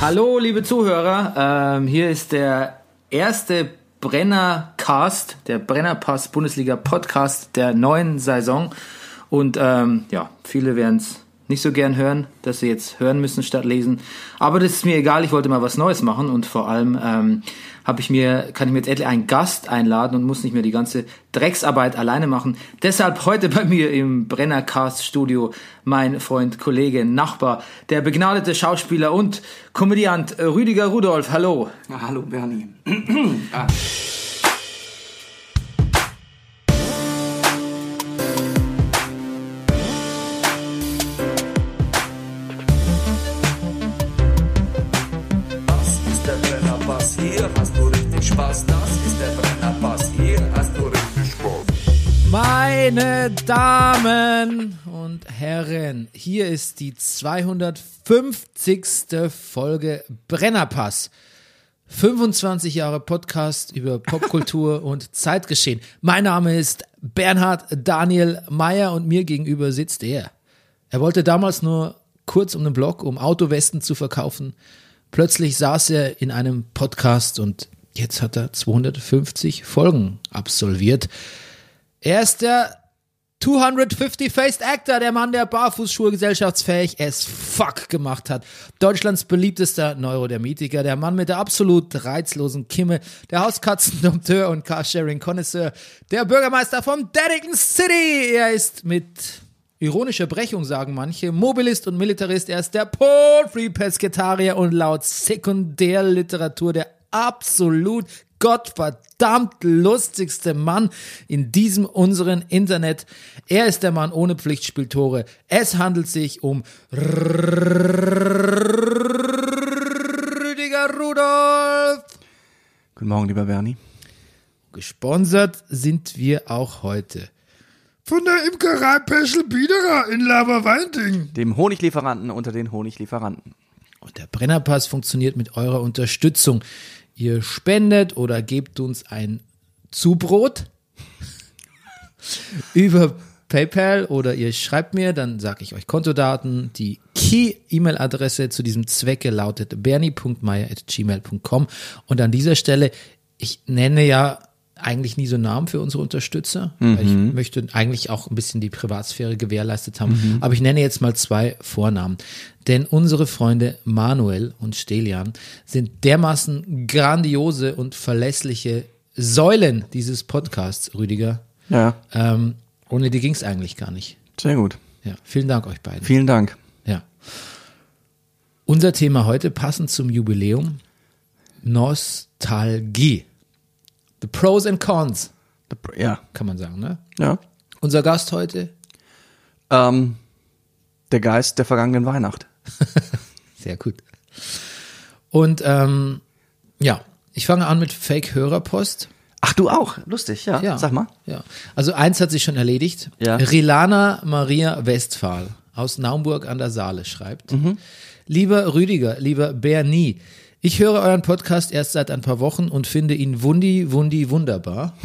Hallo, liebe Zuhörer. Ähm, hier ist der erste Brennercast, der Brennerpass Bundesliga Podcast der neuen Saison. Und ähm, ja, viele werden es nicht so gern hören, dass sie jetzt hören müssen statt lesen. Aber das ist mir egal, ich wollte mal was Neues machen und vor allem ähm, habe ich mir, kann ich mir jetzt endlich einen Gast einladen und muss nicht mehr die ganze Drecksarbeit alleine machen. Deshalb heute bei mir im Brennercast Studio mein Freund, Kollege, Nachbar, der begnadete Schauspieler und Komödiant Rüdiger Rudolf. Hallo. Ja, hallo Bernie. ah. Meine Damen und Herren, hier ist die 250. Folge Brennerpass. 25 Jahre Podcast über Popkultur und Zeitgeschehen. Mein Name ist Bernhard Daniel Meyer und mir gegenüber sitzt er. Er wollte damals nur kurz um den Block, um Autowesten zu verkaufen. Plötzlich saß er in einem Podcast und jetzt hat er 250 Folgen absolviert. Er ist der 250 Faced Actor, der Mann, der Barfußschuhe gesellschaftsfähig as fuck gemacht hat. Deutschlands beliebtester Neurodermitiker, der Mann mit der absolut reizlosen Kimme, der Hauskatzendompteur und Carsharing-Konnoisseur, der Bürgermeister vom Dedican City. Er ist mit ironischer Brechung, sagen manche, Mobilist und Militarist. Er ist der Poultry Pesketarier und laut Sekundärliteratur der absolut gottverdammt lustigste Mann in diesem unseren Internet. Er ist der Mann ohne Pflichtspieltore. Es handelt sich um Rüdiger Rudolf. Guten Morgen, lieber Bernie. Gesponsert sind wir auch heute von der Imkerei Peschel Biederer in Laberweinting. Dem Honiglieferanten unter den Honiglieferanten. Und der Brennerpass funktioniert mit eurer Unterstützung. Ihr spendet oder gebt uns ein Zubrot über PayPal oder ihr schreibt mir, dann sage ich euch Kontodaten. Die Key-E-Mail-Adresse zu diesem Zwecke lautet bernie.meier.gmail.com. Und an dieser Stelle, ich nenne ja eigentlich nie so Namen für unsere Unterstützer, weil ich möchte eigentlich auch ein bisschen die Privatsphäre gewährleistet haben. Aber ich nenne jetzt mal zwei Vornamen. Denn unsere Freunde Manuel und Stelian sind dermaßen grandiose und verlässliche Säulen dieses Podcasts, Rüdiger. Ja, Ähm, ohne die ging es eigentlich gar nicht. sehr gut. Ja, vielen Dank euch beiden. Vielen Dank. Ja. Unser Thema heute, passend zum Jubiläum, Nostalgie. The Pros and Cons, Ja, kann man sagen, ne? ja. Unser Gast heute, Ähm, der Geist der vergangenen Weihnacht. sehr gut. Und ähm, ja, ich fange an mit Fake-Hörerpost. Ach, du auch? Lustig, ja. Ja. Sag mal. Ja. Also eins hat sich schon erledigt. Ja. Rilana Maria Westphal aus Naumburg an der Saale schreibt. Lieber Rüdiger, lieber Bernie, ich höre euren Podcast erst seit ein paar Wochen und finde ihn wundi, wundi, wunderbar.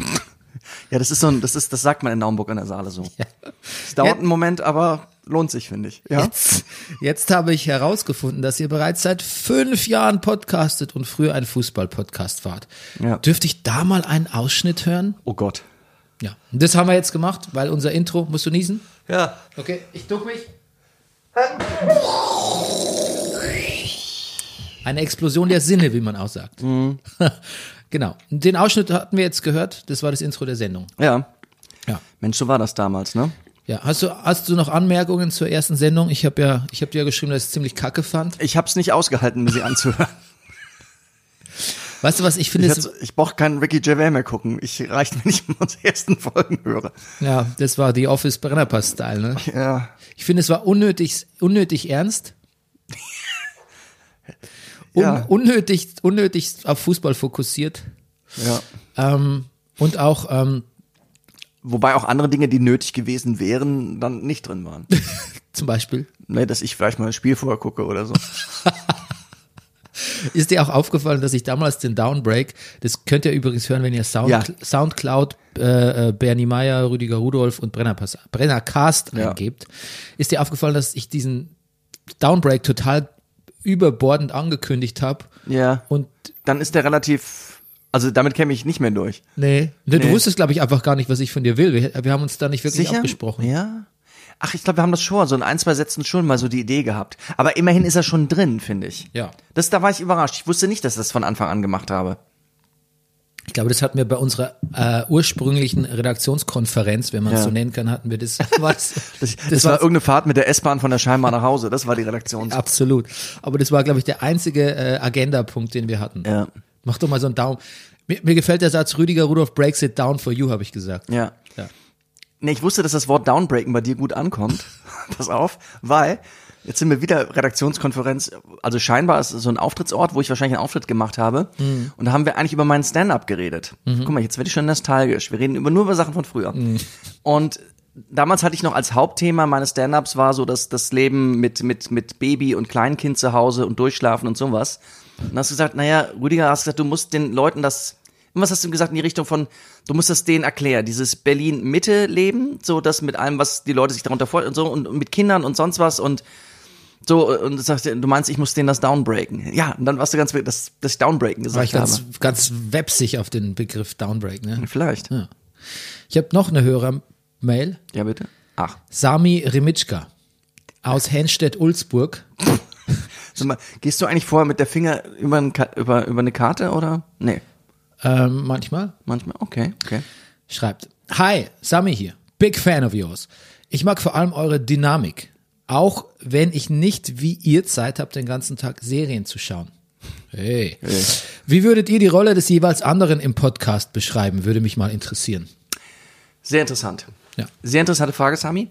Ja, das ist so ein, das ist, das sagt man in Naumburg an der Saale so. Es dauert Ja. einen Moment, aber lohnt sich, finde ich. Ja. Jetzt, jetzt habe ich herausgefunden, dass ihr bereits seit fünf Jahren podcastet und früher ein Fußball-Podcast wart. Ja. Dürfte ich da mal einen Ausschnitt hören? Oh Gott. Ja. Und das haben wir jetzt gemacht, weil unser Intro, musst du niesen? Ja. Okay, ich duck mich. Eine Explosion der Sinne, wie man auch sagt. genau. Den Ausschnitt hatten wir jetzt gehört. Das war das Intro der Sendung. Ja. Ja. Mensch, so war das damals, ne? Ja. Hast du, hast du noch Anmerkungen zur ersten Sendung? Ich habe ja, ich habe dir ja geschrieben, dass ich es ziemlich kacke fand. Ich hab's nicht ausgehalten, mir sie anzuhören. Weißt du was? Ich finde Ich, es, ich brauche keinen Ricky Gervais mehr gucken. Ich reicht mir nicht, wenn ich unsere ersten Folgen höre. ja, das war die Office Brennerpass Style, ne? Ja. Ich finde, es war unnötig, unnötig ernst. Un, Ja. Unnötig, unnötig auf Fußball fokussiert. Ja. Ähm, und auch, ähm, Wobei auch andere Dinge, die nötig gewesen wären, dann nicht drin waren. zum Beispiel, ne, dass ich vielleicht mal ein Spiel vorher gucke oder so. Ist dir auch aufgefallen, dass ich damals den Downbreak, das könnt ihr übrigens hören, wenn ihr Sound, Ja. Soundcloud, äh, äh, Bernie Meyer, Rüdiger Rudolf und Brenner, Pass- Brenner Cast Ja. eingebt. Ist dir aufgefallen, dass ich diesen Downbreak total überbordend angekündigt habe. Ja. Und Dann ist der relativ, also damit käme ich nicht mehr durch. nee, nee, du wusstest, glaube ich, einfach gar nicht, was ich von dir will. Wir, wir haben uns da nicht wirklich abgesprochen. Ja. Ach, ich glaube, wir haben das schon, so in ein, zwei Sätzen schon mal so die Idee gehabt. Aber immerhin ist er schon drin, finde ich. Ja. Das, da war ich überrascht. Ich wusste nicht, dass ich das von Anfang an gemacht habe. Ich glaube, das hatten wir bei unserer äh, ursprünglichen Redaktionskonferenz, wenn man es Ja. so nennen kann, hatten wir das. Was, Das, das, war irgendeine Fahrt mit der S-Bahn von der Scheinbar nach Hause. Das war die Redaktion. absolut. Aber das war, glaube ich, der einzige äh, Agendapunkt, den wir hatten. Ja. Mach doch mal so einen Daumen. Mir, mir gefällt der Satz, Rüdiger Rudolph breaks it down for you, habe ich gesagt. Ja. Ja. Nee, ich wusste, dass das Wort Downbreaken bei dir gut ankommt. Pass auf, weil jetzt sind wir wieder Redaktionskonferenz. Also scheinbar ist es so ein Auftrittsort, wo ich wahrscheinlich einen Auftritt gemacht habe. Und da haben wir eigentlich über meinen Stand-up geredet. Guck mal, jetzt werde ich schon nostalgisch. Wir reden über, nur über Sachen von früher. Und damals hatte ich noch als Hauptthema meines Stand-ups war so das, das Leben mit, mit, mit Baby und Kleinkind zu Hause und Durchschlafen und sowas. Und dann hast du gesagt, naja, Rüdiger, hast gesagt, du musst den Leuten das, was hast du gesagt in die Richtung von, du musst das denen erklären, dieses Berlin-Mitte-Leben, so das mit allem, was die Leute sich darunter vorstellen und so und mit Kindern und sonst was und so, und du sagst, du meinst, ich muss denen das downbreaken. Ja, und dann warst du ganz, das, das downbreaken War ich gesagt ganz, habe. ganz websig auf den Begriff Downbreak. Ne? Vielleicht. Ja. Ich habe noch eine Hörermail. bitte. Ach. Sami Remitschka aus Henstedt-Ulzburg. Sag mal, gehst du eigentlich vorher mit der Finger über, ein, über, über eine Karte oder? Nee. Ähm, manchmal. Manchmal. Okay, okay. Schreibt. Hi, Sami hier. Big fan of yours. Ich mag vor allem eure Dynamik. Auch wenn ich nicht wie ihr Zeit habt, den ganzen Tag Serien zu schauen. Hey. Wie würdet ihr die Rolle des jeweils anderen im Podcast beschreiben? Würde mich mal interessieren. Sehr interessant. Ja. Sehr interessante Frage, Sami.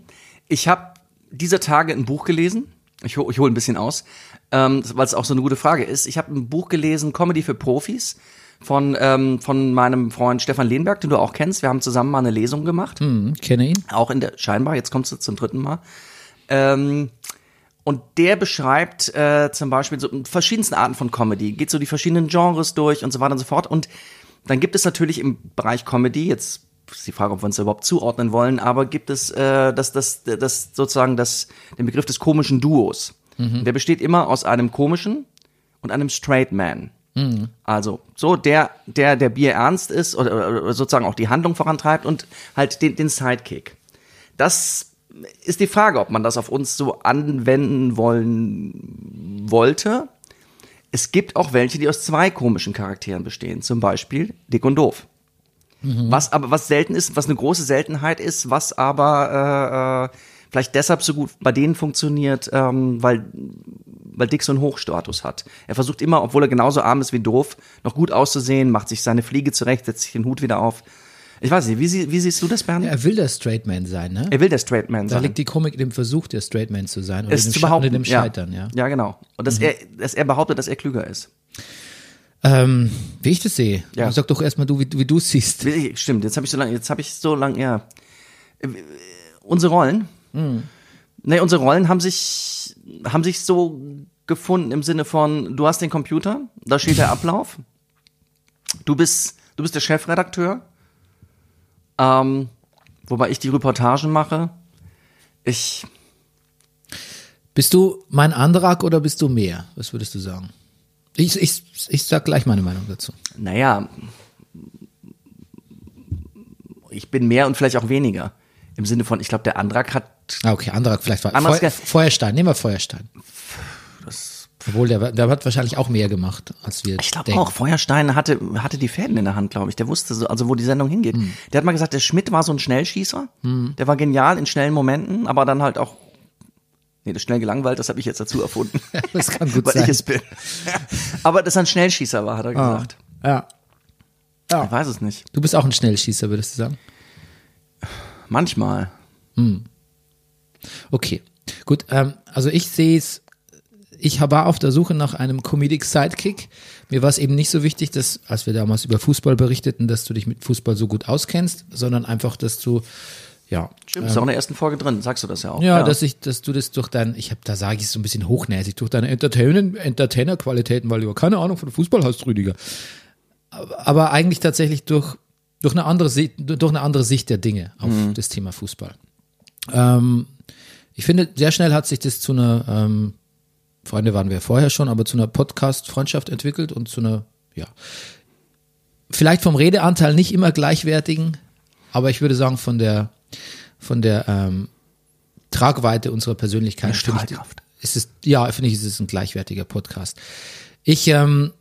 Ich habe dieser Tage ein Buch gelesen. Ich, hol- ich hole ein bisschen aus, ähm, weil es auch so eine gute Frage ist. Ich habe ein Buch gelesen, Comedy für Profis, von, ähm, von meinem Freund Stefan Lehnberg, den du auch kennst. Wir haben zusammen mal eine Lesung gemacht. Hm, kenne ihn. Auch in der, scheinbar, jetzt kommst du zum dritten Mal. Ähm, und der beschreibt äh, zum Beispiel so verschiedensten Arten von Comedy, geht so die verschiedenen Genres durch und so weiter und so fort. Und dann gibt es natürlich im Bereich Comedy, jetzt ist die Frage, ob wir uns überhaupt zuordnen wollen, aber gibt es äh, das, das, das sozusagen das, den Begriff des komischen Duos. Der besteht immer aus einem komischen und einem Straight Man. Also so der, der der Bier ernst ist oder, oder sozusagen auch die Handlung vorantreibt und halt den, den Sidekick. Das ist die Frage, ob man das auf uns so anwenden wollen wollte. Es gibt auch welche, die aus zwei komischen Charakteren bestehen, zum Beispiel Dick und Doof. Was aber was selten ist, was eine große Seltenheit ist, was aber äh, äh, vielleicht deshalb so gut bei denen funktioniert, ähm, weil weil Dick so einen Hochstatus hat. Er versucht immer, obwohl er genauso arm ist wie doof, noch gut auszusehen, macht sich seine Fliege zurecht, setzt sich den Hut wieder auf. Ich weiß nicht, wie, sie- wie siehst du das, Bernd? Er will der Straight Man sein, ne? Er will der Straight Man Da sein. liegt die Komik in dem Versuch, der Straight Man zu sein. Oder es dem, zu behaupten, oder dem ja. Scheitern, ja. Ja, genau. Und dass, er, dass er behauptet, dass er klüger ist. Ähm, wie ich das sehe. Ja. Sag doch erstmal du, wie, wie du es siehst. Stimmt, jetzt habe ich so lange, jetzt habe ich so lange, ja. Unsere Rollen, ne, unsere Rollen haben sich, haben sich so gefunden im Sinne von, du hast den Computer, da steht der Ablauf, du bist, du bist der Chefredakteur, ähm, wobei ich die Reportagen mache. Ich, Bist du mein Antrag oder bist du mehr? Was würdest du sagen? Ich, ich, ich sag gleich meine Meinung dazu. naja, ich bin mehr und vielleicht auch weniger. Im Sinne von, ich glaube, der Antrag hat Ah, okay, Antrag vielleicht war. Feu, Feuerstein, nehmen wir Feuerstein. Obwohl, der, der hat wahrscheinlich auch mehr gemacht, als wir Ich glaube auch, Feuerstein hatte, hatte die Fäden in der Hand, glaube ich. Der wusste so, also wo die Sendung hingeht. Hm. Der hat mal gesagt, der Schmidt war so ein Schnellschießer. Der war genial in schnellen Momenten, aber dann halt auch. Nee, das schnell gelangweilt, das habe ich jetzt dazu erfunden. Das kann gut Weil sein. ich es bin. aber dass er ein Schnellschießer war, hat er Ah. gesagt. Ja. Ich weiß es nicht. Du bist auch ein Schnellschießer, würdest du sagen? Manchmal. Okay, gut. Ähm, also ich sehe es, ich war auf der Suche nach einem Comedic Sidekick. Mir war es eben nicht so wichtig, dass, als wir damals über Fußball berichteten, dass du dich mit Fußball so gut auskennst, sondern einfach, dass du, ja, Stimmt, ist auch in der ersten Folge drin, sagst du das ja auch. ja, dass ich, dass du das durch dein, ich habe, da sage ich es so ein bisschen hochnäsig, durch deine Entertainer, Entertainer-Qualitäten, weil du ja keine Ahnung von Fußball hast, Rüdiger. Aber, eigentlich tatsächlich durch, durch eine andere Sicht, durch eine andere Sicht der Dinge auf das Thema Fußball. Ähm, ich finde, sehr schnell hat sich das zu einer, ähm, Freunde waren wir vorher schon, aber zu einer Podcast-Freundschaft entwickelt und zu einer, ja, vielleicht vom Redeanteil nicht immer gleichwertigen, aber ich würde sagen, von der, von der ähm, Tragweite unserer Persönlichkeit. Strahlkraft. Ist es, ja, finde ich, ist es ein gleichwertiger Podcast. Ich ähm,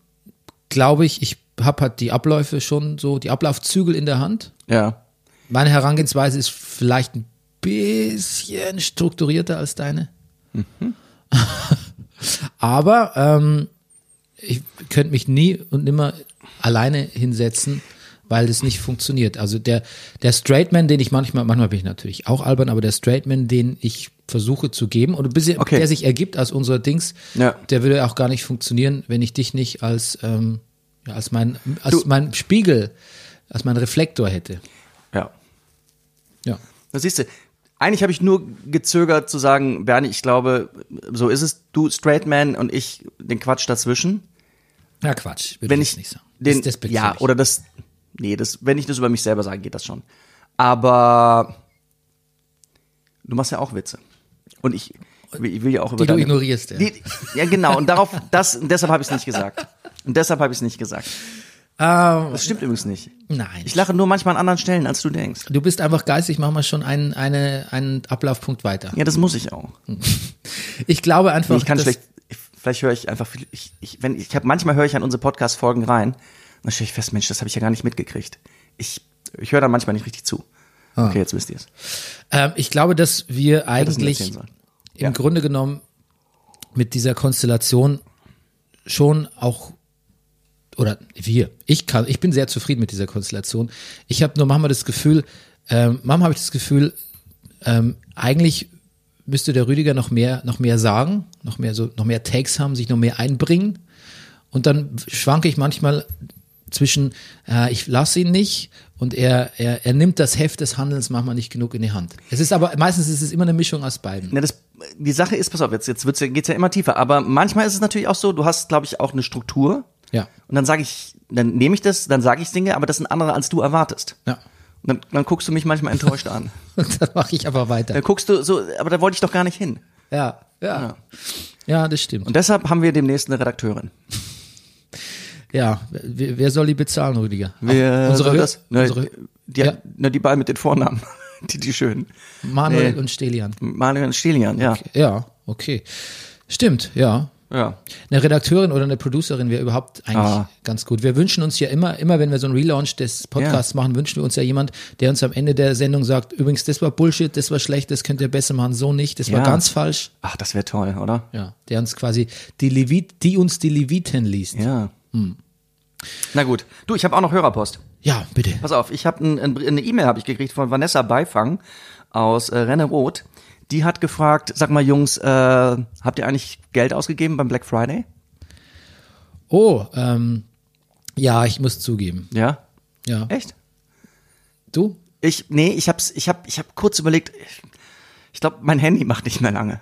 glaube ich, ich habe halt die Abläufe schon so, die Ablaufzügel in der Hand. Ja. Meine Herangehensweise ist vielleicht ein bisschen strukturierter als deine. Aber ähm, ich könnte mich nie und nimmer alleine hinsetzen, weil das nicht funktioniert. Also der, der Straightman, den ich manchmal, manchmal bin ich natürlich auch albern, aber der Straightman, den ich versuche zu geben und bisschen, Okay. der sich ergibt aus unserer Dings, Ja. der würde auch gar nicht funktionieren, wenn ich dich nicht als, ähm, ja, als mein, als Du- mein Spiegel, als mein Reflektor hätte. Ja. Ja. Das siehst du. Eigentlich habe ich nur gezögert zu sagen, Bernie, ich glaube, so ist es. Du Straight Man und ich den Quatsch dazwischen. Ja, Quatsch. Wenn ich nicht sagen. den, das, ja, oder das, nee, das, wenn ich das über mich selber sage, geht das schon. Aber du machst ja auch Witze. Und ich, ich will ja auch über Die du deine- ignorierst, ja. Die, ja, genau. Und darauf, das, deshalb habe ich es nicht gesagt. Und deshalb habe ich es nicht gesagt. Ah, Das stimmt übrigens nicht. nein. Ich lache nur manchmal an anderen Stellen, als du denkst. du bist einfach geistig, machen wir schon einen, eine, einen Ablaufpunkt weiter. Ja, das muss ich auch. Ich glaube einfach, Nee, ich kann schlecht, ich, vielleicht höre ich einfach, viel- ich, ich, wenn, ich habe manchmal höre ich an unsere Podcast-Folgen rein, dann stelle ich fest, Mensch, das habe ich ja gar nicht mitgekriegt. Ich, ich höre dann manchmal nicht richtig zu. Ah. Okay, jetzt wisst ihr es. ähm, ich glaube, dass wir das eigentlich erzählen sollen. im Ja. Grunde genommen mit dieser Konstellation schon auch oder wir, ich kann, ich bin sehr zufrieden mit dieser Konstellation. Ich habe nur manchmal das Gefühl, ähm, manchmal habe ich das Gefühl, ähm, eigentlich müsste der Rüdiger noch mehr, noch mehr sagen, noch mehr so, noch mehr Takes haben, sich noch mehr einbringen. Und dann schwanke ich manchmal zwischen, äh, ich lasse ihn nicht und er, er, er nimmt das Heft des Handelns manchmal nicht genug in die Hand. Es ist aber, meistens ist es immer eine Mischung aus beiden. Ja, das, die Sache ist, pass auf, jetzt, jetzt wird's, geht's ja immer tiefer, aber manchmal ist es natürlich auch so, du hast, glaube ich, auch eine Struktur Ja. und dann sage ich, dann nehme ich das, dann sage ich Dinge, aber das sind andere, als du erwartest. Ja. Und dann, dann guckst du mich manchmal enttäuscht an. Und dann mache ich aber weiter. Dann guckst du so, aber da wollte ich doch gar nicht hin. Ja, ja. Ja, das stimmt. Und deshalb haben wir demnächst eine Redakteurin. Ja, wer, wer soll die bezahlen, Rüdiger? Wer Ach, unsere, soll das? Ne, unsere die, Ja. ne, die beiden mit den Vornamen. Die, die schönen. Manuel Nee. und Stelian. Marion Stelian, ja. Ja, okay. Stimmt, ja. Ja. Eine Redakteurin oder eine Producerin wäre überhaupt eigentlich Ah. ganz gut. Wir wünschen uns ja immer, immer wenn wir so einen Relaunch des Podcasts machen, wünschen wir uns ja jemand, der uns am Ende der Sendung sagt, übrigens, das war Bullshit, das war schlecht, das könnt ihr besser machen, so nicht, das war Ja. ganz falsch. Ach, das wäre toll, oder? Ja, der uns quasi die Levit, die uns die Leviten liest. Ja. Hm. Na gut. Du, ich habe auch noch Hörerpost. Ja, bitte. Pass auf, ich habe ein, ein, eine E-Mail habe ich gekriegt von Vanessa Beifang aus äh, Renneroth. Die hat gefragt, sag mal Jungs, äh, habt ihr eigentlich Geld ausgegeben beim Black Friday? Oh, ähm, ja, ich muss zugeben. Ja. Ja. Echt? Du? Ich, nee, ich hab's, ich hab, ich hab kurz überlegt, ich, ich glaube, mein Handy macht nicht mehr lange.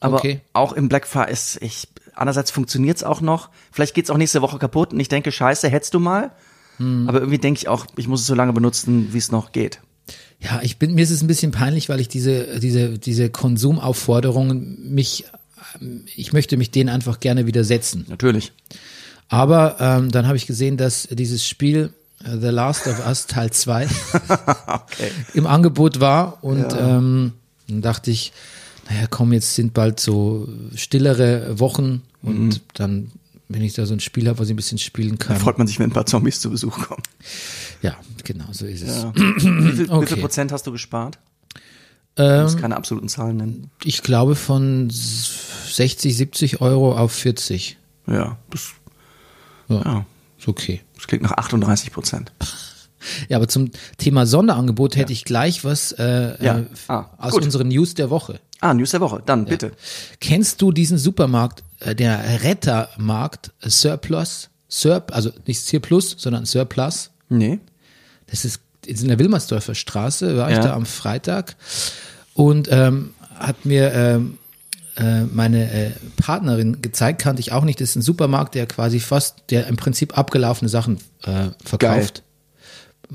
Aber Okay. auch im Black Friday ist, ich, andererseits funktioniert's auch noch. Vielleicht geht's auch nächste Woche kaputt und ich denke, scheiße, hättest du mal. Hm. Aber irgendwie denke ich auch, ich muss es so lange benutzen, wie es noch geht. Ja, ich bin, mir ist es ein bisschen peinlich, weil ich diese, diese, diese Konsumaufforderungen mich, ich möchte mich denen einfach gerne widersetzen. Natürlich. Aber ähm, dann habe ich gesehen, dass dieses Spiel äh, The Last of Us Teil 2 Okay. im Angebot war und ähm, dann dachte ich, naja, komm, jetzt sind bald so stillere Wochen und Mhm. dann, wenn ich da so ein Spiel habe, was ich ein bisschen spielen Da kann. freut man sich, wenn ein paar Zombies zu Besuch kommen. Ja, genau, so ist es. Ja. wie, viel, wie Okay. viel Prozent hast du gespart? Du musst Ähm, keine absoluten Zahlen nennen. ich glaube von 60, 70 Euro auf 40. Ja, das, Ja, ja, ist okay. das klingt nach 38 Prozent. Ja, aber zum Thema Sonderangebot hätte ich gleich was äh, Ja. äh, Ah, aus gut. unseren News der Woche. Ah, News der Woche. Dann, bitte. Kennst du diesen Supermarkt, äh, der Rettermarkt äh, Surplus? Surp, also nicht Surplus, sondern Surplus. Nee. Das ist in der Wilmersdorfer Straße, war ich Ja. da am Freitag und ähm, hat mir ähm, äh, meine äh, Partnerin gezeigt, kannte ich auch nicht. Das ist ein Supermarkt, der quasi fast, der im Prinzip abgelaufene Sachen äh, verkauft.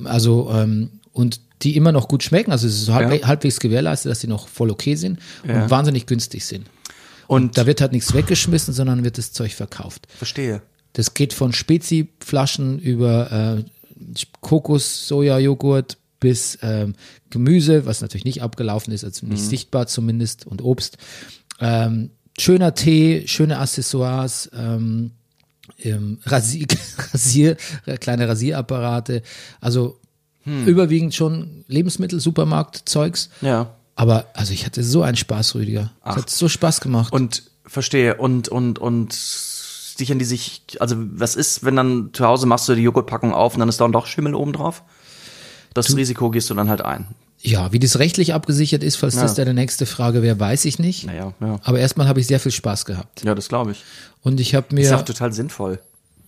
Also ähm, und die immer noch gut schmecken. Also es ist so halbwe Ja. halbwegs gewährleistet, dass die noch voll okay sind Ja. und wahnsinnig günstig sind. Und Da wird halt nichts weggeschmissen, sondern wird das Zeug verkauft. verstehe. Das geht von Spezi-Flaschen über äh, Kokos-Soja-Joghurt bis ähm, Gemüse, was natürlich nicht abgelaufen ist, also nicht sichtbar zumindest, und Obst. Ähm, schöner Tee, schöne Accessoires, ähm, ähm, Rasier, Rasier, kleine Rasierapparate, also überwiegend schon Lebensmittel, Supermarkt-Zeugs. Ja. Aber also ich hatte so einen Spaß, Rüdiger. Es hat so Spaß gemacht. Und verstehe. Und, und, und sichern die sich, also was ist, wenn dann zu Hause machst du die Joghurtpackung auf und dann ist da doch Schimmel oben drauf? Das Risiko gehst du dann halt ein. Ja, wie das rechtlich abgesichert ist, falls das deine nächste Frage wäre, weiß ich nicht. Naja, ja. Aber erstmal habe ich sehr viel Spaß gehabt. Ja, das glaube ich. Und ich habe Ist ja auch mir. total sinnvoll.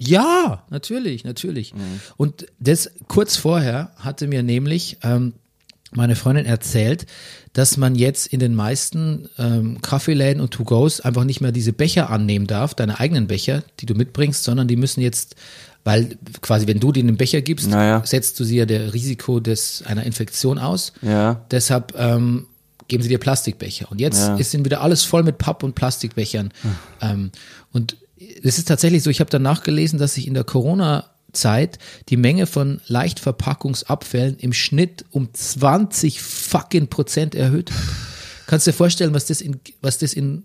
Ja, natürlich, natürlich. Und das kurz vorher hatte mir nämlich ähm, meine Freundin erzählt, dass man jetzt in den meisten ähm, Kaffeeläden und To-Go's einfach nicht mehr diese Becher annehmen darf, deine eigenen Becher, die du mitbringst, sondern die müssen jetzt, weil quasi, wenn du denen den Becher gibst, Naja. setzt du sie ja der Risiko des, einer Infektion aus. Ja. Deshalb ähm, geben sie dir Plastikbecher. Und jetzt Ja. ist sind wieder alles voll mit Papp- und Plastikbechern. Ähm, und es ist tatsächlich so, ich habe dann nachgelesen, dass sich in der Corona-Zeit die Menge von Leichtverpackungsabfällen im Schnitt um 20 fucking Prozent erhöht hat. Kannst du dir vorstellen, was das in, was das in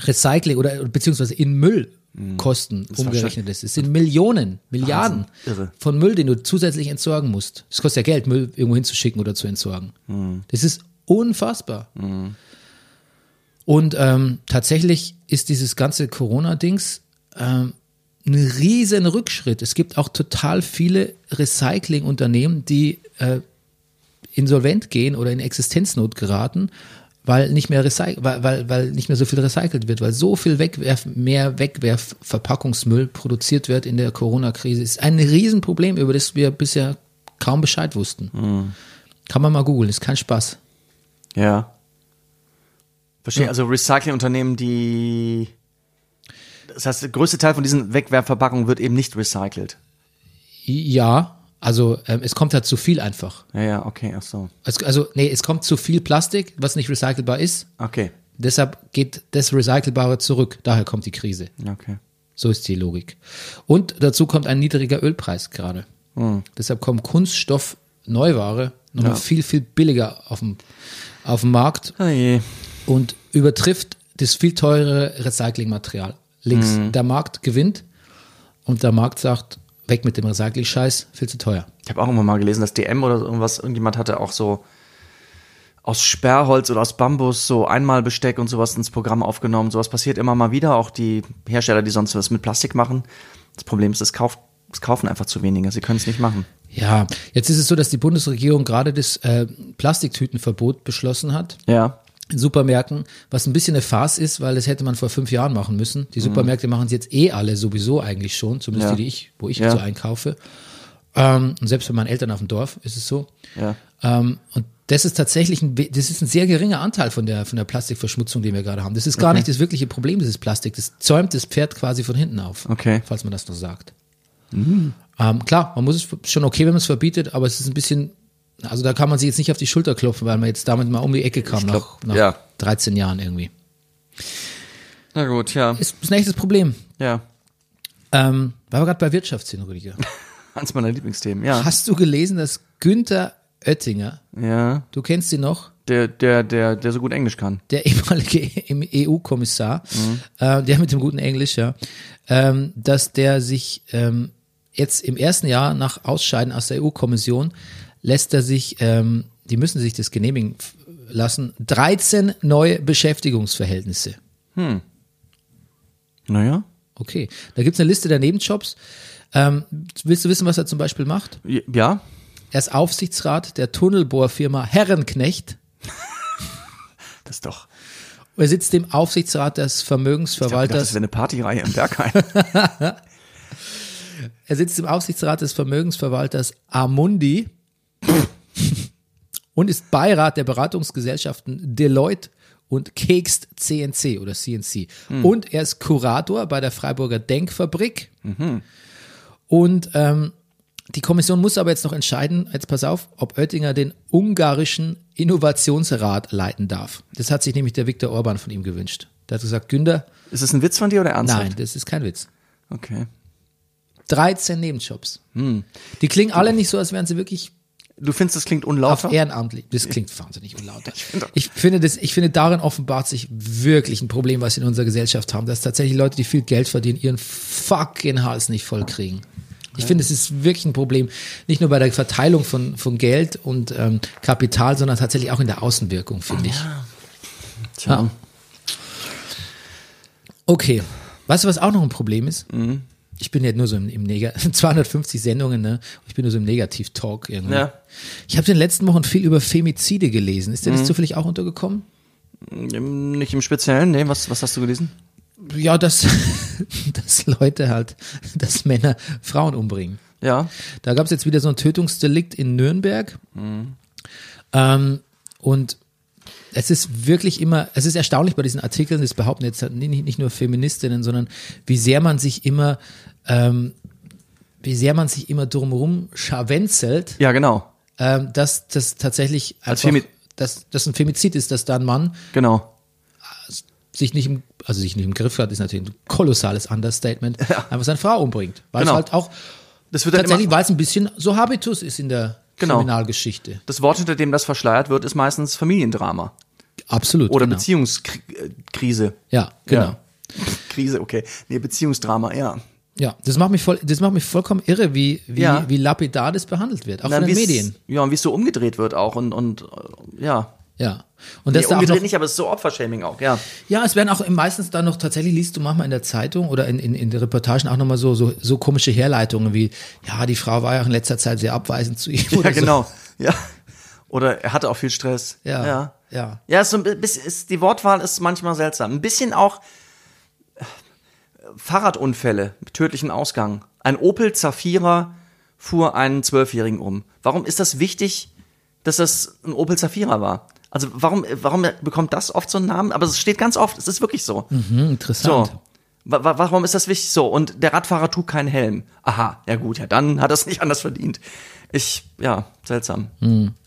Recycling oder beziehungsweise in Müllkosten umgerechnet ist. Es sind Millionen, Milliarden von Müll, den du zusätzlich entsorgen musst. Es kostet ja Geld, Müll irgendwo hinzuschicken oder zu entsorgen. Das ist unfassbar. Und ähm, tatsächlich ist dieses ganze Corona-Dings ähm, ein riesen Rückschritt. Es gibt auch total viele Recyclingunternehmen, die äh, insolvent gehen oder in Existenznot geraten, weil nicht mehr recyc weil, weil, weil nicht mehr so viel recycelt wird, weil so viel Wegwerf, mehr Wegwerfverpackungsmüll produziert wird in der Corona-Krise. Ist ein Riesenproblem, über das wir bisher kaum Bescheid wussten. Kann man mal googeln, ist kein Spaß. Ja. Verstehe. Also Recyclingunternehmen, die. Das heißt, der größte Teil von diesen Wegwerfverpackungen wird eben nicht recycelt. Ja, also ähm, es kommt halt zu viel einfach. Ja, ja, okay, ach so. Es, also, nee, es kommt zu viel Plastik, was nicht recycelbar ist. Okay. Deshalb geht das Recycelbare zurück. Daher kommt die Krise. Okay. So ist die Logik. Und dazu kommt ein niedriger Ölpreis gerade. Deshalb kommt Kunststoff-Neuware nochmal viel, viel billiger auf dem, auf dem Markt Oh je. Und übertrifft das viel teurere Recyclingmaterial. Links. Der Markt gewinnt und der Markt sagt, weg mit dem Recycling-Scheiß, viel zu teuer. Ich habe auch immer mal gelesen, dass DM oder irgendwas, irgendjemand hatte auch so aus Sperrholz oder aus Bambus so Einmalbesteck und sowas ins Programm aufgenommen. Sowas passiert immer mal wieder. Auch die Hersteller, die sonst was mit Plastik machen. Das Problem ist, es kauft, es kaufen einfach zu wenige. Sie können es nicht machen. Ja, jetzt ist es so, dass die Bundesregierung gerade das äh, Plastiktütenverbot beschlossen hat. Ja. In Supermärkten, was ein bisschen eine Farce ist, weil das hätte man vor fünf Jahren machen müssen. Die Supermärkte machen es jetzt eh alle sowieso eigentlich schon, zumindest Ja. die, die ich, wo ich Ja. so einkaufe. Ähm, und selbst bei meinen Eltern auf dem Dorf ist es so. Ja. Ähm, und das ist tatsächlich ein, das ist ein sehr geringer Anteil von der, von der Plastikverschmutzung, die wir gerade haben. Das ist gar nicht das wirkliche Problem dieses Plastik. Das zäumt das Pferd quasi von hinten auf. Okay. Falls man das noch sagt. Ähm, klar, man muss es schon okay, wenn man es verbietet, aber es ist ein bisschen, also da kann man sich jetzt nicht auf die Schulter klopfen, weil man jetzt damit mal um die Ecke kam glaub, nach, nach ja. 13 Jahren irgendwie. Na gut, ja. Ist das nächste Problem. Ja. Ähm, weil wir gerade bei Wirtschaft sind, Rüdiger. Eins meiner Lieblingsthemen, ja. Hast du gelesen, dass Günther Oettinger, Ja. du kennst ihn noch, Der, der, der, der so gut Englisch kann. der ehemalige EU-Kommissar, äh, der mit dem guten Englisch, ja, ähm, dass der sich ähm, jetzt im ersten Jahr nach Ausscheiden aus der EU-Kommission lässt er sich, ähm, die müssen sich das genehmigen lassen, 13 neue Beschäftigungsverhältnisse. Naja. Okay, da gibt's eine Liste der Nebenjobs. Ähm, willst du wissen, was er zum Beispiel macht? Ja. Er ist Aufsichtsrat der Tunnelbohrfirma Herrenknecht. Das doch. Er sitzt im Aufsichtsrat des Ich dachte, das Vermögensverwalters. wäre eine Partyreihe im Bergheim. Er sitzt im Aufsichtsrat des Vermögensverwalters Amundi und ist Beirat der Beratungsgesellschaften Deloitte und Kekst CNC oder CNC. Und er ist Kurator bei der Freiburger Denkfabrik. Und ähm, die Kommission muss aber jetzt noch entscheiden, jetzt pass auf, ob Oettinger den ungarischen Innovationsrat leiten darf. Das hat sich nämlich der Viktor Orban von ihm gewünscht. Der hat gesagt, Günther, Ist es ein Witz von dir oder ernsthaft? nein, das ist kein Witz. Okay. 13 Nebenjobs. Hm. Die klingen alle nicht so, als wären sie wirklich Du findest, das klingt auf unlauter? ehrenamtlich. Das klingt wahnsinnig unlauter. Ich finde, das, ich finde, darin offenbart sich wirklich ein Problem, was wir in unserer Gesellschaft haben, dass tatsächlich Leute, die viel Geld verdienen, ihren fucking Hals nicht voll kriegen. Ich finde, es ist wirklich ein Problem, nicht nur bei der Verteilung von, von Geld und ähm, Kapital, sondern tatsächlich auch in der Außenwirkung, finde ich. Tja. Ja. Okay. Weißt du, was auch noch ein Problem ist? Mhm. Ich bin ja nur so im, im Neg 250 Sendungen, ne? Ich bin nur so im Negativ-Talk irgendwie. Ja. Ich habe in den letzten Wochen viel über Femizide gelesen. Ist dir Mhm. das zufällig auch untergekommen? Nicht im Speziellen, nee, was, was hast du gelesen? Ja, dass, dass Leute halt, dass Männer Frauen umbringen. Ja. Da gab es jetzt wieder so ein Tötungsdelikt in Nürnberg. Mhm. Ähm, und es ist wirklich immer, es ist erstaunlich bei diesen Artikeln, das behaupten jetzt halt nicht, nicht nur Feministinnen, sondern wie sehr man sich immer, ähm, wie sehr man sich immer drumherum scharwenzelt, Ja, genau. ähm, dass das tatsächlich Als einfach, dass das ein Femizid ist, dass da ein Mann Genau. sich nicht im, also sich nicht im Griff hat, ist natürlich ein kolossales Understatement, einfach seine Frau umbringt. Weil Genau. es halt auch Das wird dann tatsächlich, weil es ein bisschen so Habitus ist in der Genau. Kriminalgeschichte. das Wort, hinter dem das verschleiert wird, ist meistens Familiendrama. Absolut. Oder genau. Beziehungskrise. Ja, genau. Ja. Krise, okay. Nee, Beziehungsdrama, ja. Ja, das macht mich voll, das macht mich vollkommen irre, wie, wie, Ja. wie lapidar das behandelt wird, auch Na, von den Medien. Ja, und wie es so umgedreht wird auch und, und äh, ja. Ja. Und Nee, das da auch umgedreht noch, nicht, aber es ist so Opfershaming auch, ja. ja, es werden auch meistens dann noch, tatsächlich liest du manchmal in der Zeitung oder in, in, in den Reportagen auch nochmal so, so, so komische Herleitungen wie, ja, die Frau war ja auch in letzter Zeit sehr abweisend zu ihm. Ja, oder so. genau. Ja. Oder er hatte auch viel Stress. Ja. Ja. Ja. Ja, so ein bisschen, ist, die Wortwahl ist manchmal seltsam. Ein bisschen auch Fahrradunfälle mit tödlichem Ausgang. Ein Opel Zafira fuhr einen Zwölfjährigen um. Warum ist das wichtig, dass das ein Opel Zafira war? Also warum, warum bekommt das oft so einen Namen? Aber es steht ganz oft, es ist wirklich so. Hm, So. interessant. Wa- Warum ist das wichtig? So, und der Radfahrer trug keinen Helm. Aha, ja gut, ja, dann hat er es nicht anders verdient. Ich, ja, seltsam.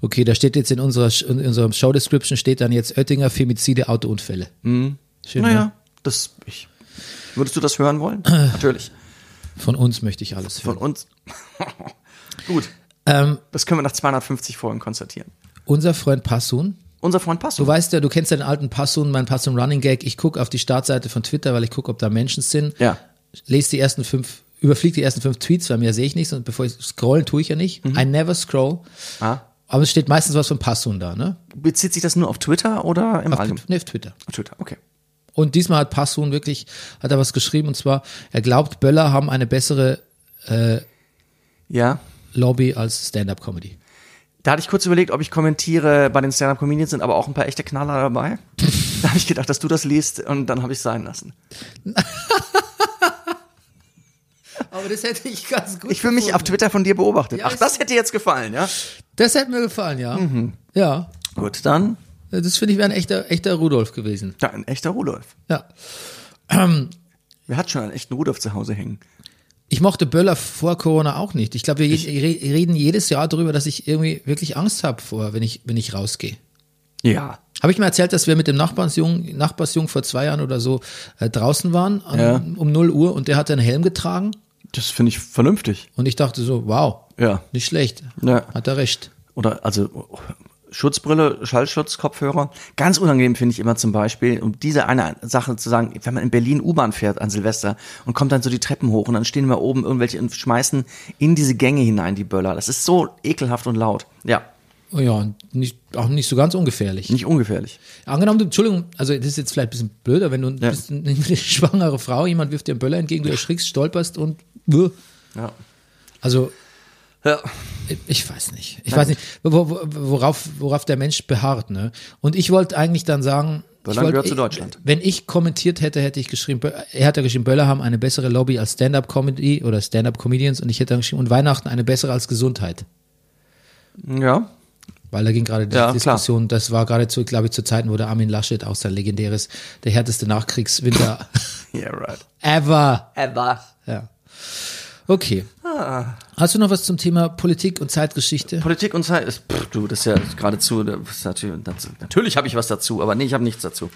Okay, da steht jetzt in unserer, in unserem Show Description steht dann jetzt Oettinger Femizide Autounfälle. Schön, Naja, ne? Das, ich, würdest du das hören wollen? Natürlich. Von uns möchte ich alles Von hören. uns. Gut. Ähm, Das können wir nach 250 Folgen konstatieren. unser Freund Passun, Unser Freund Passo. Du weißt ja, du kennst ja den alten Passun, mein Passun Running Gag. Ich gucke auf die Startseite von Twitter, weil ich gucke, ob da Menschen sind. Ja. Lese die ersten fünf, überfliege die ersten fünf Tweets, weil mehr sehe ich nichts und bevor ich scrollen, tue ich ja nicht. I never scroll. Ah. Aber es steht meistens was von Passun da, ne? Bezieht sich das nur auf Twitter oder im Auf, Allgemeinen? Twitter, nee, auf Twitter. Auf Twitter, okay. Und diesmal hat Passun wirklich, hat er was geschrieben und zwar, er glaubt, Böller haben eine bessere Ja. Lobby als Stand-Up-Comedy. Da hatte ich kurz überlegt, ob ich kommentiere, bei den Stand-Up-Comedians sind aber auch ein paar echte Knaller dabei. da habe ich gedacht, dass du das liest und dann habe ich es sein lassen. Aber das hätte ich ganz gut Ich fühle mich auf Twitter von dir beobachtet. Ja, Ach, das hätte jetzt gefallen, ja? Das hätte mir gefallen, ja. Ja. Gut, dann. Das finde ich wäre ein echter, echter Rudolf gewesen. Ja, ein echter Rudolf. Ja. Wer hat schon einen echten Rudolf zu Hause hängen? Ich mochte Böller vor Corona auch nicht. Ich glaube, wir je- re- reden jedes Jahr darüber, dass ich irgendwie wirklich Angst habe vor, wenn ich, wenn ich rausgehe. Ja. Habe ich mir erzählt, dass wir mit dem Nachbarsjungen, Nachbarsjungen vor zwei Jahren oder so äh, draußen waren an, Ja. um 0 Uhr und der hatte einen Helm getragen Das finde ich vernünftig. und ich dachte so, wow, Ja. nicht schlecht. Ja. Hat er recht. Oder also Schutzbrille, Schallschutz, Kopfhörer. Ganz unangenehm finde ich immer zum Beispiel, um diese eine Sache zu sagen, wenn man in Berlin U-Bahn fährt an Silvester und kommt dann so die Treppen hoch und dann stehen wir oben irgendwelche und schmeißen in diese Gänge hinein die Böller. Das ist so ekelhaft und laut. Ja, Oh ja, und nicht, auch nicht so ganz ungefährlich. nicht ungefährlich. Angenommen, du, Entschuldigung, also das ist jetzt vielleicht ein bisschen blöder, wenn du Ja. bist eine schwangere Frau, jemand wirft dir einen Böller entgegen, du erschrickst, stolperst und wuh. Ja. also Ja. Ich weiß nicht. Ich weiß nicht, wo- wo- worauf, worauf der Mensch beharrt. Ne? Und ich wollte eigentlich dann sagen, ich Böllern wollte- gehört zu Deutschland. Wenn ich kommentiert hätte, hätte ich geschrieben, er hat ja geschrieben, Böller haben eine bessere Lobby als Stand-Up-Comedy oder Stand-Up-Comedians und ich hätte dann geschrieben, und Weihnachten eine bessere als Gesundheit. Ja. Weil da ging gerade die Ja, klar. Diskussion, das war gerade zu, glaube ich, zu Zeiten, wo der Armin Laschet auch sein legendäres, der härteste Nachkriegswinter Yeah, right. ever Ever. Ja. Okay. Hast du noch was zum Thema Politik und Zeitgeschichte? Politik und Zeit ist, pff, du, das ist ja geradezu, ist natürlich, dazu, natürlich habe ich was dazu, aber nee, ich habe nichts dazu.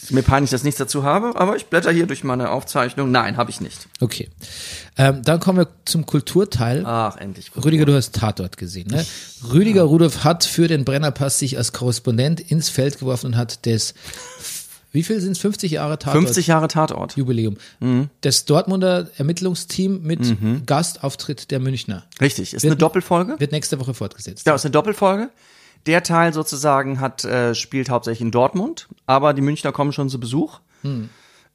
Ist mir peinlich, dass ich nichts dazu habe, aber ich blätter hier durch meine Aufzeichnung. Nein, habe ich nicht. Okay. Ähm, dann kommen wir zum Kulturteil. Ach, endlich. Rüdiger, du hast Tatort gesehen, ne? Rüdiger Rudolph hat für den Brennerpass sich als Korrespondent ins Feld geworfen und hat das, wie viel sind es? 50 Jahre Tatort? 50 Jahre Tatort. Jubiläum. Das Dortmunder Ermittlungsteam mit Gastauftritt der Münchner. Richtig, ist eine Doppelfolge. Wird nächste Woche fortgesetzt. Ja, ist eine Doppelfolge. Der Teil sozusagen hat äh, spielt hauptsächlich in Dortmund, aber die Münchner kommen schon zu Besuch.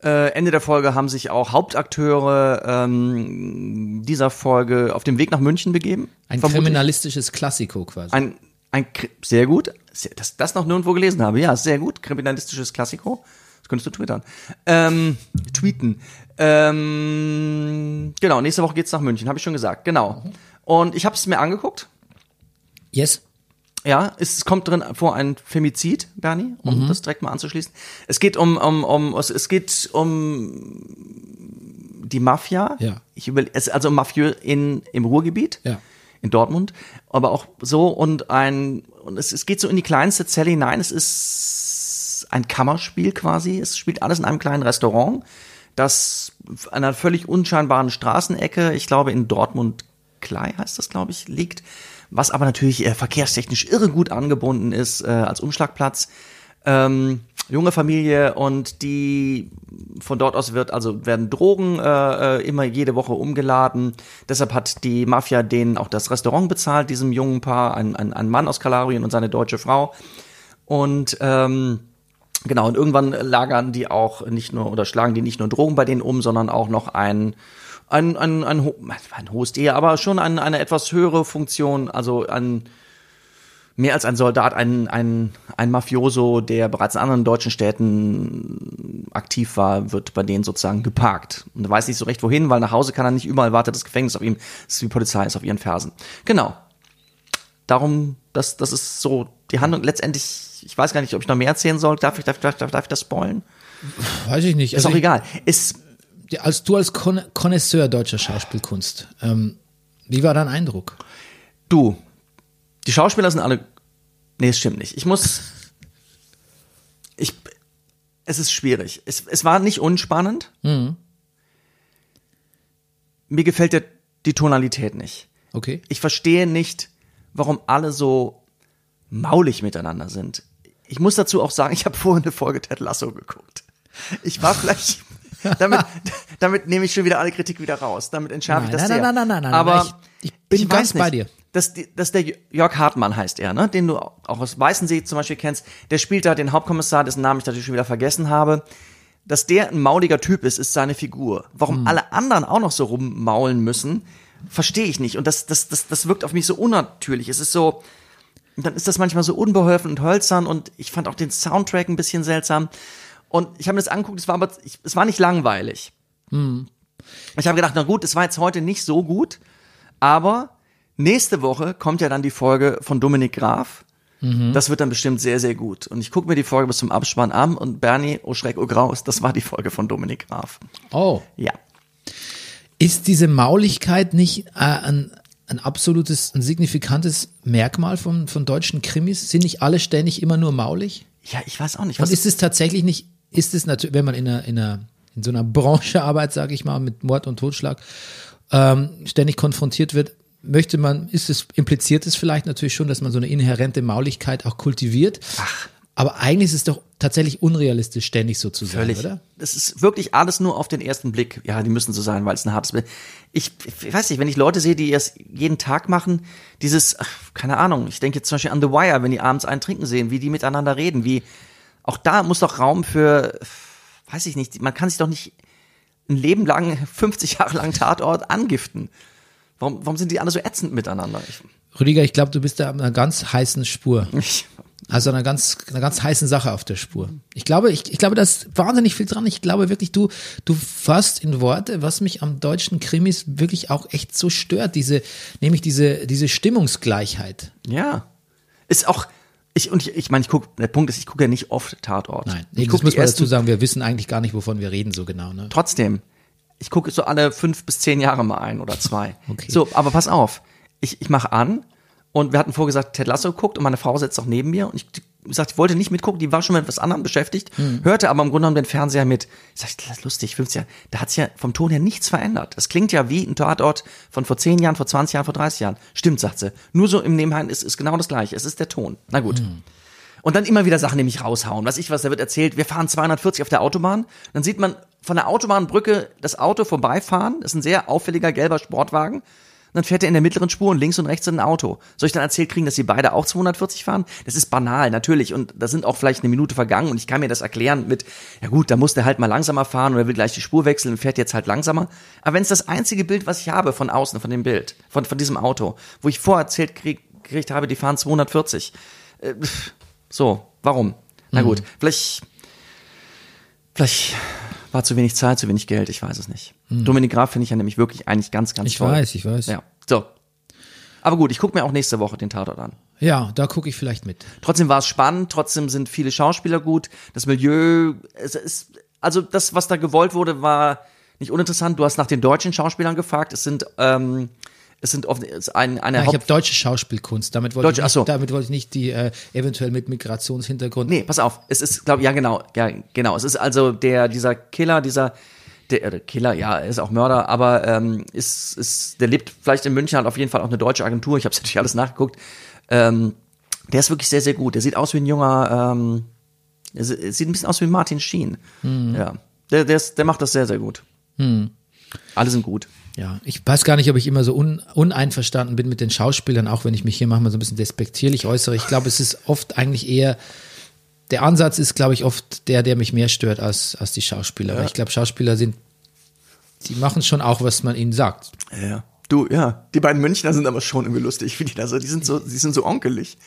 Äh, Ende der Folge haben sich auch Hauptakteure ähm, dieser Folge auf dem Weg nach München begeben. Ein vermutlich. kriminalistisches Klassiko quasi. Ein, ein sehr gut, sehr, dass das noch nirgendwo gelesen habe. Ja, sehr gut, kriminalistisches Klassiko. Das könntest du twittern. Ähm, tweeten. Ähm, genau, nächste Woche geht's nach München, habe ich schon gesagt. Genau. Und ich habe es mir angeguckt. yes. Ja, es kommt drin vor ein Femizid, Bernie, um das direkt mal anzuschließen. Es geht um, um, um es, geht um die Mafia. Ja. Ich überle es also um Mafieux in im Ruhrgebiet. Ja. In Dortmund, aber auch so und ein und es, es geht so in die kleinste Zelle hinein. Es ist ein Kammerspiel quasi. Es spielt alles in einem kleinen Restaurant, das an einer völlig unscheinbaren Straßenecke, ich glaube in Dortmund Klei heißt das, glaube ich, liegt, was aber natürlich äh, verkehrstechnisch irre gut angebunden ist äh, als Umschlagplatz. Ähm, junge Familie und die von dort aus wird also werden Drogen äh, äh, immer jede Woche umgeladen. Deshalb hat die Mafia denen auch das Restaurant bezahlt, diesem jungen Paar, ein, ein, ein Mann aus Kalabrien und seine deutsche Frau. Und ähm, Genau, und irgendwann lagern die auch nicht nur oder schlagen die nicht nur Drogen bei denen um, sondern auch noch ein, ein, ein, ein, ho- ein hohes eher, aber schon ein, eine etwas höhere Funktion, also ein mehr als ein Soldat, ein, ein, ein Mafioso, der bereits in anderen deutschen Städten aktiv war, wird bei denen sozusagen geparkt. Und er weiß nicht so recht wohin, weil nach Hause kann er nicht, überall wartet das Gefängnis auf ihm, die Polizei ist auf ihren Fersen. Genau. Darum, das, das ist so die Handlung. Letztendlich, ich weiß gar nicht, ob ich noch mehr erzählen soll. Darf ich, darf, darf, darf, darf ich das spoilen? Weiß ich nicht. Ist Also auch ich- egal. Ist, als du als Kon Connoisseur deutscher Schauspielkunst, ähm, wie war dein Eindruck? du, die Schauspieler sind alle, nee, es stimmt nicht. Ich muss, ich, es ist schwierig. Es, es war nicht unspannend. Mir gefällt der, die Tonalität nicht. Okay. Ich verstehe nicht, warum alle so maulig miteinander sind. Ich muss dazu auch sagen, ich habe vorhin eine Folge Ted Lasso geguckt. Ich war vielleicht, damit, damit nehme ich schon wieder alle Kritik wieder raus. Damit entschärfe ich das nein, sehr. nein, nein, nein, nein, Aber nein, ich- ich bin ganz weiß nicht, bei dir. Dass, dass der Jörg Hartmann heißt er, ne? den du auch aus Weißensee zum Beispiel kennst. Der spielt da den Hauptkommissar, dessen Namen ich natürlich schon wieder vergessen habe. Dass der ein mauliger Typ ist, ist seine Figur. Warum Hm. alle anderen auch noch so rummaulen müssen, verstehe ich nicht. Und das, das, das, das wirkt auf mich so unnatürlich. Es ist so, dann ist das manchmal so unbeholfen und hölzern und ich fand auch den Soundtrack ein bisschen seltsam. Und ich habe mir das angeguckt, es war aber, ich, es war nicht langweilig. Ich habe gedacht, na gut, es war jetzt heute nicht so gut, aber nächste Woche kommt ja dann die Folge von Dominik Graf. Das wird dann bestimmt sehr, sehr gut. Und ich gucke mir die Folge bis zum Abspann an und Bernie, oh Schreck, oh Graus, das war die Folge von Dominik Graf. Oh. Ja. Ist diese Mauligkeit nicht äh, ein, ein absolutes, ein signifikantes Merkmal von, von deutschen Krimis? Sind nicht alle ständig immer nur maulig? Ja, ich weiß auch nicht. Und Was ist es tatsächlich nicht, ist es natürlich, wenn man in einer, in einer, in so einer Branche arbeitet, sage ich mal, mit Mord und Totschlag, ähm, ständig konfrontiert wird, möchte man, ist es, impliziert es vielleicht natürlich schon, dass man so eine inhärente Mauligkeit auch kultiviert. Ach. Aber eigentlich ist es doch tatsächlich unrealistisch, ständig so zu sein, Völlig. oder? Das ist wirklich alles nur auf den ersten Blick. Ja, die müssen so sein, weil es ein hartes Bild. Ich, ich weiß nicht, wenn ich Leute sehe, die es jeden Tag machen, dieses, ach, keine Ahnung, ich denke jetzt zum Beispiel an The Wire, wenn die abends einen trinken sehen, wie die miteinander reden, wie, auch da muss doch Raum für, weiß ich nicht, man kann sich doch nicht ein Leben lang, 50 Jahre lang Tatort angiften. Warum, warum sind die alle so ätzend miteinander? Ich, Rüdiger, ich glaube, du bist da an einer ganz heißen Spur. ich, Also einer ganz, einer ganz heißen Sache auf der Spur. Ich glaube, ich, ich glaube, da ist wahnsinnig viel dran. Ich glaube wirklich, du, du fasst in Worte, was mich am deutschen Krimis wirklich auch echt so stört. Diese, nämlich diese, diese Stimmungsgleichheit. ja. Ist auch, ich, und ich, ich meine, ich gucke, der Punkt ist, ich gucke ja nicht oft Tatort. Nein, ich das guck muss man ersten dazu sagen. Wir wissen eigentlich gar nicht, wovon wir reden, so genau. Ne? trotzdem, Ich gucke so alle fünf bis zehn Jahre mal ein oder zwei. Okay. So, aber pass auf. Ich, ich mache an und wir hatten vorgesagt, Ted Lasso guckt und meine Frau sitzt auch neben mir und ich sagte, ich wollte nicht mitgucken, die war schon mit etwas anderem beschäftigt, hörte aber im Grunde genommen den Fernseher mit. Ich sagte, das ist lustig, 50 Jahre, da hat sich ja vom Ton her nichts verändert. Das klingt ja wie ein Tatort von vor 10 Jahren, vor 20 Jahren, vor 30 Jahren. Stimmt, sagt sie. Nur so im Nebenheim ist, ist genau das gleiche. Es ist der Ton. Na gut. Und dann immer wieder Sachen, mich raushauen. Was ich was, da wird erzählt, wir fahren 240 auf der Autobahn. Dann sieht man von der Autobahnbrücke das Auto vorbeifahren. Das ist ein sehr auffälliger gelber Sportwagen. Dann fährt er in der mittleren Spur und links und rechts ein Auto. Soll ich dann erzählt kriegen, dass sie beide auch 240 fahren? Das ist banal, natürlich. Und da sind auch vielleicht eine Minute vergangen und ich kann mir das erklären mit, ja gut, da muss der halt mal langsamer fahren oder will gleich die Spur wechseln und fährt jetzt halt langsamer. Aber wenn es das einzige Bild, was ich habe von außen, von dem Bild, von, von diesem Auto, wo ich vorerzählt krieg, gekriegt habe, die fahren 240. Äh, so, warum? Na gut, vielleicht, vielleicht war zu wenig Zeit, zu wenig Geld, ich weiß es nicht. Dominik Graf finde ich ja nämlich wirklich eigentlich ganz, ganz Ich toll. weiß, ich weiß. Ja, so. Aber gut, ich gucke mir auch nächste Woche den Tatort an. Ja, da gucke ich vielleicht mit. Trotzdem war es spannend, trotzdem sind viele Schauspieler gut. Das Milieu, es ist, also das, was da gewollt wurde, war nicht uninteressant. Du hast nach den deutschen Schauspielern gefragt. Es sind, ähm, es sind oft, es ist ein, eine Ja, ich habe Haupt. deutsche Schauspielkunst. Damit wollte, Deutsche, ich, nicht, damit wollte ich nicht die äh, eventuell mit Migrationshintergrund. Nee, pass auf. Es ist, glaube ja genau, ja genau. Es ist also der dieser Killer, dieser der, äh, Killer, ja, er ist auch Mörder, aber ähm, ist, ist, der lebt vielleicht in München, hat auf jeden Fall auch eine deutsche Agentur. Ich habe natürlich alles nachgeguckt. Ähm, der ist wirklich sehr, sehr gut. Der sieht aus wie ein junger, ähm, er si- sieht ein bisschen aus wie Martin Sheen. Ja, der, der, ist, der macht das sehr, sehr gut. Alle sind gut. Ja, ich weiß gar nicht, ob ich immer so un, uneinverstanden bin mit den Schauspielern, auch wenn ich mich hier manchmal so ein bisschen despektierlich äußere. Ich glaube, es ist oft eigentlich eher, der Ansatz ist, glaube ich, oft der, der mich mehr stört als, als die Schauspieler. Weil ich glaube, Schauspieler sind, die machen schon auch, was man ihnen sagt. Ja. Du, ja. Die beiden Münchner sind aber schon irgendwie lustig, wie die da so, die sind so, die sind so onkelig.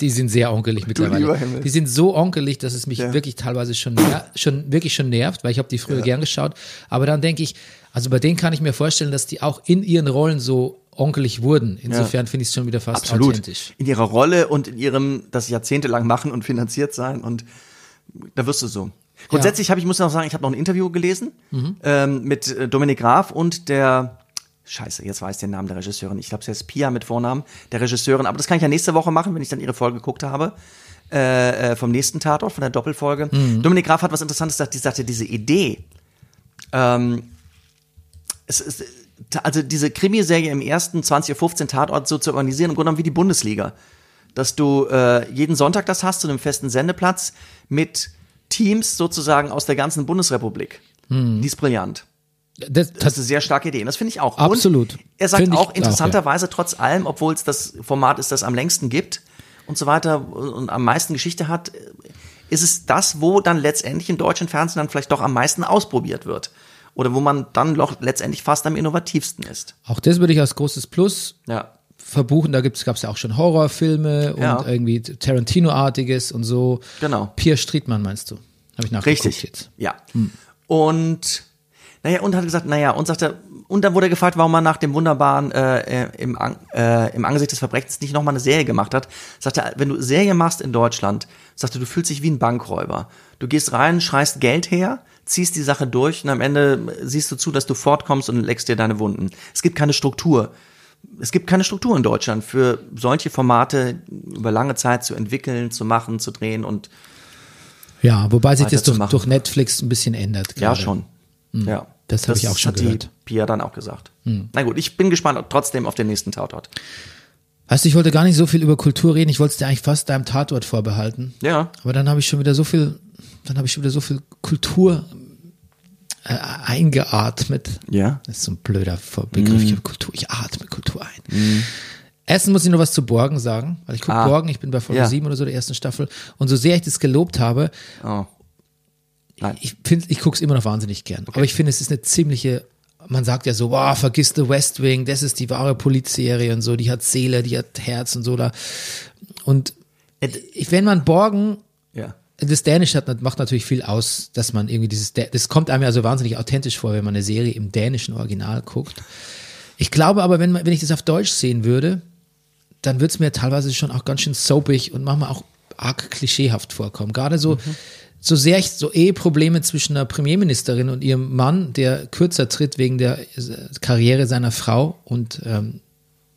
Die sind sehr onkelig mittlerweile. Die sind so onkelig, dass es mich Ja. wirklich teilweise schon, schon wirklich schon nervt, weil ich habe die früher gern geschaut. Aber dann denke ich, also bei denen kann ich mir vorstellen, dass die auch in ihren Rollen so onkelig wurden. Insofern finde ich es schon wieder fast authentisch. In ihrer Rolle und in ihrem, das jahrzehntelang machen und finanziert sein und da wirst du so. Grundsätzlich habe ich, muss noch sagen, ich habe noch ein Interview gelesen Mhm. ähm, mit äh, Dominik Graf und der Scheiße, jetzt weiß ich den Namen der Regisseurin. Ich glaube, es heißt Pia mit Vornamen, der Regisseurin. Aber das kann ich ja nächste Woche machen, wenn ich dann ihre Folge geguckt habe. Äh, äh, vom nächsten Tatort, von der Doppelfolge. Mhm. Dominik Graf hat was Interessantes gesagt. Die sagte, diese Idee, ähm, es ist, also diese Krimiserie im ersten 20 oder 15 Tatort so zu organisieren, im Grunde genommen wie die Bundesliga. Dass du äh, jeden Sonntag das hast zu einem festen Sendeplatz mit Teams sozusagen aus der ganzen Bundesrepublik. Die ist brillant. Das, Das ist eine sehr starke Idee. Und das finde ich auch. Absolut. Und er sagt Finde ich auch auch, interessanterweise, trotz allem, obwohl es das Format ist, das am längsten gibt und so weiter und am meisten Geschichte hat, ist es das, wo dann letztendlich im deutschen Fernsehen dann vielleicht doch am meisten ausprobiert wird. Oder wo man dann doch letztendlich fast am innovativsten ist. auch das würde ich als großes Plus Ja. verbuchen. Da gab es ja auch schon Horrorfilme Ja. und irgendwie Tarantino-artiges und so. Genau. Pierre Striedmann meinst du? Habe ich nachgeguckt Richtig. jetzt. Ja. Und naja, und hat gesagt, naja, und sagte, und dann wurde er gefragt, warum man nach dem wunderbaren äh, äh, im, äh, im Angesicht des Verbrechens nicht nochmal eine Serie gemacht hat. Sagte, wenn du Serie machst in Deutschland, sagte, du fühlst dich wie ein Bankräuber. Du gehst rein, schreist Geld her, ziehst die Sache durch und am Ende siehst du zu, dass du fortkommst und leckst dir deine Wunden. Es gibt keine Struktur. Es gibt keine Struktur in Deutschland für solche Formate über lange Zeit zu entwickeln, zu machen, zu drehen und Ja, wobei sich das durch, durch Netflix ein bisschen ändert. Ja, gerade. schon. Ja. Das habe ich auch schon hat gehört. Pia dann auch gesagt. Na gut, ich bin gespannt trotzdem auf den nächsten Tatort. Weißt du, ich wollte gar nicht so viel über Kultur reden. Ich wollte es dir eigentlich fast deinem Tatort vorbehalten. Ja. Aber dann habe ich schon wieder so viel, dann habe ich wieder so viel Kultur äh, eingeatmet. Ja. Das ist so ein blöder Begriff. Ich hab Kultur. Ich atme Kultur ein. Erstens muss ich noch was zu Borgen sagen, weil ich gucke Ah. Borgen, ich bin bei Folge Ja. 7 oder so der ersten Staffel. Und so sehr ich das gelobt habe, Oh. Nein. ich finde, ich gucke es immer noch wahnsinnig gern. Aber ich finde, es ist eine ziemliche, man sagt ja so, wow, vergiss The West Wing, das ist die wahre Polizserie und so, die hat Seele, die hat Herz und so da. Und ich, wenn man Borgen, Ja. Das Dänisch hat, macht natürlich viel aus, dass man irgendwie dieses, das kommt einem ja so wahnsinnig authentisch vor, wenn man eine Serie im dänischen Original guckt. Ich glaube aber, wenn, man, wenn ich das auf Deutsch sehen würde, dann würde es mir teilweise schon auch ganz schön soapig und manchmal auch arg klischeehaft vorkommen. Gerade so, so sehr ich so Eheprobleme zwischen einer Premierministerin und ihrem Mann, der kürzer tritt wegen der äh, Karriere seiner Frau und ähm,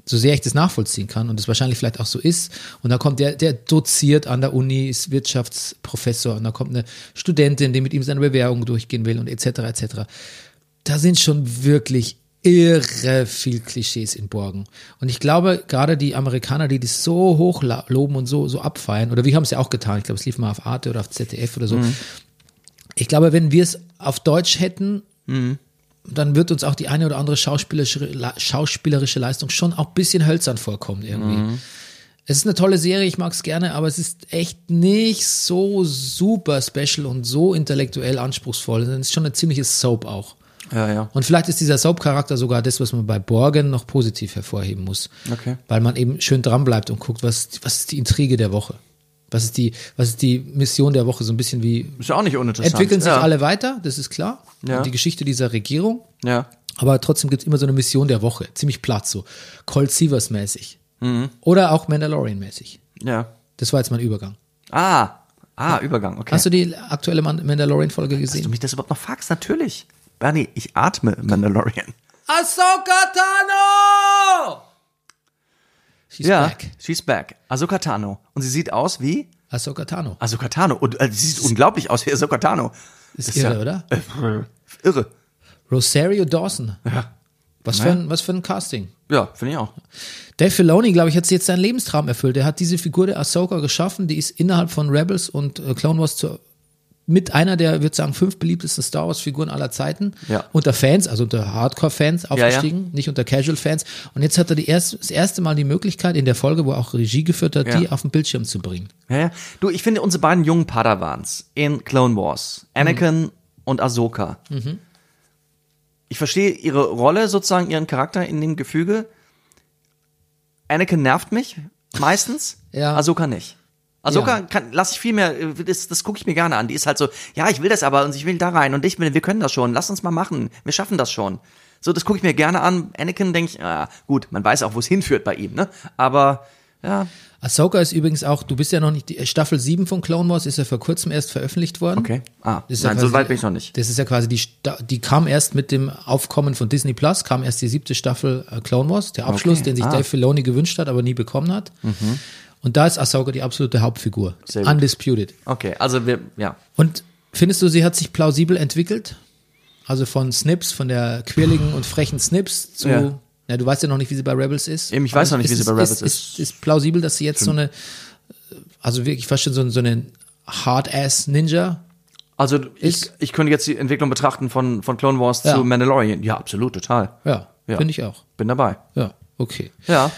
so sehr ich das nachvollziehen kann und es wahrscheinlich vielleicht auch so ist. Und da kommt der, der doziert an der Uni, ist Wirtschaftsprofessor und da kommt eine Studentin, die mit ihm seine Bewerbung durchgehen will und etc. etc. Da sind schon wirklich irre viel Klischees in Borgen. Und ich glaube, gerade die Amerikaner, die das so hoch loben und so, so abfeiern, oder wir haben es ja auch getan, ich glaube, es lief mal auf Arte oder auf ZDF oder so. Ich glaube, wenn wir es auf Deutsch hätten, dann wird uns auch die eine oder andere schauspielerische, schauspielerische Leistung schon auch ein bisschen hölzern vorkommen irgendwie. Es ist eine tolle Serie, ich mag es gerne, aber es ist echt nicht so super special und so intellektuell anspruchsvoll. Es ist schon eine ziemliche Soap auch. Ja, ja. Und vielleicht ist dieser Soap-Charakter sogar das, was man bei Borgen noch positiv hervorheben muss. Okay. Weil man eben schön dran bleibt und guckt, was, was ist die Intrige der Woche? Was ist die, was ist die Mission der Woche? So ein bisschen wie, Ist ja auch nicht uninteressant. entwickeln sich ja. alle weiter, das ist klar. Ja. Die Geschichte dieser Regierung. Ja. Aber trotzdem gibt es immer so eine Mission der Woche. Ziemlich platt so. Colt Sievers mäßig. Oder auch Mandalorian mäßig. Ja. Das war jetzt mein Übergang. Ah. Ah, Übergang, okay. Hast du die aktuelle Man- Mandalorian-Folge Dass du gesehen? mich das überhaupt noch fragst? Natürlich. Bernie, ich atme Mandalorian. Ahsoka Tano! She's ja, back. she's back. Ahsoka Tano. Und sie sieht aus wie Ahsoka Tano. Ahsoka Tano. Und äh, sie sieht unglaublich aus wie Ahsoka Tano. Ist Das irre, ja, oder? Äh, irre. Rosario Dawson. Ja. Was, für ein, was für ein Casting. Ja, finde ich auch. Dave Filoni, glaube ich, hat jetzt seinen Lebenstraum erfüllt. Er hat diese Figur der Ahsoka geschaffen, die ist innerhalb von Rebels und äh, Clone Wars zu, mit einer der, würde sagen, fünf beliebtesten Star Wars Figuren aller Zeiten. Ja. Unter Fans, also unter Hardcore-Fans aufgestiegen, nicht unter Casual-Fans. Und jetzt hat er die erst, das erste Mal die Möglichkeit in der Folge, wo er auch Regie geführt hat, Ja. die auf den Bildschirm zu bringen. Ja, ja. Du, ich finde unsere beiden jungen Padawans in Clone Wars, Anakin und Ahsoka. Ich verstehe ihre Rolle, sozusagen ihren Charakter in dem Gefüge. Anakin nervt mich meistens, Ja. Ahsoka nicht. Ahsoka Ja. kann, lass ich viel mehr, äh, das, das gucke ich mir gerne an. Die ist halt so, ja, ich will das aber und ich will da rein und ich will, wir können das schon, lass uns mal machen, wir schaffen das schon. So, das gucke ich mir gerne an. Anakin denke ich, ah, gut, man weiß auch, wo es hinführt bei ihm, ne? Aber ja, Ahsoka ist übrigens auch, du bist ja noch nicht, die Staffel 7 von Clone Wars ist ja vor kurzem erst veröffentlicht worden. okay. Ah, Das ist ja nein, quasi- so weit bin ich noch nicht. Das ist ja quasi die, die kam erst mit dem Aufkommen von Disney Plus, kam erst die siebte Staffel äh, Clone Wars, der Abschluss, Okay, den sich ah. Mhm. Dave Filoni gewünscht hat, aber nie bekommen hat. Und da ist Ahsoka die absolute Hauptfigur. Undisputed. Okay, also wir, ja. Und findest du, sie hat sich plausibel entwickelt? Also von Snips, von der quirligen und frechen Snips zu, ja. Ja. du weißt ja noch nicht, wie sie bei Rebels ist. Eben, ich weiß Aber noch nicht, wie sie bei Rebels ist. ist. Ist, ist plausibel, dass sie jetzt so eine, also wirklich fast schon so, so eine Hard-Ass-Ninja Also ich, ich könnte jetzt die Entwicklung betrachten von, von Clone Wars Ja. zu Mandalorian. Ja, absolut, total. Ja, Ja. finde ich auch. Bin dabei. Ja, okay. Ja.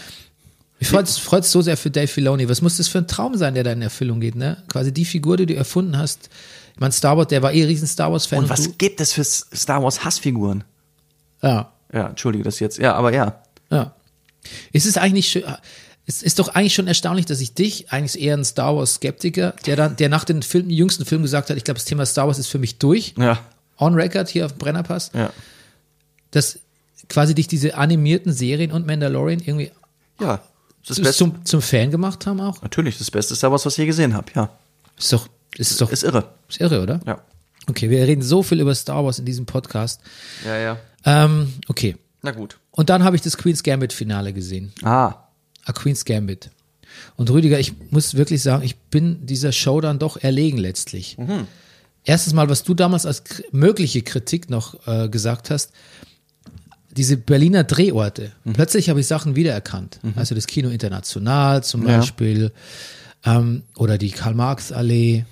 Ich freut es so sehr für Dave Filoni. Was muss das für ein Traum sein, der da in Erfüllung geht, ne? Quasi die Figur, die du erfunden hast. Ich meine, Star Wars, der war eh riesen Star Wars-Fan. Und was gibt es für Star Wars Hassfiguren? ja, Ja, entschuldige das jetzt. Ja, aber ja. ja. Ist es eigentlich schön, es ist doch eigentlich schon erstaunlich, dass ich dich, eigentlich eher ein Star Wars-Skeptiker, der dann, der nach den Film, jüngsten Film gesagt hat, ich glaube, das Thema Star Wars ist für mich durch. Ja. On Record hier auf dem Brennerpass, Ja. dass quasi dich diese animierten Serien und Mandalorian irgendwie Ja. Das Beste. zum, zum Fan gemacht haben auch. Natürlich, das beste Star Wars, was ich je gesehen habe. Ja. Ist doch, ist doch, Ist irre. ist irre, oder? Ja. Okay, wir reden so viel über Star Wars in diesem Podcast. Ja, ja. Ähm, okay. Na gut. Und dann habe ich das Queen's Gambit Finale gesehen. Ah. A Queen's Gambit. Und Rüdiger, ich muss wirklich sagen, ich bin dieser Show dann doch erlegen letztlich. Erstens mal, was du damals als mögliche Kritik noch äh, gesagt hast, diese Berliner Drehorte. Plötzlich habe ich Sachen wiedererkannt. Also das Kino International zum Ja. Beispiel ähm, oder die Karl-Marx-Allee.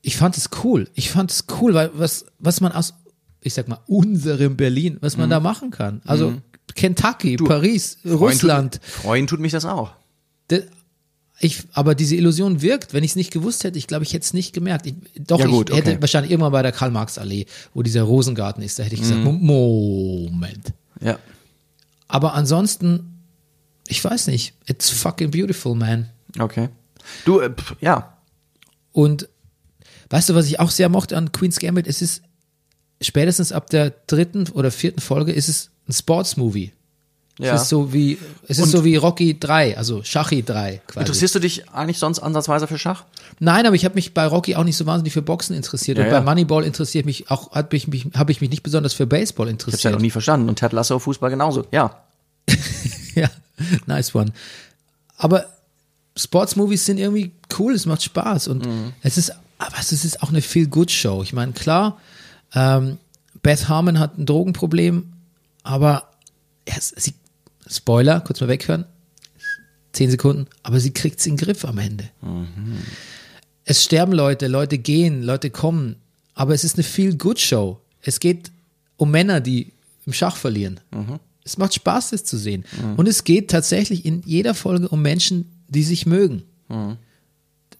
Ich fand es cool. Ich fand es cool, weil was, was man aus, ich sag mal, unserem Berlin, was man da machen kann. Also Kentucky, Paris, Russland. Tut, freuen tut mich das auch. De- Ich, aber diese Illusion wirkt, wenn ich es nicht gewusst hätte, ich glaube, ich hätte es nicht gemerkt. Ich, doch, Ja, gut, ich hätte okay. wahrscheinlich irgendwann bei der Karl-Marx-Allee, wo dieser Rosengarten ist, da hätte ich gesagt, Mhm. Mo- Moment. Ja. Aber ansonsten, ich weiß nicht, it's fucking beautiful, man. Okay. Du, äh, pf, ja. Und weißt du, was ich auch sehr mochte an Queen's Gambit? Es ist spätestens ab der dritten oder vierten Folge ist es ein Sportsmovie. Ja. Es ist so wie, es ist Und- so wie Rocky 3, also Schachi 3 quasi. Interessierst du dich eigentlich sonst ansatzweise für Schach? Nein, aber ich habe mich bei Rocky auch nicht so wahnsinnig für Boxen interessiert. Ja, und ja. bei Moneyball interessiert mich auch, habe ich mich, habe ich mich nicht besonders für Baseball Ich hab's ja interessiert. noch nie verstanden. Und Ted Lasso Fußball genauso. Ja. ja, nice one. Aber Sportsmovies sind irgendwie cool, es macht Spaß und Mhm. es ist, aber es ist auch eine Feel-Good-Show. Ich meine, klar, ähm, Beth Harmon hat ein Drogenproblem, aber es, sie, Spoiler, kurz mal weghören, zehn Sekunden, aber sie kriegt es in den Griff am Ende. Es sterben Leute, Leute gehen, Leute kommen, aber es ist eine Feel-Good-Show. Es geht um Männer, die im Schach verlieren. Es macht Spaß, das zu sehen. Und es geht tatsächlich in jeder Folge um Menschen, die sich mögen.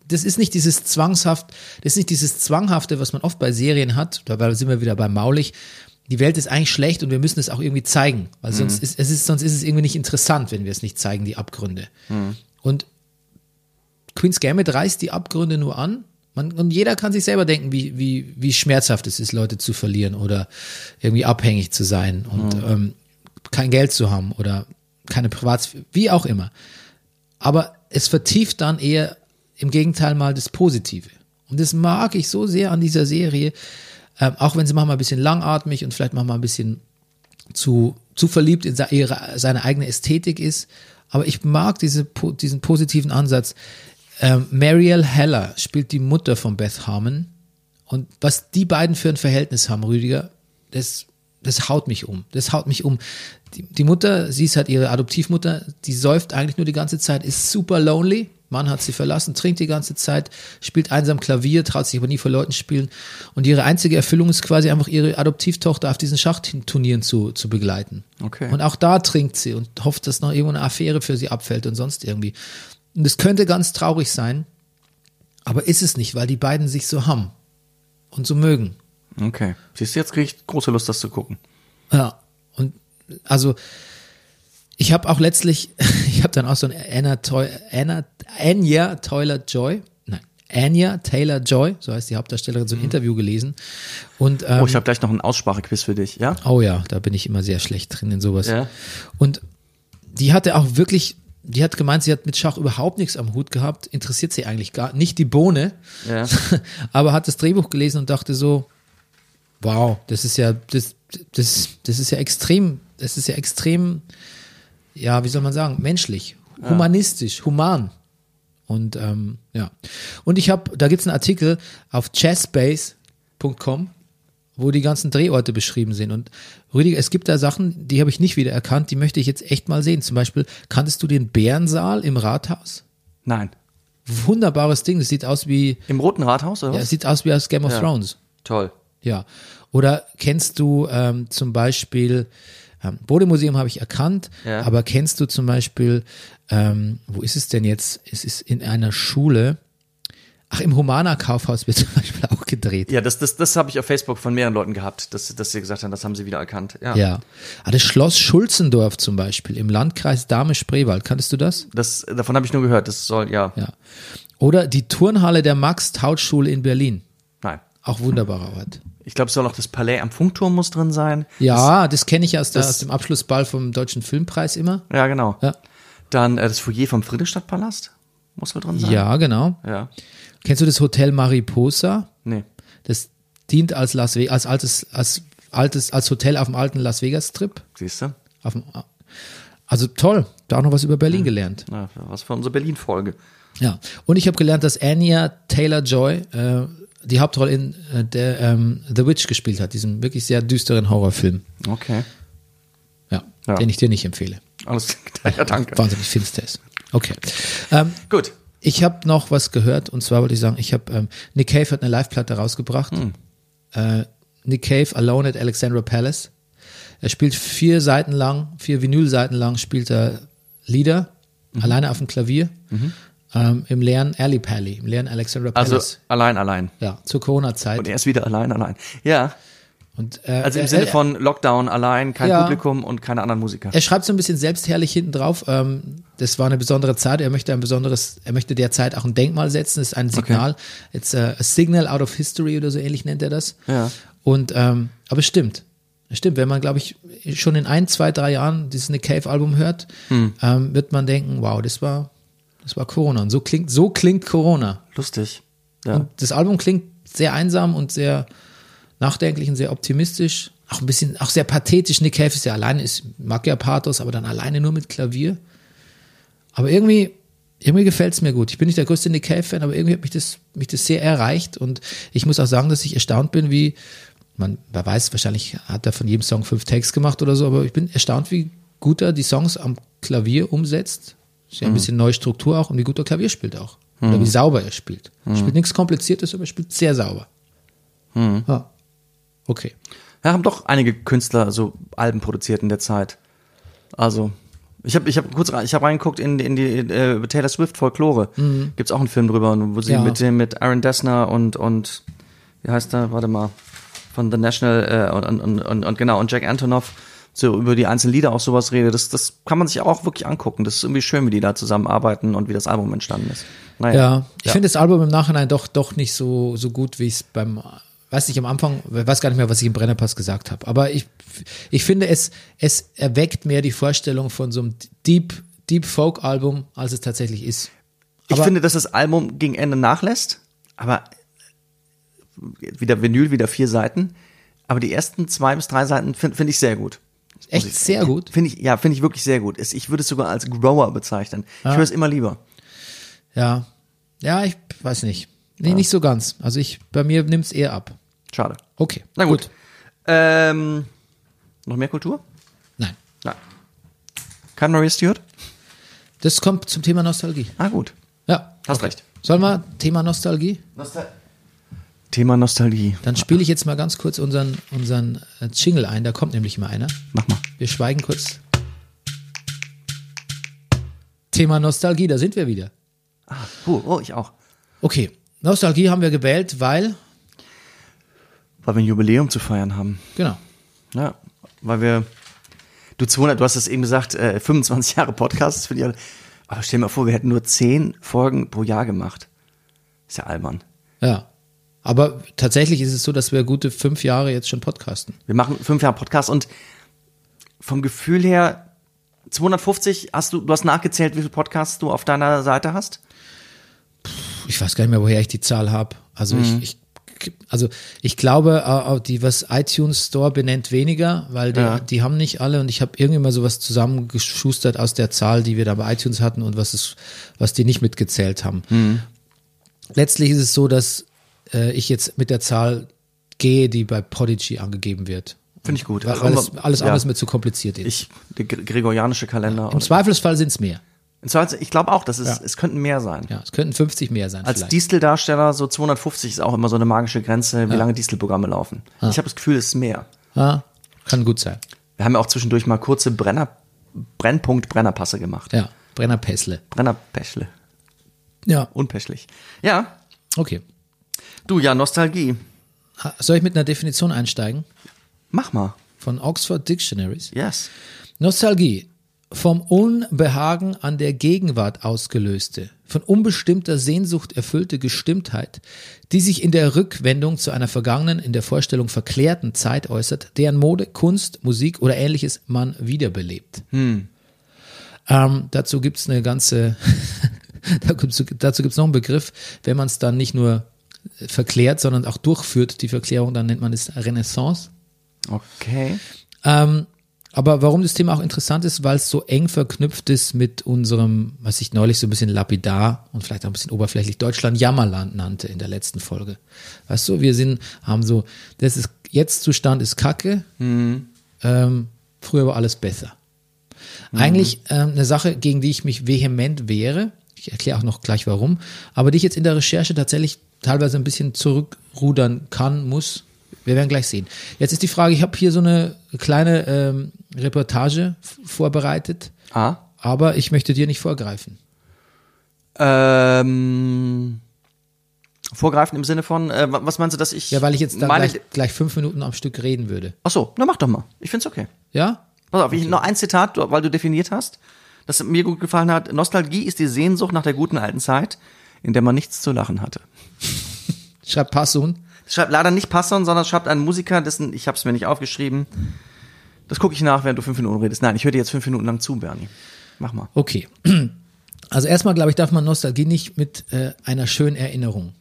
Das ist nicht dieses zwangshaft, das ist nicht dieses zwanghafte, was man oft bei Serien hat. Dabei sind wir wieder bei Maulig. Die Welt ist eigentlich schlecht und wir müssen es auch irgendwie zeigen, weil sonst ist es ist sonst ist es irgendwie nicht interessant, wenn wir es nicht zeigen, die Abgründe. Und Queen's Gambit reißt die Abgründe nur an. Man, und jeder kann sich selber denken, wie, wie, wie schmerzhaft es ist, Leute zu verlieren oder irgendwie abhängig zu sein und ähm, kein Geld zu haben oder keine Privatsphäre, wie auch immer. Aber es vertieft dann eher im Gegenteil mal das Positive. Und das mag ich so sehr an dieser Serie, ähm, auch wenn sie manchmal ein bisschen langatmig und vielleicht manchmal ein bisschen zu, zu verliebt in ihre, seine eigene Ästhetik ist. Aber ich mag diese, diesen positiven Ansatz. Ähm, Marielle Heller spielt die Mutter von Beth Harmon. Und was die beiden für ein Verhältnis haben, Rüdiger, das, das haut mich um. Das haut mich um. Die, die Mutter, sie ist halt ihre Adoptivmutter, die säuft eigentlich nur die ganze Zeit, ist super lonely. Mann hat sie verlassen, trinkt die ganze Zeit, spielt einsam Klavier, traut sich aber nie vor Leuten spielen. Und ihre einzige Erfüllung ist quasi einfach ihre Adoptivtochter auf diesen Schachturnieren zu, zu begleiten. Okay. Und auch da trinkt sie und hofft, dass noch irgendwo eine Affäre für sie abfällt und sonst irgendwie. Und es könnte ganz traurig sein, aber ist es nicht, weil die beiden sich so haben und so mögen. Okay. Siehst du, jetzt kriege ich große Lust, das zu gucken. Ja, und also ich habe auch letztlich, ich habe dann auch so ein Anna, Toy, Anna Anya Taylor Joy, nein, Anya Taylor Joy, so heißt die Hauptdarstellerin, so ein Interview gelesen. Und ähm, Oh, ich habe gleich noch einen Aussprachequiz für dich, ja? Oh ja, da bin ich immer sehr schlecht drin in sowas. Ja. Und die hatte auch wirklich, die hat gemeint, sie hat mit Schach überhaupt nichts am Hut gehabt, interessiert sie eigentlich gar nicht die Bohne, Ja. aber hat das Drehbuch gelesen und dachte so, wow, das ist ja, das, das, das ist ja extrem, das ist ja extrem, ja, wie soll man sagen, menschlich, humanistisch, human. Und ähm, ja. Und ich habe, da gibt's einen Artikel auf chessbase.com, wo die ganzen Drehorte beschrieben sind. Und Rüdiger, es gibt da Sachen, die habe ich nicht wieder erkannt, die möchte ich jetzt echt mal sehen. Zum Beispiel, kanntest du den Bärensaal im Rathaus? Nein. Wunderbares Ding, das sieht aus wie, Im Roten Rathaus, oder ja, es sieht aus wie aus Game of Ja. Thrones. Toll. Ja. Oder kennst du ähm, zum Beispiel, ähm, Bodemuseum habe ich erkannt, Ja. aber kennst du zum Beispiel, ähm, wo ist es denn jetzt? Es ist in einer Schule. Ach, im Humana Kaufhaus wird zum Beispiel auch gedreht. Ja, das, das, das habe ich auf Facebook von mehreren Leuten gehabt, dass, dass sie gesagt haben, das haben sie wieder erkannt. Ja. Ja. Ah, das Schloss Schulzendorf zum Beispiel im Landkreis Dahme-Spreewald. Kanntest du das? Das, davon habe ich nur gehört. Das soll, ja. Ja. Oder die Turnhalle der Max-Taut-Schule in Berlin. Nein. Auch wunderbarer Ort. Ich glaube, es soll auch das Palais am Funkturm muss drin sein. Ja, das kenne ich aus, der, das- aus dem Abschlussball vom Deutschen Filmpreis immer. Ja, genau. Ja. Dann äh, das Foyer vom Friedrichstadtpalast muss mit drin sein. Ja, genau. Ja. Kennst du das Hotel Mariposa? Nee. Das dient als Las Vegas, als altes, als altes, als Hotel auf dem alten Las Vegas Strip. Siehst du? Dem, also toll, da auch noch was über Berlin gelernt. Na, was für unsere Berlin-Folge. Ja. Und ich habe gelernt, dass Anya Taylor Joy äh, die Hauptrolle in äh, der ähm, The Witch gespielt hat, diesem wirklich sehr düsteren Horrorfilm. Okay. Ja, Ja. den ich dir nicht empfehle. Alles ja, danke. Wahnsinnig finster ist. Okay. Ähm, Gut. Ich habe noch was gehört und zwar wollte ich sagen, ich habe ähm, Nick Cave hat eine Live-Platte rausgebracht. Äh, Nick Cave Alone at Alexandra Palace. Er spielt vier Seiten lang, vier Vinylseiten lang spielt er Lieder alleine auf dem Klavier ähm, im leeren Alley Pally, im leeren Alexandra Also Palace. allein, allein. ja, zur Corona-Zeit. Und er ist wieder allein, allein. Ja. Und, äh, Also im er- Sinne von Lockdown allein, kein Ja. Publikum und keine anderen Musiker. Er schreibt so ein bisschen selbstherrlich hinten drauf. Ähm, das war eine besondere Zeit. Er möchte ein besonderes, er möchte der Zeit auch ein Denkmal setzen. Das ist ein Signal. It's a, a signal out of history oder so ähnlich nennt er das. Ja. Und ähm, aber es stimmt. Stimmt, wenn man, glaube ich, schon in ein, zwei, drei Jahren dieses Nick Cave-Album hört, ähm, wird man denken, wow, das war, das war Corona. Und so klingt, so klingt Corona. Lustig. Ja. Und das Album klingt sehr einsam und sehr nachdenklich und sehr optimistisch. Auch ein bisschen, auch sehr pathetisch. Nick Cave ist ja alleine, ist, mag ja Pathos, aber dann alleine nur mit Klavier. Aber irgendwie, irgendwie gefällt es mir gut. Ich bin nicht der größte Nick Cave-Fan, aber irgendwie hat mich das, mich das sehr erreicht. Und ich muss auch sagen, dass ich erstaunt bin, wie, man, wer weiß, wahrscheinlich hat er von jedem Song fünf Takes gemacht oder so, aber ich bin erstaunt, wie gut er die Songs am Klavier umsetzt. Ist ja ein bisschen neue Struktur auch und wie gut er Klavier spielt auch. Oder wie sauber er spielt. Er spielt nichts Kompliziertes, aber er spielt sehr sauber. Ja. Okay. Ja, haben doch einige Künstler so Alben produziert in der Zeit. Also, ich habe ich hab kurz ich hab reingeguckt in, die- in die äh, Taylor Swift Folklore. Gibt's auch einen Film drüber, wo sie Ja. mit dem mit Aaron Dessner und und wie heißt der? Warte mal von The National äh, und, und, und, und genau und Jack Antonoff so über die einzelnen Lieder auch sowas redet. Das das kann man sich auch wirklich angucken. Das ist irgendwie schön, wie die da zusammenarbeiten und wie das Album entstanden ist. Naja. Ja, ich finde das Album im Nachhinein doch, doch nicht so, so gut, wie ich es beim, weiß nicht, am Anfang, ich weiß gar nicht mehr, was ich im Brennerpass gesagt habe. Aber ich, ich finde, es, es erweckt mehr die Vorstellung von so einem Deep, Deep Folk Album, als es tatsächlich ist. Ich Aber- finde, dass das Album gegen Ende nachlässt, aber wieder Vinyl, wieder vier Seiten. Aber die ersten zwei bis drei Seiten finde find ich sehr gut. Echt sehr gut. Finde ich, ja, finde ich wirklich sehr gut. Ich würde es sogar als Grower bezeichnen. Ich höre es immer lieber. Ja. Ja, ich weiß nicht. Nee, nicht so ganz. Also ich, bei mir nimmt es eher ab. Schade. Okay. Na gut. Ähm, noch mehr Kultur? Nein. Nein. Kein Maria Stewart? Das kommt zum Thema Nostalgie. Ah, gut. Ja. Hast recht. Sollen wir Thema Nostalgie? Thema Nostalgie. Dann spiele ich jetzt mal ganz kurz unseren, unseren äh, Jingle ein. Da kommt nämlich mal einer. Mach mal. Wir schweigen kurz. Thema Nostalgie, da sind wir wieder. Oh, oh, ich auch. Okay, Nostalgie haben wir gewählt, weil, Weil wir ein Jubiläum zu feiern haben. genau, Ja, weil wir, du 200, du hast es eben gesagt, äh, 25 Jahre Podcast, finde ich, alle- aber stell dir mal vor, wir hätten nur 10 Folgen pro Jahr gemacht. Ist ja albern. ja. Aber tatsächlich ist es so, dass wir gute fünf Jahre jetzt schon podcasten. Wir machen fünf Jahre Podcast und vom Gefühl her, 250, hast du, du hast nachgezählt, wie viele Podcasts du auf deiner Seite hast? Ich weiß gar nicht mehr, woher ich die Zahl habe. Also ich, ich, also ich glaube, äh, auch die, was iTunes Store benennt, weniger, weil die, Ja. die haben nicht alle und ich habe irgendwie mal sowas zusammengeschustert aus der Zahl, die wir da bei iTunes hatten und was es, was die nicht mitgezählt haben. Letztlich ist es so, dass äh, ich jetzt mit der Zahl gehe, die bei Prodigy angegeben wird. Finde ich gut. Weil, das alles ja. andere ist mir zu kompliziert ist. Ich, der gre- gregorianische Kalender. Im Zweifelsfall sind es mehr. Ich glaube auch, dass es, Ja. es könnten mehr sein. Ja, es könnten 50 mehr sein. Als. Disteldarsteller so 250 ist auch immer so eine magische Grenze, wie lange Distelprogramme laufen. Ich habe das Gefühl, es ist mehr. ja, kann gut sein. Wir haben ja auch zwischendurch mal kurze Brenner, Brennpunkt Brennerpasse gemacht. Ja, Brenner Pässle. Brennerpeschle. Ja, Unpeschlich. Ja. okay. Du, ja, Nostalgie. Soll ich mit einer Definition einsteigen? Mach mal. Von Oxford Dictionaries. Yes. Nostalgie. Vom Unbehagen an der Gegenwart ausgelöste, von unbestimmter Sehnsucht erfüllte Gestimmtheit, die sich in der Rückwendung zu einer vergangenen, in der Vorstellung verklärten Zeit äußert, deren Mode, Kunst, Musik oder ähnliches man wiederbelebt. Ähm, dazu gibt's eine ganze, dazu gibt's noch einen Begriff, wenn man es dann nicht nur verklärt, sondern auch durchführt, die Verklärung, dann nennt man es Renaissance. Okay. Ähm, aber warum das Thema auch interessant ist, weil es so eng verknüpft ist mit unserem, was ich neulich so ein bisschen lapidar und vielleicht auch ein bisschen oberflächlich Deutschland Jammerland nannte in der letzten Folge. Weißt du, wir sind, haben so, das ist, jetzt Zustand ist Kacke, ähm, früher war alles besser. Eigentlich ähm, eine Sache, gegen die ich mich vehement wehre. Ich erkläre auch noch gleich warum. Aber die ich jetzt in der Recherche tatsächlich teilweise ein bisschen zurückrudern kann, muss. Wir werden gleich sehen. Jetzt ist die Frage, ich habe hier so eine kleine ähm, Reportage vorbereitet, Ah. aber ich möchte dir nicht vorgreifen. Ähm, vorgreifen im Sinne von, äh, was meinst du, dass ich. Ja, weil ich jetzt dann gleich, gleich fünf Minuten am Stück reden würde. Ach so, na mach doch mal. Ich find's okay. Ja? Pass auf, ich, noch ein Zitat, weil du definiert hast, das mir gut gefallen hat. Nostalgie ist die Sehnsucht nach der guten alten Zeit, in der man nichts zu lachen hatte. Schreibt Passun. Schreibt leider nicht Passon, sondern schreibt ein Musiker, dessen, ich habe es mir nicht aufgeschrieben. Das gucke ich nach, während du fünf Minuten redest. Nein, ich höre dir jetzt fünf Minuten lang zu, Bernie. Mach mal. Okay. Also erstmal, glaube ich, darf man Nostalgie nicht mit äh, einer schönen Erinnerung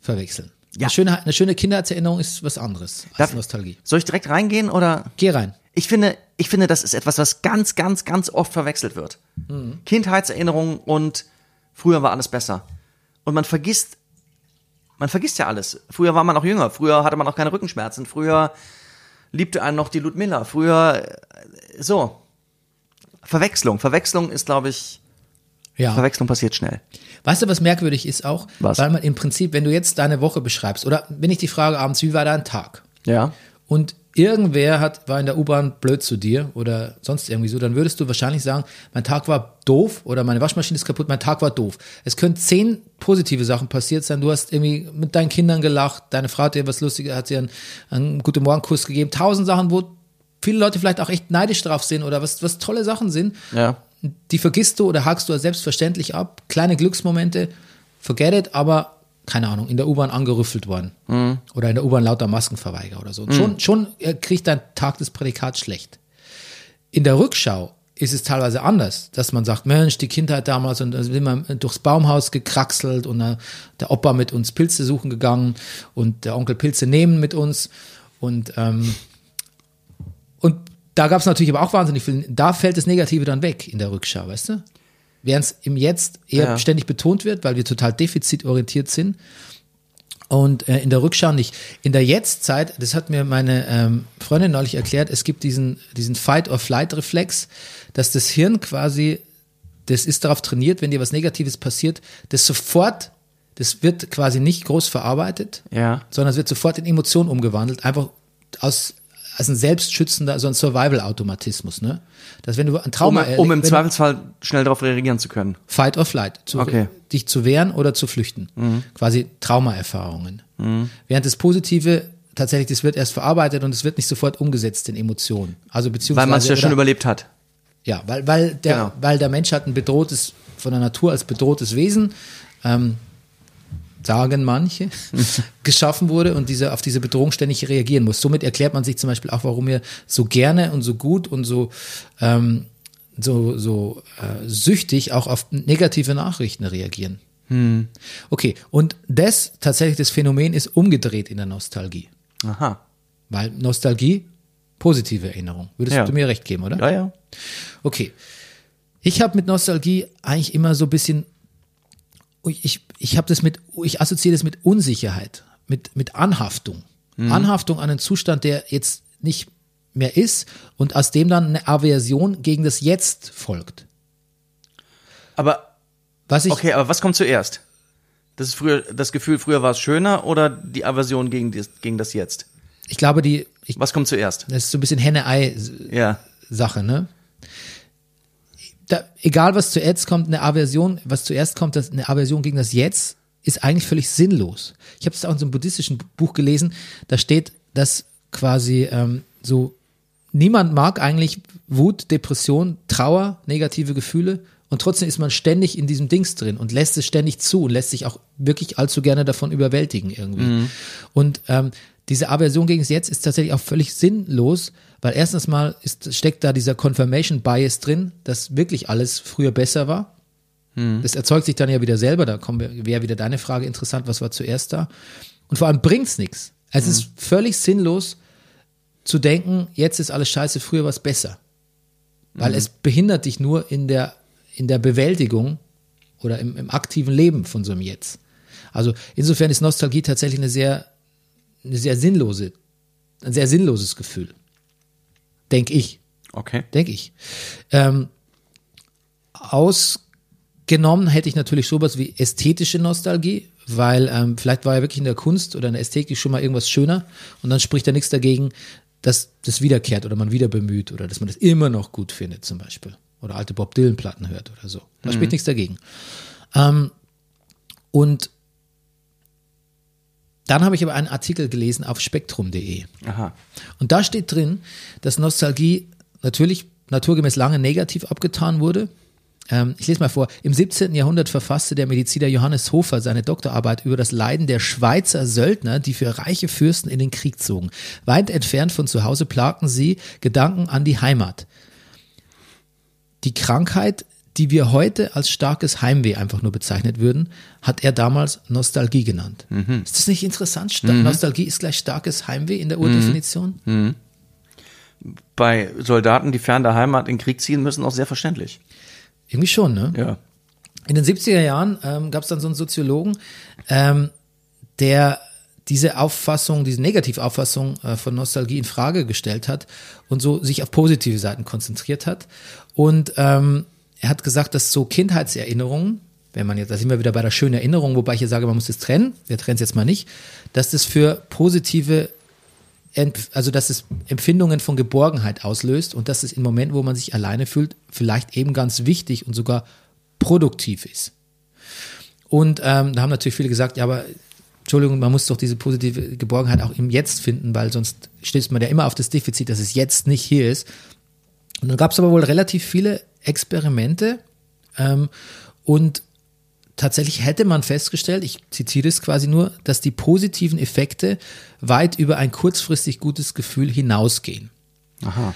verwechseln. Ja. Eine, schöne, eine schöne Kindheitserinnerung ist was anderes als Darf- Nostalgie. Soll ich direkt reingehen oder? Geh rein. Ich finde, ich finde, das ist etwas, was ganz, ganz, ganz oft verwechselt wird. Kindheitserinnerungen und früher war alles besser. Und man vergisst, man vergisst ja alles. Früher war man auch jünger. Früher hatte man auch keine Rückenschmerzen. Früher liebte einen noch die Ludmilla. Früher, äh, so. Verwechslung. Verwechslung ist, glaube ich, Ja. Verwechslung passiert schnell. Weißt du, was merkwürdig ist auch? Was? Weil man im Prinzip, wenn du jetzt deine Woche beschreibst, oder wenn ich die Frage abends, wie war dein Tag? Ja. Und irgendwer hat, war in der U-Bahn blöd zu dir oder sonst irgendwie so, dann würdest du wahrscheinlich sagen, mein Tag war doof oder meine Waschmaschine ist kaputt, mein Tag war doof. Es können zehn positive Sachen passiert sein. Du hast irgendwie mit deinen Kindern gelacht, deine Frau hat dir was Lustiges, hat dir einen, einen guten Morgenkuss gegeben. Tausend Sachen, wo viele Leute vielleicht auch echt neidisch drauf sind oder was, was tolle Sachen sind. Ja. Die vergisst du oder hakst du als selbstverständlich ab. Kleine Glücksmomente, forget it, aber keine Ahnung, in der U-Bahn angerüffelt worden. Oder in der U-Bahn lauter Maskenverweiger oder so. Und Schon, schon äh, kriegt dein Tag das Prädikat schlecht. In der Rückschau ist es teilweise anders, dass man sagt, Mensch, die Kindheit damals und da sind wir durchs Baumhaus gekraxelt und äh, der Opa mit uns Pilze suchen gegangen und der Onkel Pilze nehmen mit uns und ähm, und da gab es natürlich aber auch wahnsinnig viel. Da fällt das Negative dann weg in der Rückschau, weißt du? Während es im Jetzt eher Ja. ständig betont wird, weil wir total defizitorientiert sind. Und äh, in der Rückschau nicht. In der Jetztzeit, das hat mir meine ähm, Freundin neulich erklärt, es gibt diesen, diesen Fight-or-Flight-Reflex, dass das Hirn quasi, das ist darauf trainiert, wenn dir was Negatives passiert, das sofort, das wird quasi nicht groß verarbeitet, Ja. sondern es wird sofort in Emotionen umgewandelt, einfach aus als ein selbstschützender, so ein Survival-Automatismus, ne? Dass wenn du ein Um, Trauma um im wenn- Zweifelsfall schnell darauf reagieren zu können. Fight or Flight, zu, Okay. Mhm. dich zu wehren oder zu flüchten. Quasi Traumaerfahrungen. Während das Positive tatsächlich, das wird erst verarbeitet und es wird nicht sofort umgesetzt in Emotionen. Also beziehungsweise Weil man es ja schon überlebt hat. ja, weil, weil, der, Genau. weil der Mensch hat ein bedrohtes, von der Natur als bedrohtes Wesen, ähm, sagen manche, geschaffen wurde und diese, auf diese Bedrohung ständig reagieren muss. Somit erklärt man sich zum Beispiel auch, warum wir so gerne und so gut und so, ähm, so, so äh, süchtig auch auf negative Nachrichten reagieren. Okay, und das tatsächlich, das Phänomen ist umgedreht in der Nostalgie. Aha. Weil Nostalgie, positive Erinnerung. Würdest Ja. du mir recht geben, oder? Ja, ja. Okay. Ich habe mit Nostalgie eigentlich immer so ein bisschen, ich, ich habe das mit, ich assoziiere das mit Unsicherheit, mit, mit Anhaftung. Anhaftung an einen Zustand, der jetzt nicht mehr ist und aus dem dann eine Aversion gegen das Jetzt folgt. Aber, Was ich, okay, aber was kommt zuerst? Das ist früher, das Gefühl, früher war es schöner oder die Aversion gegen, das- gegen das Jetzt? ich glaube, die, ich, Was kommt zuerst? das ist so ein bisschen Henne-Ei-Sache, Ja. ne? Da, egal was zuerst kommt, eine Aversion, was zuerst kommt, das, eine Aversion gegen das Jetzt ist eigentlich völlig sinnlos. Ich habe es auch in so einem buddhistischen Buch gelesen, da steht, dass quasi ähm, so niemand mag eigentlich Wut, Depression, Trauer, negative Gefühle und trotzdem ist man ständig in diesem Dings drin und lässt es ständig zu und lässt sich auch wirklich allzu gerne davon überwältigen irgendwie. Und ähm, diese Aversion gegen das Jetzt ist tatsächlich auch völlig sinnlos, weil erstens mal ist, steckt da dieser Confirmation Bias drin, dass wirklich alles früher besser war. Das erzeugt sich dann ja wieder selber, da wäre wieder deine Frage interessant, was war zuerst da? Und vor allem bringt's nichts. Es ist völlig sinnlos zu denken, jetzt ist alles scheiße, früher war es besser. Weil es behindert dich nur in der, in der Bewältigung oder im, im aktiven Leben von so einem Jetzt. Also insofern ist Nostalgie tatsächlich eine sehr, eine sehr sinnlose, ein sehr sinnloses Gefühl. Denke ich Okay. denke ich. Ähm, ausgenommen hätte ich natürlich sowas wie ästhetische Nostalgie, weil ähm, vielleicht war ja wirklich in der Kunst oder in der Ästhetik schon mal irgendwas schöner und dann spricht da nichts dagegen, dass das wiederkehrt oder man wieder bemüht oder dass man das immer noch gut findet zum Beispiel oder alte Bob Dylan Platten hört oder so. Da spricht nichts dagegen. Ähm, und dann habe ich aber einen Artikel gelesen auf spektrum.de. Aha. Und da steht drin, dass Nostalgie natürlich naturgemäß lange negativ abgetan wurde. Ähm, ich lese mal vor. Im 17. Jahrhundert verfasste der Mediziner Johannes Hofer seine Doktorarbeit über das Leiden der Schweizer Söldner, die für reiche Fürsten in den Krieg zogen. Weit entfernt von zu Hause plagten sie Gedanken an die Heimat. Die Krankheit, die wir heute als starkes Heimweh einfach nur bezeichnet würden, hat er damals Nostalgie genannt. Ist das nicht interessant? Sta Nostalgie ist gleich starkes Heimweh in der Urdefinition? Bei Soldaten, die fern der Heimat in Krieg ziehen müssen, auch sehr verständlich. Irgendwie schon, ne? Ja. In den 70er Jahren ähm, gab es dann so einen Soziologen, ähm, der diese Auffassung, diese Negativauffassung äh, von Nostalgie in Frage gestellt hat und so sich auf positive Seiten konzentriert hat. Und ähm, er hat gesagt, dass so Kindheitserinnerungen, wenn man jetzt, da sind wir wieder bei der schönen Erinnerung, wobei ich hier sage, man muss das trennen, wir trennen es jetzt mal nicht, dass das für positive also dass es Empfindungen von Geborgenheit auslöst und dass es in Momenten, wo man sich alleine fühlt, vielleicht eben ganz wichtig und sogar produktiv ist. Und ähm, da haben natürlich viele gesagt, ja, aber Entschuldigung, man muss doch diese positive Geborgenheit auch im Jetzt finden, weil sonst stößt man ja immer auf das Defizit, dass es jetzt nicht hier ist. Und dann gab es aber wohl relativ viele Experimente ähm, und tatsächlich hätte man festgestellt, ich zitiere es quasi nur, dass die positiven Effekte weit über ein kurzfristig gutes Gefühl hinausgehen. Aha.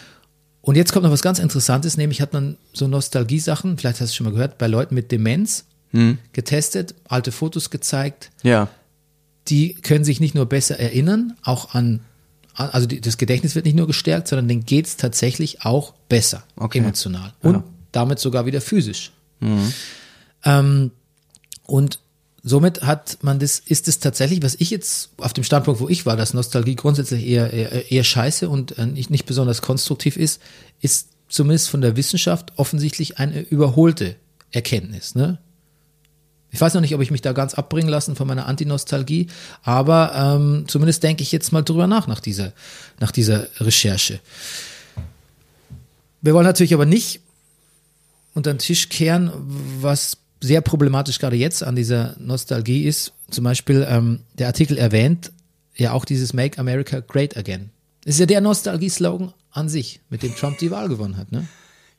Und jetzt kommt noch was ganz Interessantes, nämlich hat man so Nostalgiesachen, vielleicht hast du schon mal gehört, bei Leuten mit Demenz getestet, alte Fotos gezeigt, Ja. die können sich nicht nur besser erinnern, auch an, also die, das Gedächtnis wird nicht nur gestärkt, sondern denen geht's tatsächlich auch besser, Okay. emotional und damit sogar wieder physisch. Ähm, und somit hat man das, ist es tatsächlich, was ich jetzt auf dem Standpunkt, wo ich war, dass Nostalgie grundsätzlich eher, eher, eher scheiße und äh, nicht, nicht besonders konstruktiv ist, ist zumindest von der Wissenschaft offensichtlich eine überholte Erkenntnis. Ne? Ich weiß noch nicht, ob ich mich da ganz abbringen lassen von meiner Antinostalgie, aber ähm, zumindest denke ich jetzt mal drüber nach, nach dieser, nach dieser Recherche. Wir wollen natürlich aber nicht unter den Tisch kehren, was sehr problematisch gerade jetzt an dieser Nostalgie ist. Zum Beispiel ähm, der Artikel erwähnt ja auch dieses Make America Great Again. Das ist ja der Nostalgie-Slogan an sich, mit dem Trump die Wahl gewonnen hat. Ne?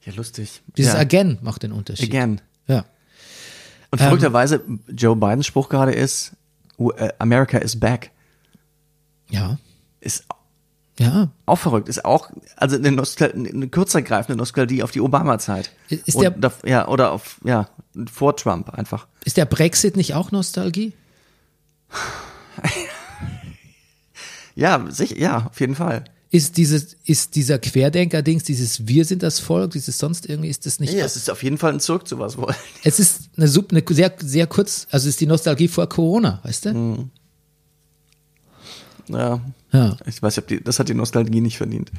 Ja, lustig. Dieses ja. Again macht den Unterschied. Again. Ja. Und verrückterweise, Joe Bidens Spruch gerade ist, "U- äh, America is back. Ja. Ist Ja. auch verrückt. Ist auch, also eine, Nostal eine kürzergreifende Nostalgie auf die Obama-Zeit. Ist der- da- ja, oder auf, ja, vor Trump einfach. Ist der Brexit nicht auch Nostalgie? Ja, sicher, ja, auf jeden Fall. Ist, dieses, ist dieser Querdenker-Dings, dieses Wir sind das Volk, dieses sonst irgendwie, ist das nicht. Ja, es ist auf jeden Fall ein Zurück zu was wollen. Es ist eine, Sub, eine sehr, sehr kurz, also es ist die Nostalgie vor Corona, weißt du? Mhm. Ja. Ja, Ich weiß die, das hat die Nostalgie nicht verdient.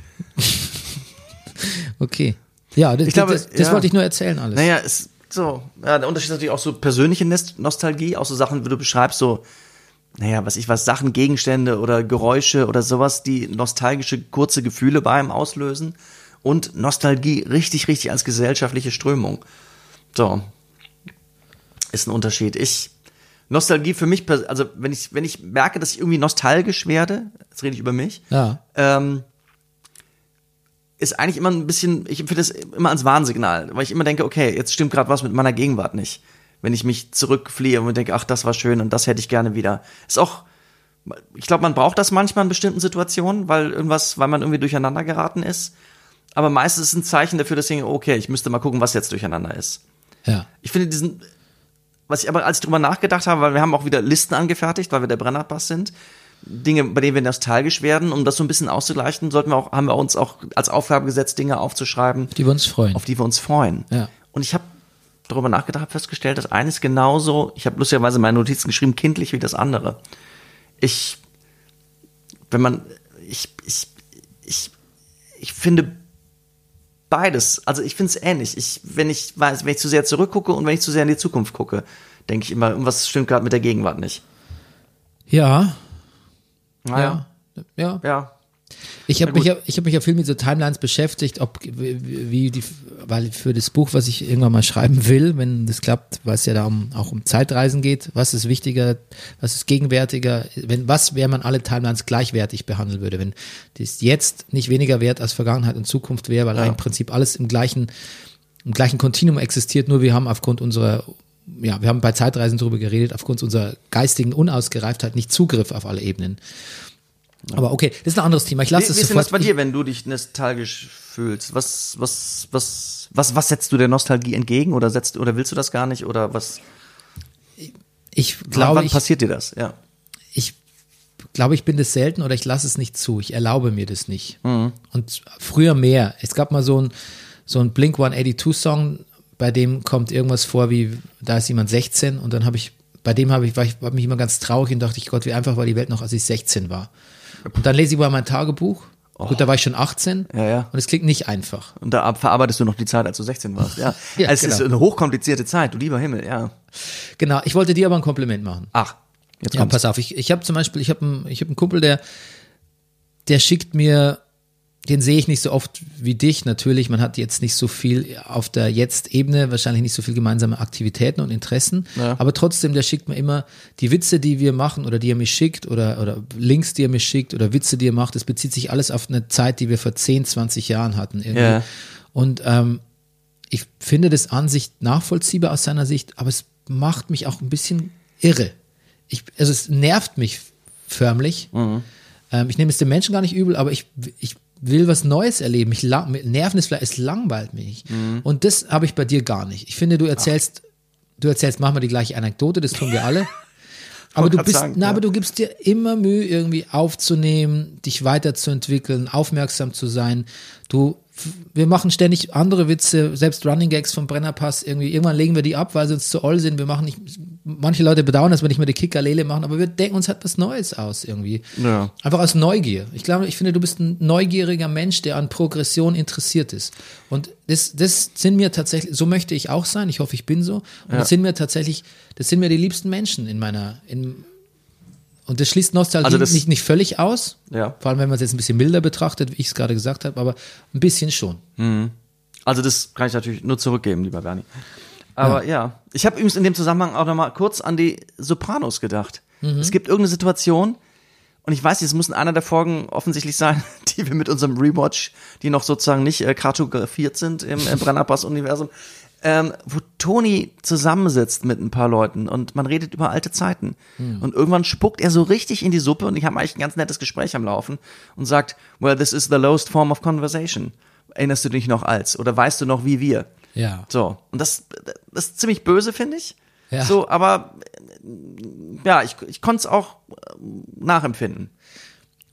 okay. Ja, das, Ich glaube, das, das ja. wollte ich nur erzählen alles. Naja, es so, ja, der Unterschied ist natürlich auch so persönliche Nostalgie, auch so Sachen, wie du beschreibst, so, naja, was ich was, Sachen, Gegenstände oder Geräusche oder sowas, die nostalgische kurze Gefühle bei einem auslösen und Nostalgie richtig, richtig als gesellschaftliche Strömung. So. Ist ein Unterschied. Ich, Nostalgie für mich, also wenn ich, wenn ich merke, dass ich irgendwie nostalgisch werde, jetzt rede ich über mich, Ja. ähm, ist eigentlich immer ein bisschen, ich empfinde das immer als Warnsignal, weil ich immer denke, okay, jetzt stimmt gerade was mit meiner Gegenwart nicht. Wenn ich mich zurückfliehe und denke, ach, das war schön und das hätte ich gerne wieder. Ist auch, ich glaube, man braucht das manchmal in bestimmten Situationen, weil irgendwas, weil man irgendwie durcheinander geraten ist. Aber meistens ist es ein Zeichen dafür, dass ich denke, okay, ich müsste mal gucken, was jetzt durcheinander ist. Ja. Ich finde diesen, was ich aber, als ich drüber nachgedacht habe, weil wir haben auch wieder Listen angefertigt, weil wir der Brennerpass sind, Dinge, bei denen wir nostalgisch werden, um das so ein bisschen auszugleichen, sollten wir auch, haben wir uns auch als Aufgabe gesetzt, Dinge aufzuschreiben, Die wir uns freuen. auf die wir uns freuen. Ja. Und ich habe darüber nachgedacht, habe festgestellt, dass eines genauso, ich habe lustigerweise meine Notizen geschrieben, kindlich wie das andere. Ich, wenn man, ich, ich, ich, ich finde beides, also ich finde es ähnlich. Ich, wenn ich weiß, wenn ich zu sehr zurückgucke und wenn ich zu sehr in die Zukunft gucke, denke ich immer, irgendwas stimmt gerade mit der Gegenwart nicht. ja. Naja. Ja. Ja. Ja. Ich habe mich, ja- ich hab mich ja viel mit so Timelines beschäftigt, ob wie wie die, weil für das Buch, was ich irgendwann mal schreiben will, wenn das klappt, weil es ja da um, auch um Zeitreisen geht, was ist wichtiger, was ist gegenwärtiger, wenn was wäre man alle Timelines gleichwertig behandeln würde, wenn das jetzt nicht weniger wert als Vergangenheit und Zukunft wäre, weil Ja. im Prinzip alles im gleichen im gleichen Kontinuum existiert, nur wir haben aufgrund unserer, ja, wir haben bei Zeitreisen darüber geredet, aufgrund unserer geistigen Unausgereiftheit nicht Zugriff auf alle Ebenen. Aber okay, das ist ein anderes Thema. Ich Wie, lasse wie es ist denn das sofort. bei dir, wenn du dich nostalgisch fühlst? Was, was, was, was, was setzt du der Nostalgie entgegen oder setzt oder willst du das gar nicht oder was? ich Wann- glaube, wann ich, passiert dir das? Ja. ich glaube, ich bin das selten oder ich lasse es nicht zu. Ich erlaube mir das nicht. Und früher mehr. Es gab mal so ein, so ein Blink 182 Song, bei dem kommt irgendwas vor wie, da ist jemand 16 und dann habe ich, bei dem habe ich, war ich, war mich immer ganz traurig und dachte ich, Gott, wie einfach war die Welt noch, als ich 16 war. Und dann lese ich mal mein Tagebuch. Gut, da war ich schon 18 Ja, ja. und es klingt nicht einfach. Und da verarbeitest du noch die Zeit, als du 16 warst. Ja. Ja, es ist genau. eine hochkomplizierte Zeit, du lieber Himmel, ja. Genau, ich wollte dir aber ein Kompliment machen. Ach, jetzt Ja, kommt's. pass auf, ich, ich habe zum Beispiel, ich habe einen, ich hab einen Kumpel, der, der schickt mir, den sehe ich nicht so oft wie dich, natürlich, man hat jetzt nicht so viel auf der Jetzt-Ebene, wahrscheinlich nicht so viel gemeinsame Aktivitäten und Interessen, Ja. aber trotzdem, der schickt mir immer die Witze, die wir machen oder die er mir schickt oder, oder Links, die er mir schickt oder Witze, die er macht, das bezieht sich alles auf eine Zeit, die wir vor 10, 20 Jahren hatten irgendwie. Ja. Und ähm, ich finde das an sich nachvollziehbar aus seiner Sicht, aber es macht mich auch ein bisschen irre. Ich, also es nervt mich förmlich. Mhm. Ähm, ich nehme es den Menschen gar nicht übel, aber ich, ich will was Neues erleben. Ich lang, Nerven ist vielleicht, es langweilt mich. Mhm. Und das habe ich bei dir gar nicht. Ich finde, du erzählst, du erzählst manchmal die gleiche Anekdote, das tun wir alle. Aber du bist, sagen, na, ja. aber du gibst dir immer Mühe, irgendwie aufzunehmen, dich weiterzuentwickeln, aufmerksam zu sein. Du, wir machen ständig andere Witze, selbst Running Gags vom Brennerpass irgendwie. Irgendwann legen wir die ab, weil sie uns zu oll sind. Wir machen nicht, manche Leute bedauern, dass wir nicht mehr die Kickerlele machen, aber wir denken uns halt was Neues aus irgendwie. Ja. Einfach aus Neugier. Ich glaube, ich finde, du bist ein neugieriger Mensch, der an Progression interessiert ist. Und das, das sind mir tatsächlich, so möchte ich auch sein. Ich hoffe, ich bin so. Und das sind mir tatsächlich, das sind mir die liebsten Menschen in meiner, in, und das schließt Nostalgie Also das- nicht, nicht völlig aus. Ja. Vor allem, wenn man es jetzt ein bisschen milder betrachtet, wie ich es gerade gesagt habe, aber ein bisschen schon. Also das kann ich natürlich nur zurückgeben, lieber Bernie. Aber ja, ich habe übrigens in dem Zusammenhang auch noch mal kurz an die Sopranos gedacht. Es gibt irgendeine Situation und ich weiß, es muss in einer der Folgen offensichtlich sein, die wir mit unserem Rewatch, die noch sozusagen nicht äh, kartografiert sind im, im Brennerpass-Universum, ähm, wo Tony zusammensitzt mit ein paar Leuten und man redet über alte Zeiten. Und irgendwann spuckt er so richtig in die Suppe und ich habe eigentlich ein ganz nettes Gespräch am Laufen und sagt, well, this is the lowest form of conversation. Erinnerst du dich noch als? Oder weißt du noch wie wir? Ja. So. Und das, das ist ziemlich böse, finde ich. Ja. So, aber ja, ich, ich konnte es auch äh, nachempfinden.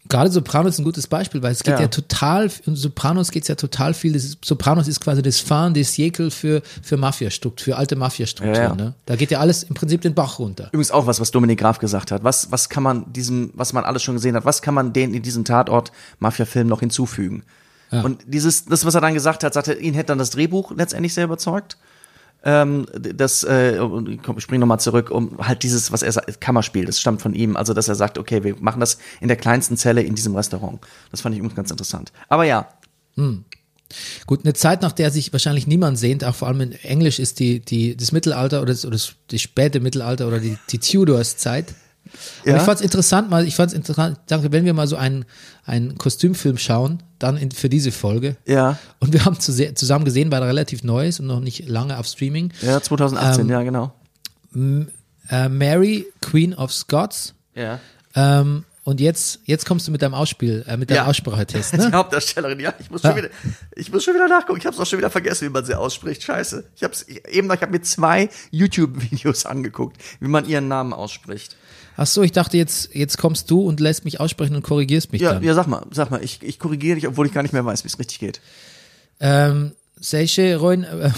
Gerade Sopranos ist ein gutes Beispiel, weil es geht ja, Ja. total, in Sopranos geht es ja total viel, das Sopranos ist quasi das Fahren des Siècle für, für Mafia-Struktur, für alte Mafia-Strukturen. Ja. Ne? Da geht ja alles im Prinzip den Bach runter. Übrigens auch was, was Dominik Graf gesagt hat. Was, was kann man diesem, was man alles schon gesehen hat, was kann man den in diesem Tatort Mafia-Film noch hinzufügen? Und dieses, das, was er dann gesagt hat, sagte, ihn hätte dann das Drehbuch letztendlich sehr überzeugt. Ähm, das, äh, komm, ich spring nochmal zurück, um halt dieses, was er sagt, Kammerspiel, das stammt von ihm. Also, dass er sagt, okay, wir machen das in der kleinsten Zelle in diesem Restaurant. Das fand ich übrigens ganz interessant. Aber ja, Gut, eine Zeit, nach der sich wahrscheinlich niemand sehnt, auch vor allem in Englisch, ist die, die, das Mittelalter oder das, oder das, späte Mittelalter oder die, die Tudors-Zeit. Ja. ich fand es interessant, mal, ich fand es interessant, ich dachte, wenn wir mal so einen, einen Kostümfilm schauen, dann in, für diese Folge. Ja. Und wir haben zu, zusammen gesehen, weil er relativ neu ist und noch nicht lange auf Streaming. ja, 2018, Ähm, ja, genau. Äh, Mary, Queen of Scots. Ja. Ähm, und jetzt, jetzt kommst du mit deinem Ausspiel, äh, mit deinem Ja. Aussprachetest, Die ne? Hauptdarstellerin, ja, ich muss schon Ja. wieder, ich muss schon wieder nachgucken. Ich habe es auch schon wieder vergessen, wie man sie ausspricht. Scheiße. Ich habe eben, ich habe mir zwei YouTube-Videos angeguckt, wie man ihren Namen ausspricht. Ach so, ich dachte jetzt, jetzt kommst du und lässt mich aussprechen und korrigierst mich Ja, dann. ja, sag mal, sag mal. Ich, ich korrigiere dich, obwohl ich gar nicht mehr weiß, wie es richtig geht. Ähm, Seishe Ronan, äh,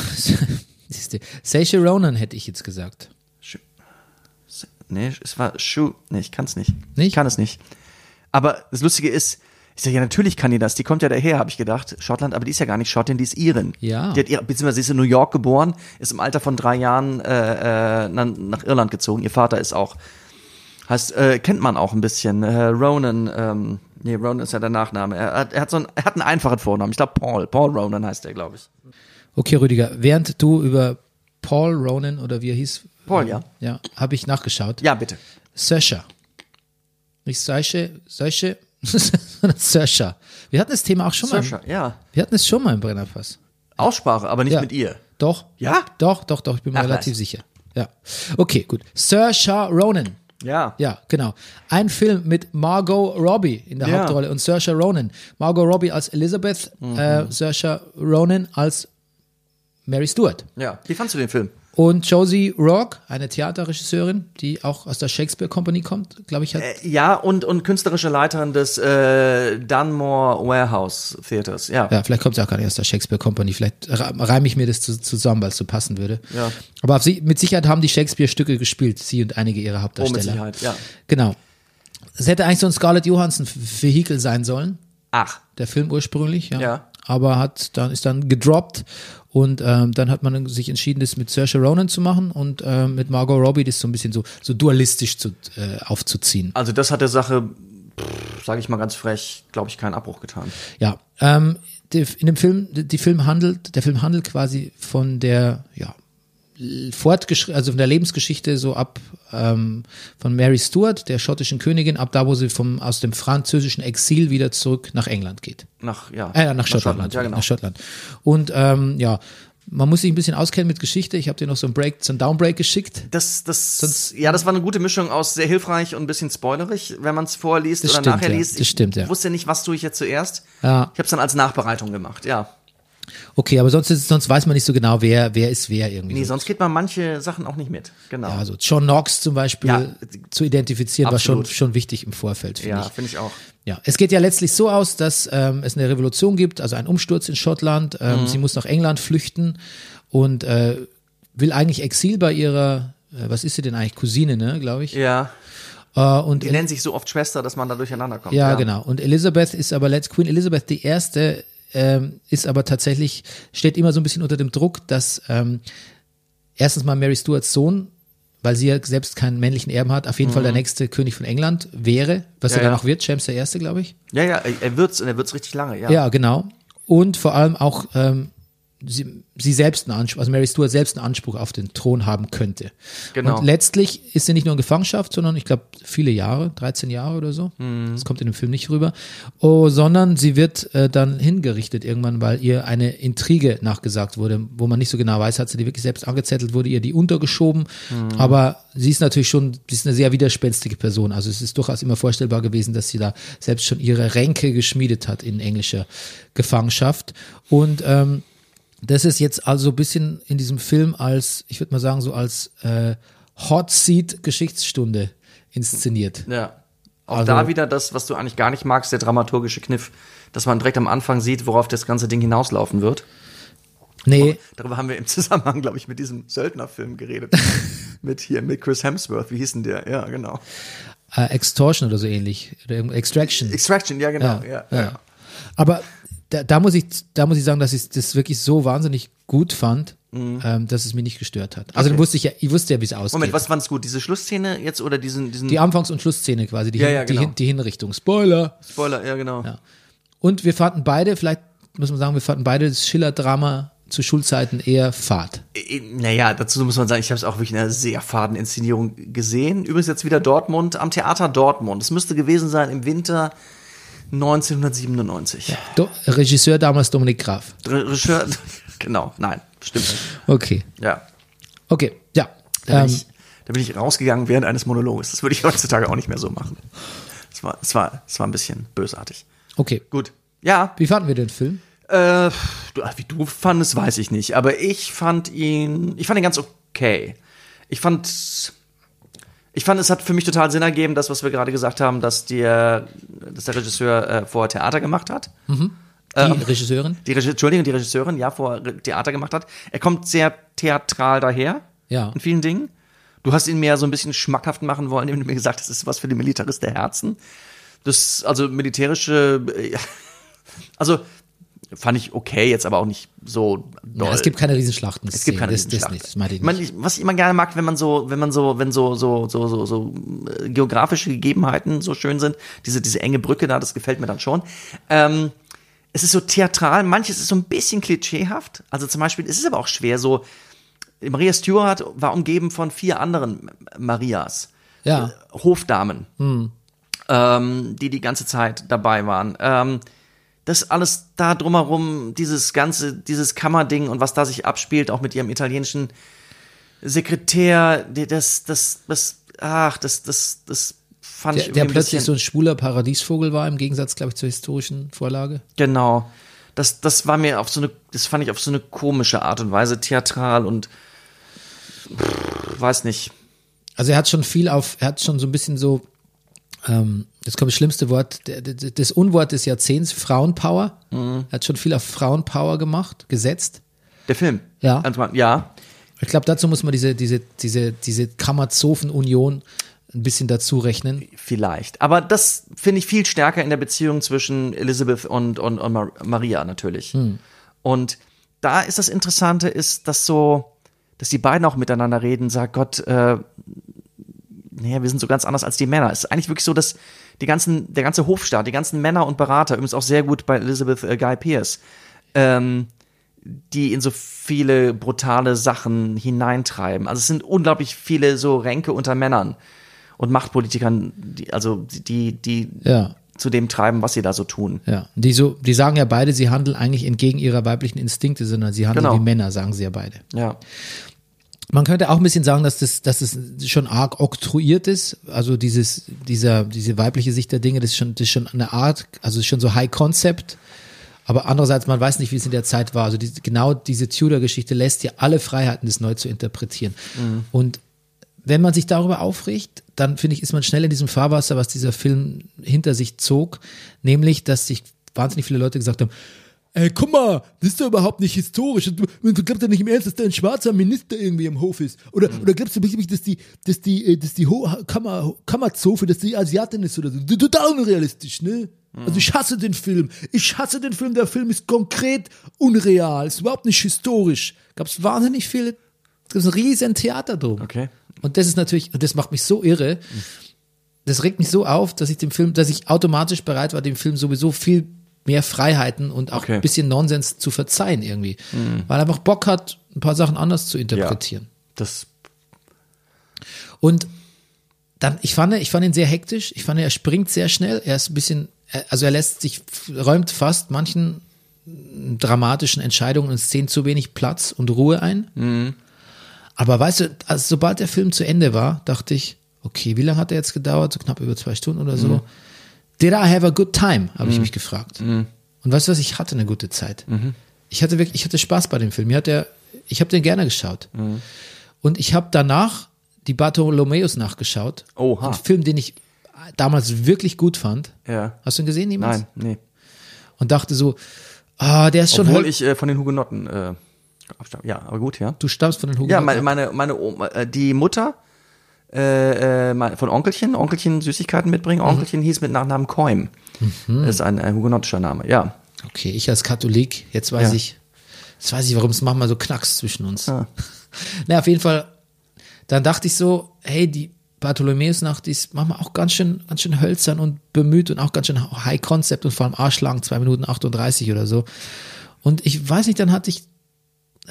Seishe Ronan hätte ich jetzt gesagt. Nee, es war Schuh. Nee, ich kann es nicht. Nicht? Ich kann es nicht. Aber das Lustige ist, ich sage, ja, natürlich kann die das. Die kommt ja daher, habe ich gedacht. Schottland, aber die ist ja gar nicht Schottin, die ist Irin. Ja. Die hat ihre, beziehungsweise sie ist in New York geboren, ist im Alter von drei Jahren äh, äh, nach Irland gezogen. Ihr Vater ist auch, heißt, äh, kennt man auch ein bisschen. Äh, Ronan, ähm, nee, Ronan ist ja der Nachname. Er hat, er hat so einen, er hat einen einfachen Vornamen. Ich glaube Paul. Paul Ronan heißt er, glaube ich. Okay, Rüdiger, während du über Paul Ronan oder wie er hieß, Paul, ja. ja, habe ich nachgeschaut. Ja, bitte. Saoirse. Nicht Seishe, Seishe, sondern Saoirse. Wir hatten das Thema auch schon mal. Saoirse, ja. Wir hatten es schon mal im Brennerpass. Aussprache, aber nicht Ja. mit ihr. Doch? Ja? Doch, doch, doch, ich bin mir Ach, relativ nice. sicher. Ja. Okay, gut. Sir Ronan. Ja. Ja, genau. Ein Film mit Margot Robbie in der Ja. Hauptrolle und Saoirse Ronan. Margot Robbie als Elizabeth, Mhm. äh, Saoirse Ronan als Mary Stuart. Ja. Wie fandst du den Film? Und Josie Rourke, eine Theaterregisseurin, die auch aus der Shakespeare Company kommt, glaube ich, hat. Ja, und, und künstlerische Leiterin des äh, Dunmore Warehouse Theaters. Ja. ja, vielleicht kommt sie auch gar nicht aus der Shakespeare Company. Vielleicht re- reime ich mir das zu, zusammen, weil es so passen würde. Ja. Aber auf sie, mit Sicherheit haben die Shakespeare-Stücke gespielt, sie und einige ihrer Oh, Hauptdarsteller. mit Sicherheit, ja. Genau. Es hätte eigentlich so ein Scarlett Johansson-Vehikel sein sollen. Ach. der Film ursprünglich, ja. Ja. Aber hat dann ist dann gedroppt und ähm, dann hat man sich entschieden, das mit Saoirse Ronan zu machen und ähm, mit Margot Robbie das so ein bisschen so so dualistisch zu, äh, aufzuziehen. Also das hat der Sache, sage ich mal ganz frech, glaube ich, keinen Abbruch getan. Ja, ähm, die, in dem Film, die Film handelt, der Film handelt quasi von der, ja, fortgeschritten, also von der Lebensgeschichte so ab ähm, von Mary Stuart, der schottischen Königin, ab da, wo sie vom aus dem französischen Exil wieder zurück nach England geht. Nach, ja. Äh, nach Schottland. Ja, genau. Nach Schottland. Und ähm, ja, man muss sich ein bisschen auskennen mit Geschichte. Ich habe dir noch so ein Break, so ein Downbreak geschickt. Das, das, ja, das war eine gute Mischung aus sehr hilfreich und ein bisschen spoilerig, wenn man es vorliest oder stimmt, nachher ja. liest. Das stimmt, ja. Ich wusste nicht, was tue ich jetzt zuerst. Ja. Ich habe es dann als Nachbereitung gemacht, ja. Okay, aber sonst, ist, sonst weiß man nicht so genau, wer, wer ist wer irgendwie. Nee, so. sonst geht man manche Sachen auch nicht mit. Genau. Ja, also John Knox zum Beispiel Ja. zu identifizieren, war schon, Absolut. schon wichtig im Vorfeld, finde ja, ich. finde ich auch. Ja, es geht ja letztlich so aus, dass ähm, es eine Revolution gibt, also einen Umsturz in Schottland. Mhm. Ähm, Sie muss nach England flüchten und äh, will eigentlich Exil bei ihrer, äh, was ist sie denn eigentlich, Cousine, ne, glaube ich. Ja. Äh, und Die nennen sich so oft Schwester, dass man da durcheinander kommt. Ja, genau. Und Elizabeth ist aber letzt Queen Elizabeth die erste ähm, ist aber tatsächlich steht immer so ein bisschen unter dem Druck, dass ähm, erstens mal Mary Stuarts Sohn, weil sie ja selbst keinen männlichen Erben hat, auf jeden Fall der nächste König von England wäre, was Mhm. Ja, er dann ja. auch wird, James der Erste, glaube ich. Ja, ja, er- er wird's und er wird's richtig lange, ja. Ja, genau. Und vor allem auch ähm, sie, sie selbst einen Anspruch, also Mary Stuart selbst einen Anspruch auf den Thron haben könnte. Genau. Und letztlich ist sie nicht nur in Gefangenschaft, sondern ich glaube viele Jahre, 13 Jahre oder so. Mhm. Das kommt in dem Film nicht rüber. Oh, sondern sie wird äh, dann hingerichtet irgendwann, weil ihr eine Intrige nachgesagt wurde, wo man nicht so genau weiß, hat sie die wirklich selbst angezettelt, wurde ihr die untergeschoben. Mhm. Aber sie ist natürlich schon, sie ist eine sehr widerspenstige Person. Also es ist durchaus immer vorstellbar gewesen, dass sie da selbst schon ihre Ränke geschmiedet hat in englischer Gefangenschaft. Und ähm, das ist jetzt also ein bisschen in diesem Film als, ich würde mal sagen, so als äh, Hot Seat Geschichtsstunde inszeniert. Ja. Auch Also- da wieder das, was du eigentlich gar nicht magst, der dramaturgische Kniff, dass man direkt am Anfang sieht, worauf das ganze Ding hinauslaufen wird. Nee, Darüber haben wir im Zusammenhang, glaube ich, mit diesem Söldnerfilm geredet. mit hier, mit Chris Hemsworth, wie hieß denn der? Ja, genau. äh, Extortion oder so ähnlich. Extraction. Extraction, ja, genau. Ja, ja, ja. Aber da, da muss ich, da muss ich sagen, dass ich das wirklich so wahnsinnig gut fand, ähm, dass es mich nicht gestört hat. Also Mhm. Okay. wusste ich ja, ich wusste ja, wie es ausgeht. Moment, was fand's gut? Diese Schlussszene jetzt oder diesen, diesen die Anfangs- und Schlussszene quasi, die, Ja, ja, die, genau. Hin- die Hinrichtung. Spoiler. Spoiler, ja, genau. Ja. Und wir fanden beide, vielleicht muss man sagen, wir fanden beide das Schiller-Drama zu Schulzeiten eher fad. Äh, Naja, dazu muss man sagen, ich habe es auch wirklich in einer sehr faden Inszenierung gesehen. Übrigens jetzt wieder Dortmund, am Theater Dortmund. Es müsste gewesen sein im Winter 1997. Do Regisseur damals Dominik Graf. Re- Regisseur, genau, nein, stimmt nicht. Okay. Ja, Okay, ja. da bin, Ähm, ich, da bin ich rausgegangen während eines Monologes. Das würde ich heutzutage auch nicht mehr so machen. Es war, es war, es war ein bisschen bösartig. okay. Gut. Ja, Wie fanden wir den Film? Äh, wie du fandest, weiß ich nicht. Aber ich fand ihn, ich fand ihn ganz okay. Ich fand, ich fand, es hat für mich total Sinn ergeben, das, was wir gerade gesagt haben, dass der, dass der Regisseur äh, vorher Theater gemacht hat. Die Ähm, Regisseurin? Die Regi Entschuldigung, die Regisseurin, ja, vorher Theater gemacht hat. Er kommt sehr theatral daher. Ja. In vielen Dingen. Du hast ihn mehr so ein bisschen schmackhaft machen wollen, indem du mir gesagt hast, das ist was für die Militarist der Herzen. Das, also militärische, äh, also fand ich okay, jetzt aber auch nicht so doll. Ja, es gibt keine Riesenschlachten. Es gibt keine das, das Riesenschlacht. nicht, das ich nicht. ich- was ich immer gerne mag, wenn man so, wenn man so, wenn so, so, so, so, so äh, geografische Gegebenheiten so schön sind, diese, diese enge Brücke da, das gefällt mir dann schon. Ähm, es ist so theatral, manches ist so ein bisschen klischeehaft. Also zum Beispiel, es ist aber auch schwer, so, Maria Stewart war umgeben von vier anderen Marias. Ja. Äh, Hofdamen, ähm, die die ganze Zeit dabei waren. Ähm, das alles da drumherum, dieses ganze, dieses Kammerding und was da sich abspielt, auch mit ihrem italienischen Sekretär, das, das, das, ach, das, das, das fand ich Der, der irgendwie ein plötzlich so ein schwuler Paradiesvogel war, im Gegensatz, glaube ich, zur historischen Vorlage. genau. Das, das war mir auf so eine, das fand ich auf so eine komische Art und Weise theatral und pff, weiß nicht. Also er hat schon viel auf, er hat schon so ein bisschen so, ähm, jetzt kommt das schlimmste Wort, das Unwort des Jahrzehnts, Frauenpower. Mhm. Er hat schon viel auf Frauenpower gemacht, gesetzt. Der Film. Ja. Antoine, ja. Ich glaube, dazu muss man diese, diese, diese, diese Kammerzofen-Union ein bisschen dazu rechnen. Vielleicht. Aber das finde ich viel stärker in der Beziehung zwischen Elizabeth und, und, und Mar- Maria natürlich. Und da ist das Interessante, ist, dass so, dass die beiden auch miteinander reden, sagt Gott, äh, naja, wir sind so ganz anders als die Männer. Es ist eigentlich wirklich so, dass die ganzen, der ganze Hofstaat, die ganzen Männer und Berater, übrigens auch sehr gut bei Elizabeth äh, Guy Pierce, ähm, die in so viele brutale Sachen hineintreiben. Also es sind unglaublich viele so Ränke unter Männern und Machtpolitikern, die, also die, die Ja. zu dem treiben, was sie da so tun. Ja, die so, die sagen ja beide, sie handeln eigentlich entgegen ihrer weiblichen Instinkte, sondern sie handeln Genau. wie Männer, sagen sie ja beide. Ja. Man könnte auch ein bisschen sagen, dass das, dass es schon arg oktroyiert ist. Also dieses, dieser, diese weibliche Sicht der Dinge, das ist schon, das ist schon eine Art, also ist schon so High Concept. Aber andererseits, man weiß nicht, wie es in der Zeit war. Also die, genau diese Tudor-Geschichte lässt dir alle Freiheiten, das neu zu interpretieren. Und wenn man sich darüber aufregt, dann finde ich, ist man schnell in diesem Fahrwasser, was dieser Film hinter sich zog, nämlich, dass sich wahnsinnig viele Leute gesagt haben, Ey, guck mal, das ist doch überhaupt nicht historisch. Du, du glaubst ja nicht im Ernst, dass da ein schwarzer Minister irgendwie im Hof ist. Oder, oder glaubst du wirklich, dass die, dass die, äh, dass die Ho Kammer, Kammerzofe, dass die Asiatin ist oder so? Total unrealistisch, ne? Also ich hasse den Film. Ich hasse den Film. Der Film ist konkret unreal. Ist überhaupt nicht historisch. Gab's wahnsinnig viele, gab's ein riesen Theater drum. Okay. Und das ist natürlich, und das macht mich so irre. Das regt mich so auf, dass ich dem Film, dass ich automatisch bereit war, dem Film sowieso viel mehr Freiheiten und auch Okay. ein bisschen Nonsens zu verzeihen irgendwie. Weil er einfach Bock hat, ein paar Sachen anders zu interpretieren. Das, Und dann, ich fand, ich fand ihn sehr hektisch. Ich fand, er springt sehr schnell. Er ist ein bisschen, also er lässt sich, räumt fast manchen dramatischen Entscheidungen und Szenen zu wenig Platz und Ruhe ein. Aber weißt du, also sobald der Film zu Ende war, dachte ich, okay, wie lange hat er jetzt gedauert? So knapp über zwei Stunden oder so. Did I have a good time? Habe ich mich gefragt. Und weißt du was? Ich hatte eine gute Zeit. Ich hatte wirklich, ich hatte Spaß bei dem Film. Mir hat der, ich habe den gerne geschaut. Und ich habe danach die Bartholomäus nachgeschaut. Oha. Ein Film, den ich damals wirklich gut fand. ja. Hast du ihn gesehen jemals? Nein, nee. Und dachte so, ah, der ist schon Obwohl ich äh, von den Hugenotten äh, abstamme. Ja, aber gut, ja. du stammst von den Ja, Hugenotten. meine, meine, meine Oma, äh, die Mutter äh, äh, von Onkelchen, Onkelchen Süßigkeiten mitbringen. Onkelchen hieß mit Nachnamen Koim. Das ist ein äh, hugenottischer Name, ja. Okay, ich als Katholik, jetzt weiß Ja. ich, jetzt weiß ich, warum es manchmal so knacks zwischen uns. Ah. Na, auf jeden Fall, dann dachte ich so, hey, die Bartholomäusnacht die ist manchmal auch ganz schön, ganz schön hölzern und bemüht und auch ganz schön High Concept und vor allem arschlang, zwei Minuten 38 oder so. Und ich weiß nicht, dann hatte ich,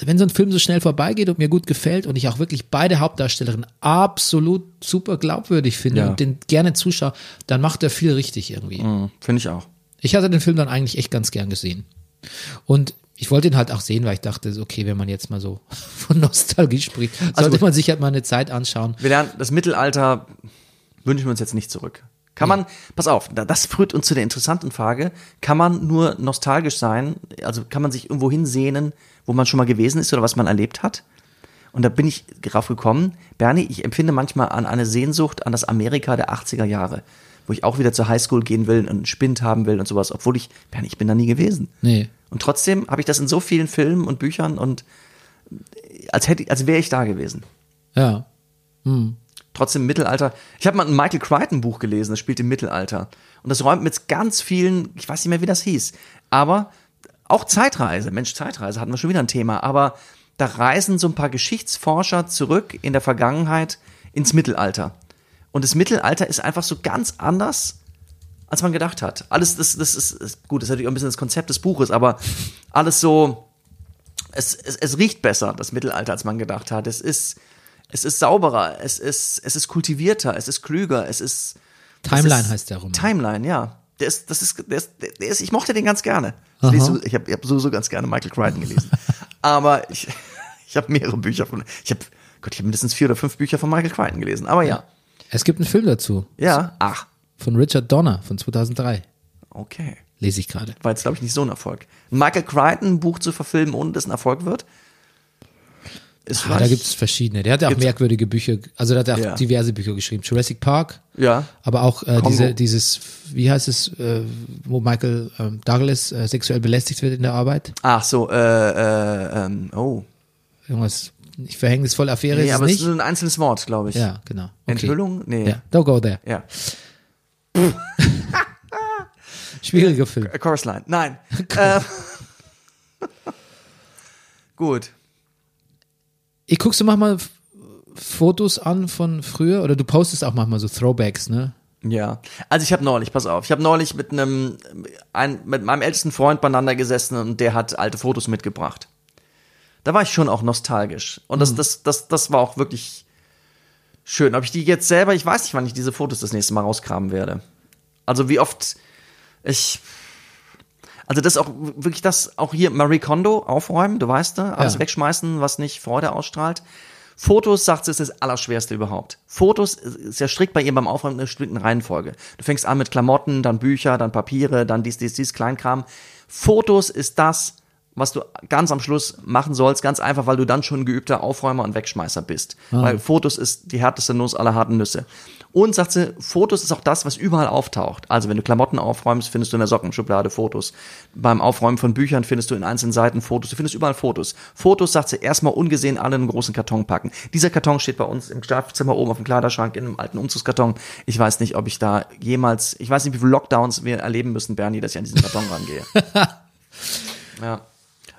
wenn so ein Film so schnell vorbeigeht und mir gut gefällt und ich auch wirklich beide Hauptdarstellerinnen absolut super glaubwürdig finde Ja. und den gerne zuschaue, dann macht er viel richtig irgendwie. Mhm, Finde ich auch. Ich hatte den Film dann eigentlich echt ganz gern gesehen. Und ich wollte ihn halt auch sehen, weil ich dachte, okay, wenn man jetzt mal so von Nostalgie spricht, sollte gut. man sich halt mal eine Zeit anschauen. Wir lernen, das Mittelalter wünschen wir uns jetzt nicht zurück. Kann man, pass auf, da- das führt uns zu der interessanten Frage, kann man nur nostalgisch sein, also kann man sich irgendwo hinsehnen, wo man schon mal gewesen ist oder was man erlebt hat? Und da bin ich drauf gekommen, Bernie, ich empfinde manchmal an eine Sehnsucht an das Amerika der 80er Jahre, wo ich auch wieder zur Highschool gehen will und einen Spind haben will und sowas, obwohl ich, Bernie, ich bin da nie gewesen. Nee. Und trotzdem habe ich das in so vielen Filmen und Büchern und als hätte, als wäre ich da gewesen Ja. trotzdem im Mittelalter. Ich habe mal ein Michael Crichton Buch gelesen, das spielt im Mittelalter. Und das räumt mit ganz vielen, ich weiß nicht mehr, wie das hieß, aber auch Zeitreise. Mensch, Zeitreise hatten wir schon wieder ein Thema, aber da reisen so ein paar Geschichtsforscher zurück in der Vergangenheit ins Mittelalter. Und das Mittelalter ist einfach so ganz anders, als man gedacht hat. Alles, das, das ist, gut, das ist natürlich auch ein bisschen das Konzept des Buches, aber alles so, es, es, es riecht besser, das Mittelalter, als man gedacht hat. Es ist, es ist sauberer, es ist, es ist kultivierter, es ist klüger, es ist. Timeline ist, heißt der Roman. Timeline, ja. Der ist, das ist, der ist, der ist, ich mochte den ganz gerne. Ich, lese, so- ich habe ich hab sowieso ganz gerne Michael Crichton gelesen. Aber ich, ich habe mehrere Bücher von, ich habe, Gott, ich habe mindestens vier oder fünf Bücher von Michael Crichton gelesen. Aber ja, Es gibt einen Film dazu. ja, ach, Von Richard Donner von 2003. okay. Lese ich gerade. War jetzt, glaube ich, nicht so ein Erfolg. Michael Crichton ein Buch zu verfilmen, ohne dass ein Erfolg wird, ist Ah, da gibt es verschiedene. Der hat ja auch merkwürdige Bücher, also der hat auch Ja. diverse Bücher geschrieben. Jurassic Park, Ja. aber auch äh, diese, dieses, wie heißt es, äh, wo Michael ähm, Douglas äh, sexuell belästigt wird in der Arbeit. Ach so, äh, äh, ähm, oh. Irgendwas, nicht verhängnisvolle Affäre Nee, ist aber es es ist nicht. nur ein einzelnes Wort, glaube ich. ja, genau. Okay. Enthüllung? Nee. Ja, don't go there. Ja. Schwieriger Film. Chorus Line. Nein. äh, gut. Ich guckst du manchmal Fotos an von früher oder du postest auch manchmal so Throwbacks, ne? Ja. Also ich habe neulich, pass auf, ich habe neulich mit einem ein, mit meinem ältesten Freund beieinander gesessen und der hat alte Fotos mitgebracht. Da war ich schon auch nostalgisch. Und das, das, das, das war auch wirklich schön. Ob ich die jetzt selber, ich weiß nicht, wann ich diese Fotos das nächste Mal rauskramen werde. Also wie oft ich. Also das ist auch wirklich das, auch hier Marie Kondo aufräumen, du weißt, ne? alles Ja. wegschmeißen, was nicht Freude ausstrahlt. Fotos, sagt sie, ist das Allerschwerste überhaupt. Fotos ist ja strikt bei ihr beim Aufräumen in einer bestimmten Reihenfolge. Du fängst an mit Klamotten, dann Bücher, dann Papiere, dann dies, dies, dies, Kleinkram. Fotos ist das, was du ganz am Schluss machen sollst, ganz einfach, weil du dann schon geübter Aufräumer und Wegschmeißer bist. Weil Fotos ist die härteste Nuss aller harten Nüsse. Und sagt sie, Fotos ist auch das, was überall auftaucht. Also wenn du Klamotten aufräumst, findest du in der Sockenschublade Fotos. Beim Aufräumen von Büchern findest du in einzelnen Seiten Fotos. Du findest überall Fotos. Fotos, sagt sie, erstmal ungesehen alle in einen großen Karton packen. Dieser Karton steht bei uns im Schlafzimmer oben auf dem Kleiderschrank in einem alten Umzugskarton. Ich weiß nicht, ob ich da jemals, ich weiß nicht, wie viele Lockdowns wir erleben müssen, Bernie, dass ich an diesen Karton rangehe. ja.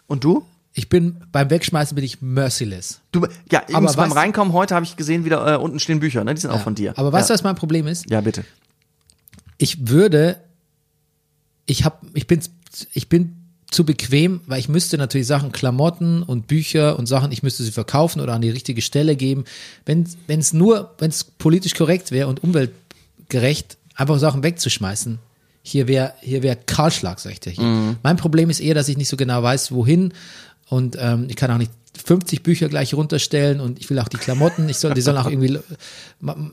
Und du? Ich bin beim Wegschmeißen bin ich merciless. Du, ja, übrigens beim Reinkommen heute habe ich gesehen, wieder äh, unten stehen Bücher, ne? Die sind auch von dir. Aber weißt du, ja. was mein Problem ist? Ja, bitte. Ich würde, ich hab, ich bin, ich bin zu bequem, weil ich müsste natürlich Sachen, Klamotten und Bücher und Sachen, ich müsste sie verkaufen oder an die richtige Stelle geben. Wenn es nur, wenn es politisch korrekt wäre und umweltgerecht, einfach Sachen wegzuschmeißen, hier wäre hier wäre Kahlschlag, sag ich dir hier. Mein Problem ist eher, dass ich nicht so genau weiß, wohin und ähm, ich kann auch nicht 50 Bücher gleich runterstellen und ich will auch die Klamotten, ich soll, die sollen auch irgendwie,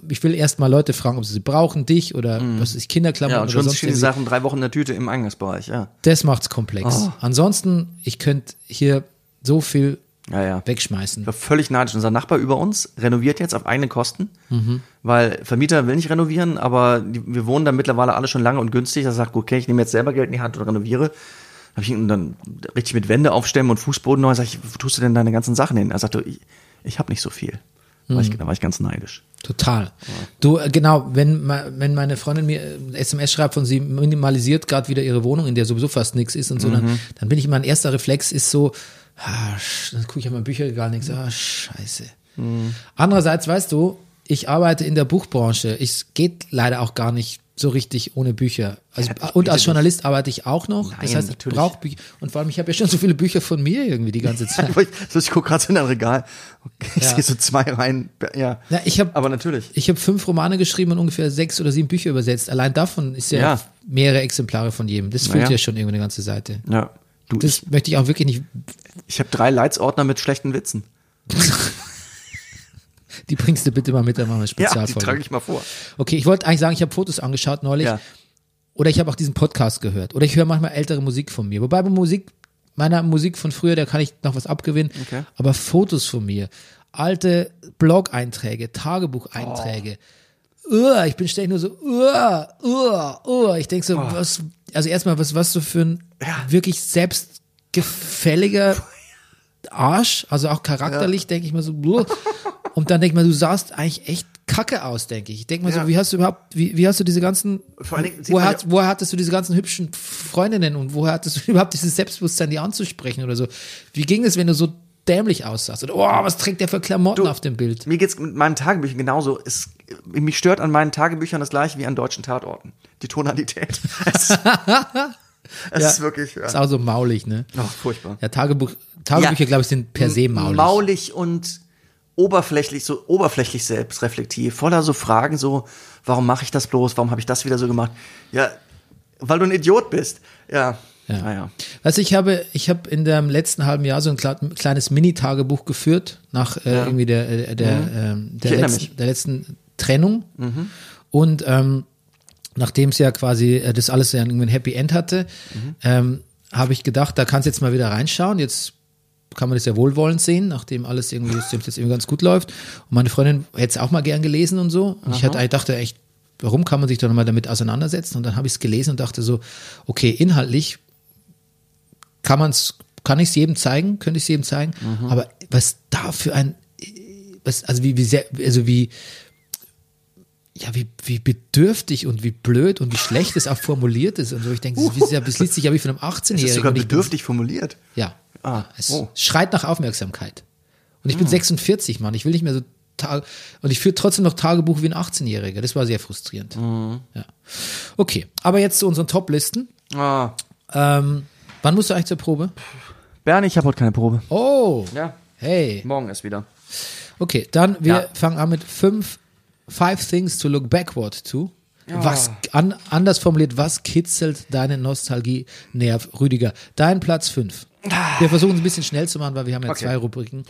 ich will erst mal Leute fragen, ob sie sie brauchen, dich oder was ist Kinderklamotten Ja, und oder sonst stehen die. Sachen drei Wochen in der Tüte im Eingangsbereich, ja. Das macht's komplex. Oh. Ansonsten, ich könnte hier so viel Ja, ja. wegschmeißen. Ich war völlig neidisch. Unser Nachbar über uns renoviert jetzt auf eigene Kosten, Mhm. weil Vermieter will nicht renovieren, aber die, wir wohnen da mittlerweile alle schon lange und günstig. Er sagt, okay, ich nehme jetzt selber Geld in die Hand und renoviere. Hab ich ihn dann richtig mit Wände aufstemmen und Fußboden neu. Sag ich, wo tust du denn deine ganzen Sachen hin? Er sagte, ich, ich habe nicht so viel. War Mhm. ich, da war ich ganz neidisch. Total. Du, äh, genau, wenn, wenn meine Freundin mir äh, SMS schreibt von sie minimalisiert gerade wieder ihre Wohnung, in der sowieso fast nichts ist und so, Mhm. dann, dann bin ich, mein erster Reflex ist so, ah, dann gucke ich auf mein Bücherregal nichts, ah, scheiße. Mhm. Andererseits, weißt du, ich arbeite in der Buchbranche. Es geht leider auch gar nicht so richtig ohne Bücher. Also, Ja, und als Journalist arbeite ich auch noch. das Nein, heißt, ich brauche Bücher. Und vor allem, ich habe ja schon so viele Bücher von mir irgendwie die ganze Zeit. Ich, so, ich gucke gerade so in ein Regal. Okay, ich Ja. sehe so zwei Reihen. Ja. Na, ich habe Aber natürlich. Ich habe fünf Romane geschrieben und ungefähr sechs oder sieben Bücher übersetzt. Allein davon ist ja, Ja. mehrere Exemplare von jedem. Das füllt ja schon irgendwie eine ganze Seite. Ja. Du, ich, Das möchte ich auch wirklich nicht. ich habe drei Leitsordner mit schlechten Witzen. Die bringst du bitte mal mit, dann machen wir eine Ja, die Spezialfolge. trage ich mal vor. okay, ich wollte eigentlich sagen, ich habe Fotos angeschaut neulich. Ja. Oder ich habe auch diesen Podcast gehört. Oder ich höre manchmal ältere Musik von mir. Wobei bei Musik, meiner Musik von früher, da kann ich noch was abgewinnen. Okay. Aber Fotos von mir, alte Blog-Einträge, Tagebucheinträge. Uah, ich bin ständig nur so, uah, uah, uah. Ich denke so, was, also erstmal, was was du für ein wirklich selbstgefälliger Arsch, also auch charakterlich, denke ich mal so, und dann denke ich mal, du sahst eigentlich echt kacke aus, denke ich. Ich denke mal Ja. so, wie hast du überhaupt, wie, wie hast du diese ganzen, Vor allen Dingen woher, hat, woher hattest du diese ganzen hübschen Freundinnen und woher hattest du überhaupt dieses Selbstbewusstsein, die anzusprechen oder so? Wie ging es, wenn du so dämlich aussahst? Oder, oh, was trägt der für Klamotten Du, auf dem Bild? Mir geht's mit meinen Tagebüchern genauso. Es, mich stört an meinen Tagebüchern das gleiche wie an deutschen Tatorten. Die Tonalität. Es, Ja. ist wirklich ja. Ist auch so maulig, ne? oh, furchtbar. Ja, Tagebuch, Tagebücher, Ja. glaube ich, sind per se maulig. Maulig und oberflächlich, so oberflächlich selbstreflektiv, voller so Fragen, so, warum mache ich das bloß, warum habe ich das wieder so gemacht? Ja, Weil du ein Idiot bist. Ja. Ja. Naja. Also ich habe, ich habe in dem letzten halben Jahr so ein kle- kleines Mini-Tagebuch geführt nach äh, irgendwie der, äh, der, ähm, der, erinnere letzten, der letzten Trennung. Und ähm, nachdem es ja quasi äh, das alles ja irgendwie ein Happy End hatte, ähm, habe ich gedacht, da kannst jetzt mal wieder reinschauen. Jetzt kann man das ja wohlwollend sehen, nachdem alles irgendwie, es jetzt irgendwie ganz gut läuft. Und meine Freundin hätte es auch mal gern gelesen und so. Und ich hatte, ich dachte echt, warum kann man sich doch nochmal damit auseinandersetzen? Und dann habe ich es gelesen und dachte so, okay, inhaltlich kann man's, kann ich es jedem zeigen, könnte ich es jedem zeigen, aber was da für ein, was, also wie, wie sehr, also wie, ja, wie, wie bedürftig und wie blöd und wie schlecht es auch formuliert ist und so. Ich denke, das, ist das liest sich ja wie von einem Es 18-Jährigen. ist sogar bedürftig formuliert. ja. Ah, Es oh. schreit nach Aufmerksamkeit. Und ich bin 46, Mann. Ich will nicht mehr so Tag und ich führe trotzdem noch Tagebuch wie ein 18-Jähriger. Das war sehr frustrierend. Ja. Okay, aber jetzt zu unseren Top-Listen. Ah. Ähm, wann musst du eigentlich zur Probe? Bernie, ich habe heute keine Probe. Oh, Ja. hey. Morgen erst wieder. Okay, dann wir Ja. fangen an mit fünf Five Things to Look Backward to. Was an, anders formuliert, was kitzelt deine Nostalgie-Nerv, Rüdiger? Dein Platz fünf. Wir versuchen es ein bisschen schnell zu machen, weil wir haben ja Okay. zwei Rubriken.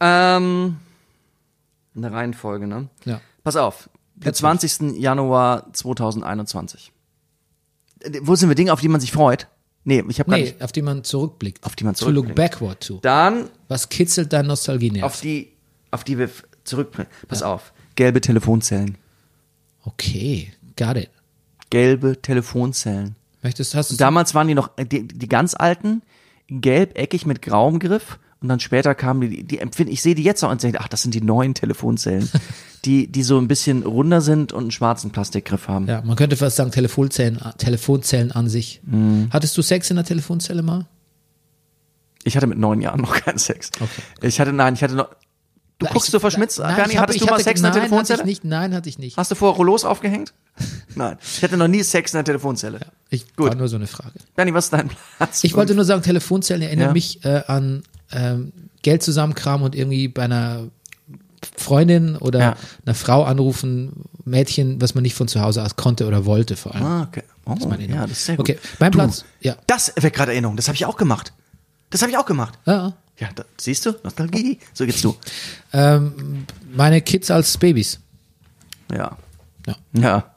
Ähm, eine Reihenfolge, ne? Ja. Pass auf. Der 20. Januar 2021. Äh, Wo sind wir Dinge, auf die man sich freut? Nee, ich habe gar Nee, nicht. auf die man zurückblickt. Auf die man To look zurückblickt. backward to. Dann Was kitzelt dein Nostalgie-Nerv? auf die, auf die wir zurückbringen. Pass auf. Gelbe Telefonzellen. Okay, got it. Gelbe Telefonzellen. Möchtest, hast du Damals waren die noch, die, die ganz alten, gelb, eckig mit grauem Griff. Und dann später kamen die, die empfinde, ich sehe die jetzt noch und denke, ach, das sind die neuen Telefonzellen. die, die so ein bisschen runder sind und einen schwarzen Plastikgriff haben. Ja, man könnte fast sagen Telefonzellen, Telefonzellen an sich. Mhm. Hattest du Sex in der Telefonzelle mal? Ich hatte mit neun Jahren noch keinen Sex. Ich hatte, nein, ich hatte noch. Du guckst so verschmitzt, Nein, Bernie, ich hab- hattest ich du mal hatte- Sex in der nein, Telefonzelle? Hatte ich nicht, nein, hatte ich nicht. Hast du vorher Rollos aufgehängt? Nein. Ich hatte noch nie Sex in der Telefonzelle. Ich Gut. war nur so eine Frage. Bernie, was ist dein Platz? Ich wollte nur sagen, Telefonzellen erinnern Ja. mich äh, an ähm, Geld zusammenkramen und irgendwie bei einer Freundin oder Ja. einer Frau anrufen, Mädchen, was man nicht von zu Hause aus konnte oder wollte vor allem. Ah, okay. Oh, meine ja, das ist sehr gut. Okay, mein Du, Platz, ja. Das weckt gerade Erinnerung. Das habe ich auch gemacht. Das habe ich auch gemacht. ja. Ja, da, siehst du? Nostalgie. So geht's du. Ähm, meine Kids als Babys. Ja. Ja. Ja.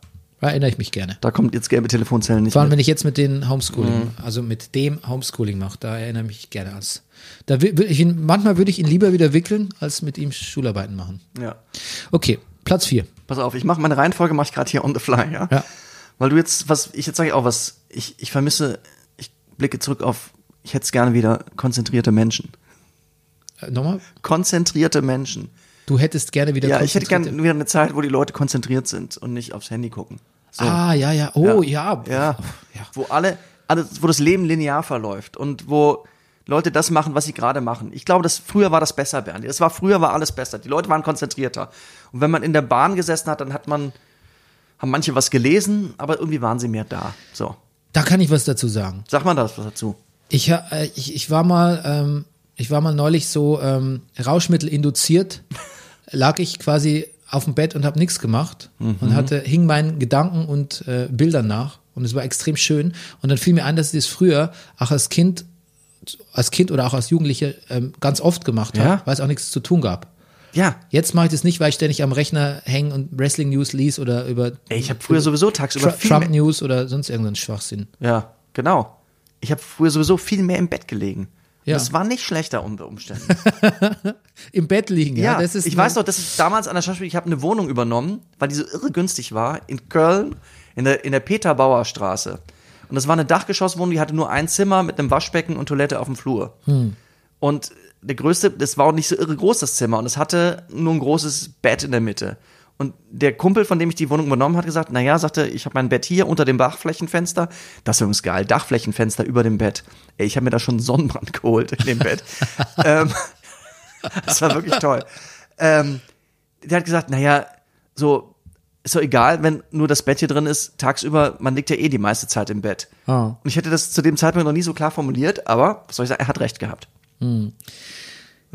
Da erinnere ich mich gerne. Da kommt jetzt gelbe Telefonzellen nicht Vor allem, mehr. wenn ich jetzt mit den Homeschooling, Mhm. also mit dem Homeschooling mache, da erinnere ich mich gerne als. Da will ich ihn, manchmal würde ich ihn lieber wieder wickeln, als mit ihm Schularbeiten machen. Ja. Okay, Platz 4. Pass auf, ich mache meine Reihenfolge mache ich gerade hier on the fly, ja? Ja. Weil du jetzt, was, ich jetzt sage ich auch was, ich, ich vermisse, ich blicke zurück auf, ich hätte es gerne wieder konzentrierte Menschen. Äh, nochmal? Konzentrierte Menschen. Du hättest gerne wieder Ja, ich hätte gerne wieder eine Zeit, wo die Leute konzentriert sind und nicht aufs Handy gucken. So. Ah, ja, ja. Oh, ja. Ja. Ja. Wo alle, alle, wo das Leben linear verläuft und wo Leute das machen, was sie gerade machen. Ich glaube, das früher war das besser, Bernd. Das war früher war alles besser. Die Leute waren konzentrierter. Und wenn man in der Bahn gesessen hat, dann hat man haben manche was gelesen, aber irgendwie waren sie mehr da. So. Da kann ich was dazu sagen. Sag mal das was dazu. Ich, äh, ich, ich war mal, ähm, ich war mal neulich so ähm, Rauschmittel induziert, lag ich quasi auf dem Bett und habe nichts gemacht und hatte hing meinen Gedanken und äh, Bildern nach und es war extrem schön und dann fiel mir ein, dass ich das früher auch als Kind, als Kind oder auch als Jugendlicher ähm, ganz oft gemacht habe, Ja? weil es auch nichts zu tun gab. Ja. Jetzt mache ich das nicht, weil ich ständig am Rechner hängen und Wrestling News lies oder über Ey, ich habe früher sowieso tagsüber Tr Trump News oder sonst irgendeinen Schwachsinn. Ja, genau. Ich habe früher sowieso viel mehr im Bett gelegen. Ja. Das war nicht schlechter unter Umständen. Im Bett liegen, ja. Ja, das ist ich weiß noch, dass ich damals an der Schauspiel, ich habe eine Wohnung übernommen, weil die so irre günstig war, in Köln, in der, in der Peter-Bauer Straße. Und das war eine Dachgeschosswohnung, die hatte nur ein Zimmer mit einem Waschbecken und Toilette auf dem Flur. Und der größte, das war auch nicht so irre groß, das Zimmer. Und es hatte nur ein großes Bett in der Mitte. Und der Kumpel, von dem ich die Wohnung übernommen hat, gesagt, naja, sagte, ich habe mein Bett hier unter dem Dachflächenfenster. Das ist übrigens geil, Dachflächenfenster über dem Bett. Ey, ich habe mir da schon Sonnenbrand geholt in dem Bett. ähm, das war wirklich toll. Ähm, der hat gesagt, naja, so, ist doch egal, wenn nur das Bett hier drin ist, tagsüber, man liegt ja eh die meiste Zeit im Bett. Ah. Und ich hätte das zu dem Zeitpunkt noch nie so klar formuliert, aber, was soll ich sagen, er hat recht gehabt.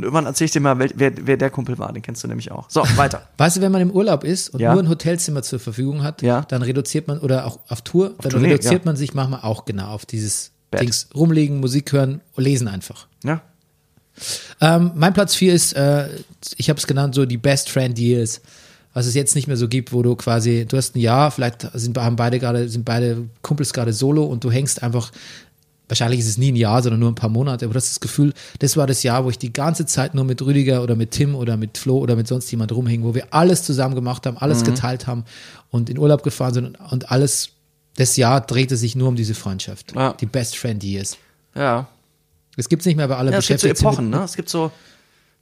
Und irgendwann erzähl ich dir mal, wer, wer, der Kumpel war. Den kennst du nämlich auch. So, weiter. Weißt du, wenn man im Urlaub ist und Ja. nur ein Hotelzimmer zur Verfügung hat, Ja. dann reduziert man, oder auch auf Tour, dann Tournee, reduziert ja. man sich manchmal auch genau auf dieses Bett. Dings rumliegen, Musik hören, lesen einfach. Ja. Ähm, mein Platz 4 ist, äh, ich habe es genannt, so die Best Friend Years. Was es jetzt nicht mehr so gibt, wo du quasi, du hast ein Jahr, vielleicht sind, haben beide gerade, sind beide Kumpels gerade solo und du hängst einfach, wahrscheinlich ist es nie ein Jahr, sondern nur ein paar Monate, aber du hast das Gefühl, das war das Jahr, wo ich die ganze Zeit nur mit Rüdiger oder mit Tim oder mit Flo oder mit sonst jemand rumhing, wo wir alles zusammen gemacht haben, alles geteilt haben und in Urlaub gefahren sind und, und alles, das Jahr drehte sich nur um diese Freundschaft. Ja. Die Best Friend Years. Ja. Das gibt's nicht mehr, weil alle Ja, es gibt so beschäftigt sind mit- Epochen, ne? Es gibt so,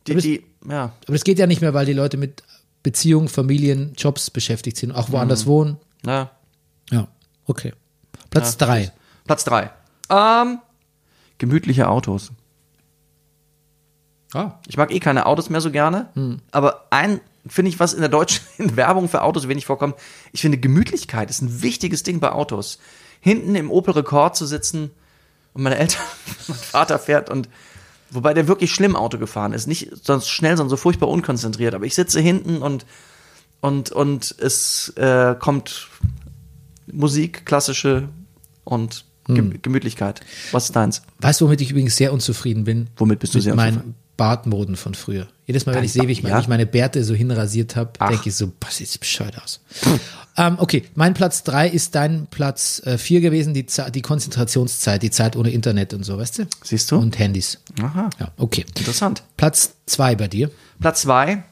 die, Aber es- die, ja. Aber das geht ja nicht mehr, weil die Leute mit Beziehungen, Familien, Jobs beschäftigt sind, auch woanders wohnen. ja. Ja, okay. Platz Ja, drei. Platz drei. Ähm, gemütliche Autos. Ah. Ich mag eh keine Autos mehr so gerne, aber ein finde ich, was in der deutschen Werbung für Autos wenig vorkommt, ich finde Gemütlichkeit ist ein wichtiges Ding bei Autos. Hinten im Opel Rekord zu sitzen und meine Eltern, mein Vater fährt und wobei der wirklich schlimm Auto gefahren ist, nicht sonst schnell, sondern so furchtbar unkonzentriert, aber ich sitze hinten und und und es äh, kommt Musik, klassische und Ge Gemütlichkeit. Was ist deins? Weißt du, womit ich übrigens sehr unzufrieden bin? Womit bist du Mit sehr meinen Bartmoden von früher. Jedes Mal, wenn ich sehe, wie ich, ja? meine Bärte so hinrasiert habe, denke ich so, was sieht bescheuert aus. ähm, okay, mein Platz drei ist dein Platz äh, vier gewesen, die, Ze- die Konzentrationszeit, die Zeit ohne Internet und so, weißt du? Siehst du? Und Handys. Aha. Ja, okay. Interessant. Platz zwei bei dir. Platz zwei.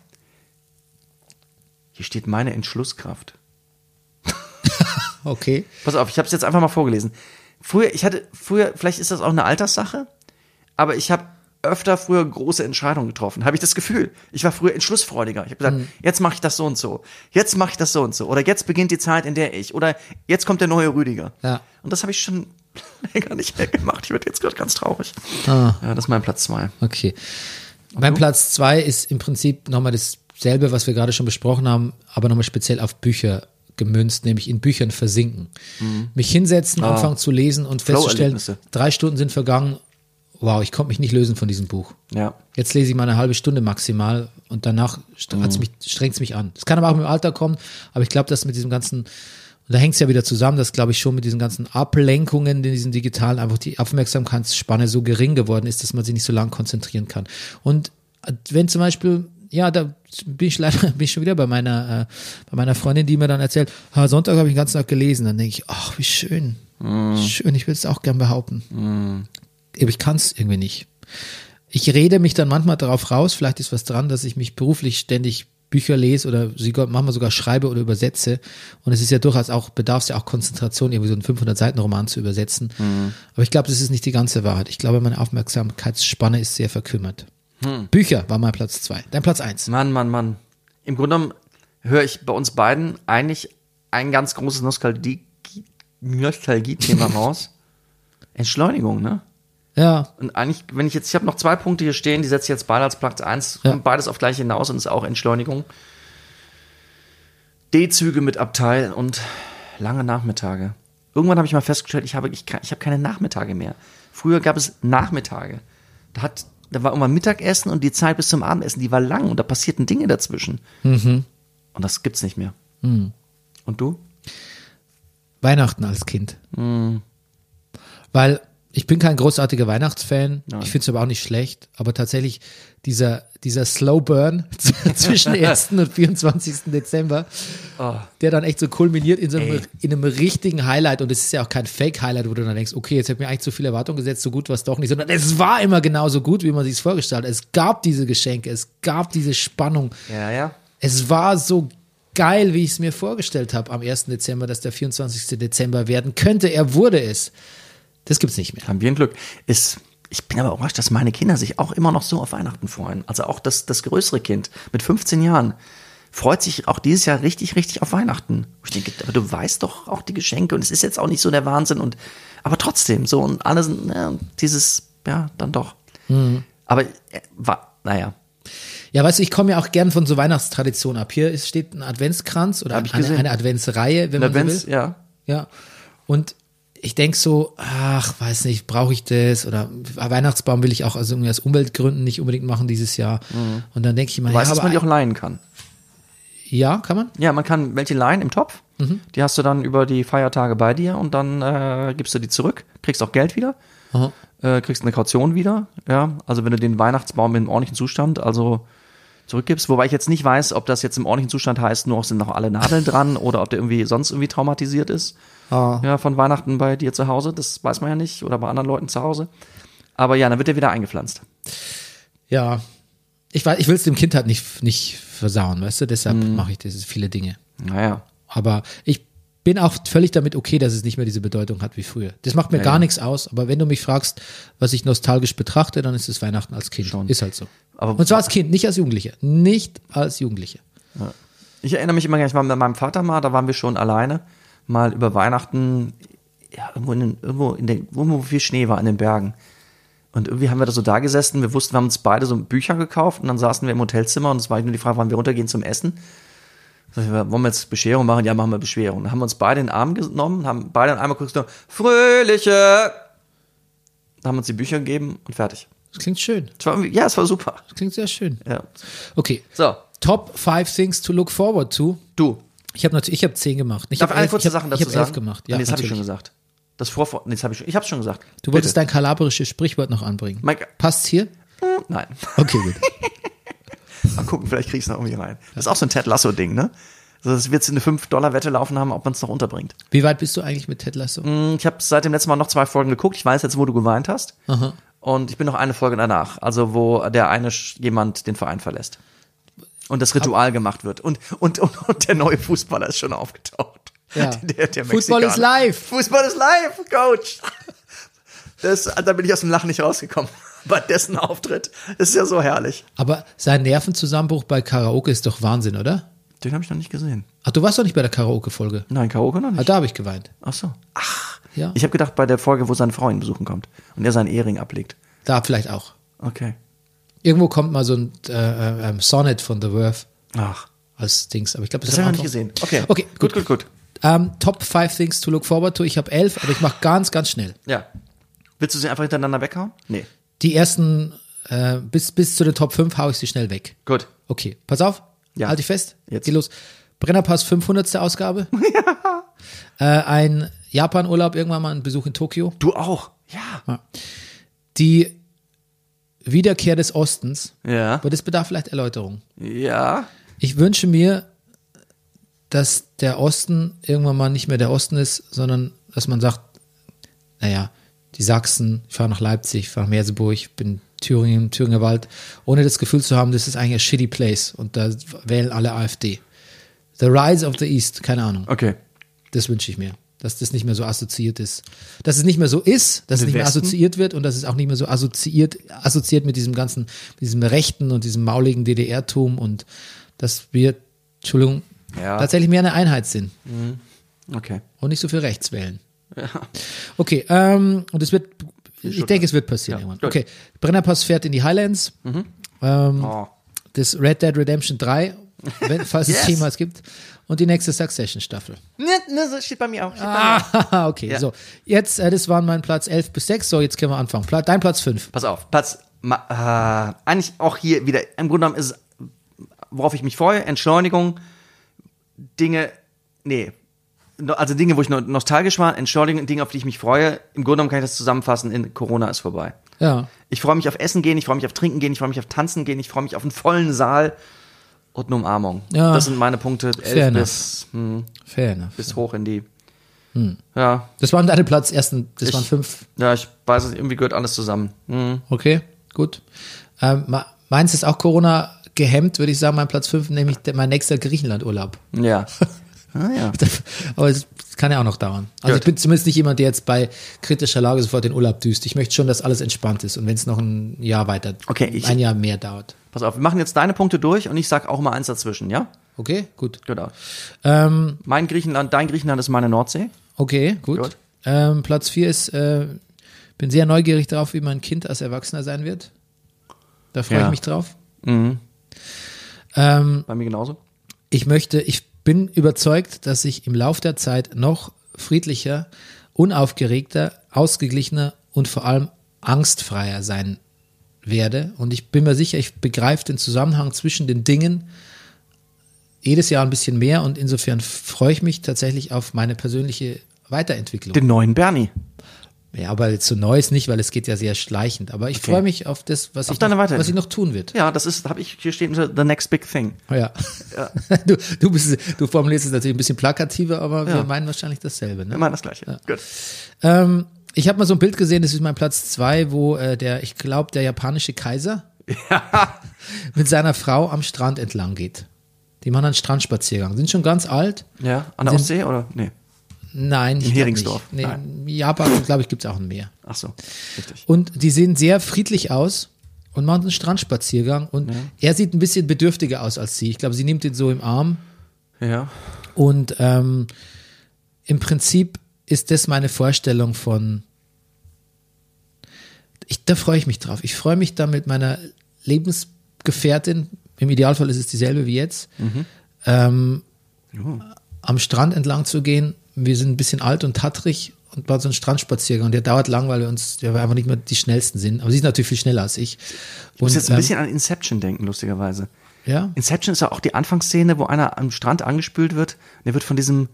Hier steht meine Entschlusskraft. Okay. Pass auf, ich habe es jetzt einfach mal vorgelesen. Früher, ich hatte früher, vielleicht ist das auch eine Alterssache, aber ich habe öfter früher große Entscheidungen getroffen. Habe ich das Gefühl? Ich war früher entschlussfreudiger. Ich habe gesagt, Mhm. jetzt mache ich das so und so. Jetzt mache ich das so und so. Oder jetzt beginnt die Zeit, in der ich. Oder jetzt kommt der neue Rüdiger. Ja. Und das habe ich schon länger nicht mehr gemacht. Ich werde jetzt gerade ganz traurig. Ah. Ja, das ist mein Platz zwei. Okay. Mein Platz zwei ist im Prinzip nochmal dasselbe, was wir gerade schon besprochen haben, aber nochmal speziell auf Bücher gemünzt, nämlich in Büchern versinken. Mich hinsetzen, anfangen zu lesen und festzustellen, drei Stunden sind vergangen. Wow, ich konnte mich nicht lösen von diesem Buch. Ja. Jetzt lese ich mal eine halbe Stunde maximal und danach hat's mich, strengt es mich an. Es kann aber auch mit dem Alter kommen, aber ich glaube, dass mit diesem ganzen, und da hängt es ja wieder zusammen, dass glaube ich schon mit diesen ganzen Ablenkungen, in diesen digitalen, einfach die Aufmerksamkeitsspanne so gering geworden ist, dass man sich nicht so lang konzentrieren kann. Und äh, wenn zum Beispiel, ja, da bin ich leider, bin ich schon wieder bei meiner, äh, bei meiner Freundin, die mir dann erzählt, ha, Sonntag habe ich den ganzen Tag gelesen, dann denke ich, ach, wie schön, wie schön, ich will es auch gern behaupten aber ich kann es irgendwie nicht. Ich rede mich dann manchmal darauf raus, vielleicht ist was dran, dass ich mich beruflich ständig Bücher lese oder manchmal sogar schreibe oder übersetze. Und es ist ja durchaus auch, bedarf es ja auch Konzentration, irgendwie so einen 500-Seiten-Roman zu übersetzen. Aber ich glaube, das ist nicht die ganze Wahrheit. Ich glaube, meine Aufmerksamkeitsspanne ist sehr verkümmert. Bücher war mein Platz zwei. Dein Platz eins. Mann, Mann, Mann. Im Grunde genommen höre ich bei uns beiden eigentlich ein ganz großes Nostalgie- Nostalgie-Thema raus. Entschleunigung, ne? Ja, Und eigentlich, wenn ich jetzt, ich habe noch zwei Punkte hier stehen, die setze ich jetzt beide als Platz eins, Ja. kommt beides auf gleich hinaus und ist auch Entschleunigung. D-Züge mit Abteil und lange Nachmittage. Irgendwann habe ich mal festgestellt, ich habe, ich, ich habe keine Nachmittage mehr. Früher gab es Nachmittage. Da hat, da war immer Mittagessen und die Zeit bis zum Abendessen, die war lang und da passierten Dinge dazwischen. Und das gibt's nicht mehr. Und du? Weihnachten als Kind. Weil ich bin kein großartiger Weihnachtsfan. Ich finde es aber auch nicht schlecht. Aber tatsächlich dieser, dieser Slow Burn zwischen 1. und 24. Dezember, der dann echt so kulminiert in so einem, in einem richtigen Highlight. Und es ist ja auch kein Fake-Highlight, wo du dann denkst, okay, jetzt habe ich mir eigentlich zu viel Erwartung gesetzt, so gut war es doch nicht. Sondern es war immer genauso gut, wie man sich es vorgestellt hat. Es gab diese Geschenke, es gab diese Spannung. Ja, ja. Es war so geil, wie ich es mir vorgestellt habe am 1. Dezember, dass der 24. Dezember werden könnte. Er wurde es. Das gibt's nicht mehr. Haben wir ein Glück. Ist, ich bin aber überrascht, dass meine Kinder sich auch immer noch so auf Weihnachten freuen. Also auch das, das größere Kind mit 15 Jahren freut sich auch dieses Jahr richtig, richtig auf Weihnachten. Ich denke, aber du weißt doch auch die Geschenke und es ist jetzt auch nicht so der Wahnsinn und, aber trotzdem, so und alles, ja, dieses, ja, dann doch. Aber, äh, war, naja, Ja, weißt du, ich komme ja auch gern von so Weihnachtstraditionen ab. Hier steht ein Adventskranz oder eine, eine Adventsreihe, wenn man Advents, so will. ja. Ja. Und ich denke so, ach, weiß nicht, brauche ich das? Oder Weihnachtsbaum will ich auch also irgendwie aus Umweltgründen nicht unbedingt machen dieses Jahr. Und dann denke ich immer, weißt, ja, dass man die auch leihen kann. ja, kann man? Ja, man kann welche leihen im Topf. Mhm. Die hast du dann über die Feiertage bei dir und dann äh, gibst du die zurück, kriegst auch Geld wieder, äh, kriegst eine Kaution wieder. Ja, also wenn du den Weihnachtsbaum in ordentlichen Zustand, also zurückgibst, wobei ich jetzt nicht weiß, ob das jetzt im ordentlichen Zustand heißt, nur sind noch alle Nadeln dran oder ob der irgendwie sonst irgendwie traumatisiert ist. Ah. Ja, von Weihnachten bei dir zu Hause, das weiß man ja nicht oder bei anderen Leuten zu Hause. Aber ja, dann wird der wieder eingepflanzt. Ja. Ich, weiß, ich will es dem Kind halt nicht, nicht versauen, weißt du? Deshalb Mhm. mache ich das viele Dinge. Naja. Aber ich bin auch völlig damit okay, dass es nicht mehr diese Bedeutung hat wie früher. Das macht mir Ja, gar ja. nichts aus. Aber wenn du mich fragst, was ich nostalgisch betrachte, dann ist es Weihnachten als Kind. Schon. Ist halt so. Aber- Und zwar als Kind, nicht als Jugendlicher. Nicht als Jugendlicher. Ich erinnere mich immer, ich war mit meinem Vater mal, da waren wir schon alleine, mal über Weihnachten, ja, irgendwo in, den, irgendwo in den, wo wo viel Schnee war in den Bergen. Und irgendwie haben wir da so da gesessen, wir wussten, wir haben uns beide so Bücher gekauft und dann saßen wir im Hotelzimmer und es war nur die Frage, wann wir runtergehen zum Essen. Ich, wollen wir jetzt Bescherung machen? Ja, machen wir Bescherung. Dann haben wir uns beide in den Arm genommen, haben beide in einmal kurz gesagt, Fröhliche! Da haben wir uns die Bücher gegeben und fertig. Das klingt schön. Es war ja, es war super. Das klingt sehr schön. Ja. Okay. So, Top five things to look forward to. du. Ich habe natürlich, ich habe zehn gemacht. Ich Darf eine elf, kurze ich Sache dazu ich sagen? elf gemacht. Ja, nee, das habe ich schon gesagt. Das Vorvor, nee, das habe ich schon. Ich habe schon gesagt. Du wolltest Bitte. dein kalabrisches Sprichwort noch anbringen. Mike- Passt's hier? Nein. Okay, gut. Mal gucken, vielleicht krieg ich es noch irgendwie rein. Das ist auch so ein Ted Lasso-Ding, ne? Also das wird eine 5-Dollar-Wette laufen haben, ob man es noch unterbringt. Wie weit bist du eigentlich mit Ted Lasso? Hm, Ich habe seit dem letzten Mal noch zwei Folgen geguckt. Ich weiß jetzt, wo du geweint hast. Aha. Und ich bin noch eine Folge danach. Also wo der eine jemand den Verein verlässt. Und das Ritual gemacht wird. Und, und, und, und der neue Fußballer ist schon aufgetaucht. Ja. Der, der Fußball ist live. Fußball ist live, Coach. Das, da bin ich aus dem Lachen nicht rausgekommen. Bei dessen Auftritt. Das ist ja so herrlich. Aber sein Nervenzusammenbruch bei Karaoke ist doch Wahnsinn, oder? Den habe ich noch nicht gesehen. Ach, du warst doch nicht bei der Karaoke-Folge. Nein, Karaoke noch Ah, nicht. da habe ich geweint. Ach so. Ach. Ja. Ich habe gedacht, bei der Folge, wo seine Frau ihn besuchen kommt und er seinen Ehering ablegt. Da vielleicht auch. Okay. Irgendwo kommt mal so ein äh, äh, ähm, Sonnet von The Verve Ach. als Dings. Aber ich glaube, Das ist habe am ich noch nicht gesehen. Okay. Okay, gut, gut, gut. Ähm, Top 5 Things to look forward to. Ich habe elf, aber ich mache ganz, ganz schnell. Ja. Willst du sie einfach hintereinander weghauen? Nee. Die ersten, äh, bis, bis zu den Top 5 haue ich sie schnell weg. Gut. Okay, pass auf. Ja. Halt dich fest. Jetzt. Geh los. Brennerpass 500. Ausgabe. Äh, ein Japan-Urlaub, irgendwann mal ein Besuch in Tokio. Du auch. Ja. Die Wiederkehr des Ostens. Ja. Aber das bedarf vielleicht Erläuterung. Ja. Ich wünsche mir, dass der Osten irgendwann mal nicht mehr der Osten ist, sondern dass man sagt, naja, die Sachsen, ich fahre nach Leipzig, ich fahre nach Merseburg, ich bin Thüringen, Thüringer Wald, ohne das Gefühl zu haben, das ist eigentlich ein shitty place und da wählen alle AfD. The Rise of the East, keine Ahnung. Okay. Das wünsche ich mir. Dass das nicht mehr so assoziiert ist. Dass es nicht mehr so ist, dass es nicht mehr assoziiert wird und dass es auch nicht mehr so assoziiert, assoziiert mit diesem ganzen, mit diesem Rechten und diesem mauligen DDR-Tum und dass wir, Entschuldigung, Ja. tatsächlich mehr eine Einheit sind Okay. und nicht so viel rechts wählen. Okay, ähm, und es wird, ich denke, es wird passieren Ja, irgendwann. Okay, Brennerpass fährt in die Highlands. Ähm, Oh. Das Red Dead Redemption 3, wenn, falls es Yes. jemals gibt. Und die nächste Succession-Staffel. Ne, ne, das steht bei mir auch. Bei mir. Ah, okay, Ja. so. Jetzt, äh, das waren mein Platz 11 bis 6. So, jetzt können wir anfangen. Pla dein Platz 5. Pass auf. Platz. Äh, eigentlich auch hier wieder. Im Grunde genommen ist es, worauf ich mich freue, Entschleunigung, Dinge. Nee. Also Dinge, wo ich no- nostalgisch war, Entschleunigung, Dinge, auf die ich mich freue. Im Grunde genommen kann ich das zusammenfassen in Corona ist vorbei. Ja. Ich freue mich auf Essen gehen, ich freue mich auf Trinken gehen, ich freue mich auf Tanzen gehen, ich freue mich auf einen vollen Saal und eine Umarmung. Ja. Das sind meine Punkte. Fair bis, hm, Fair enough. bis hoch in die. Ja, Das waren deine Platz ersten, das Ich- waren fünf. ja, ich weiß es, irgendwie gehört alles zusammen. Hm. Okay, gut. Ähm, meins ist auch Corona gehemmt, würde ich sagen, mein Platz 5, nämlich mein nächster Griechenland-Urlaub. Ja. ah, ja. Aber es kann ja auch noch dauern. Also Gut. ich bin zumindest nicht jemand, der jetzt bei kritischer Lage sofort den Urlaub düst. Ich möchte schon, dass alles entspannt ist und wenn es noch ein Jahr weiter, Okay, ich- ein Jahr mehr dauert. Pass auf, wir machen jetzt deine Punkte durch und ich sag auch mal eins dazwischen, ja? Okay, gut. Genau. Ähm, Mein Griechenland, dein Griechenland ist meine Nordsee. okay, gut. Gut. Ähm, Platz 4 ist, äh, bin sehr neugierig darauf, wie mein Kind als Erwachsener sein wird. Da freue Ja. ich mich drauf. Mhm. Ähm, Bei mir genauso. ich möchte, ich bin überzeugt, dass ich im Lauf der Zeit noch friedlicher unaufgeregter, ausgeglichener und vor allem angstfreier sein werde. Und ich bin mir sicher, ich begreife den Zusammenhang zwischen den Dingen jedes Jahr ein bisschen mehr und insofern freue ich mich tatsächlich auf meine persönliche Weiterentwicklung. Den neuen Bernie. Ja, aber jetzt so Neues nicht, weil es geht ja sehr schleichend. Aber ich freue mich auf das, was, Auf ich, noch, was ich noch tun wird. Ja, das ist, habe ich, hier steht the next big thing. Ja. Du, du, bist, du formulierst es natürlich ein bisschen plakativer, aber wir Ja. meinen wahrscheinlich dasselbe. Ne? Immer das Gleiche. Gut. Ähm, ich habe mal so ein Bild gesehen, das ist mein Platz zwei, wo äh, der, ich glaube, der japanische Kaiser mit seiner Frau am Strand entlang geht. Die machen einen Strandspaziergang. Sind schon ganz alt. Ja, an der Ostsee oder? Nee. Nein, glaub Heringsdorf? Nee, Nein. in Japan, glaube ich, gibt es auch ein Meer. Ach so, richtig. Und die sehen sehr friedlich aus und machen einen Strandspaziergang. Und er sieht ein bisschen bedürftiger aus als sie. Ich glaube, sie nimmt ihn so im Arm. Ja. Und ähm, im Prinzip ist das meine Vorstellung von. Ich, da freue ich mich drauf. Ich freue mich da mit meiner Lebensgefährtin, im Idealfall ist es dieselbe wie jetzt, ähm, am Strand entlang zu gehen. Wir sind ein bisschen alt und tattrig und machen so einen Strandspaziergang. Und der dauert lang, weil wir uns, ja, wir einfach nicht mehr die schnellsten sind. Aber sie ist natürlich viel schneller als ich. Ich muss Und, jetzt ein ähm, bisschen an Inception denken, lustigerweise. ja, Inception ist ja auch die Anfangsszene, wo einer am Strand angespült wird. Und der wird von diesem,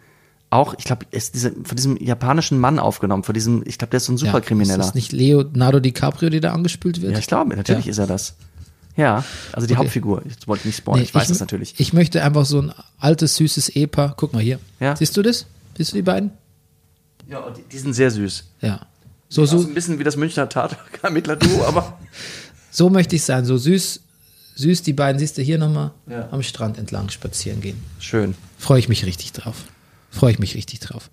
auch, ich glaube, ist diese, von diesem japanischen Mann aufgenommen. Von diesem, ich glaube, der ist so ein ja, Superkrimineller. Ist das nicht Leonardo DiCaprio, der da angespült wird? Ja, ich glaube, natürlich Ja. ist er das. Ja, also die Hauptfigur. Jetzt wollte ich nicht spoilern, Nee, ich weiß das mö- natürlich. Ich möchte einfach so ein altes, süßes Ehepaar. Guck mal hier. Ja. Siehst du das? Siehst du die beiden? ja, die, die sind sehr süß. Ja. So, so, ein bisschen wie das Münchner Tatort-Ermittler-Duo, aber so möchte ich sein. So süß, süß die beiden, siehst du hier nochmal Ja. am Strand entlang spazieren gehen. schön. Freue ich mich richtig drauf. Freue ich mich richtig drauf.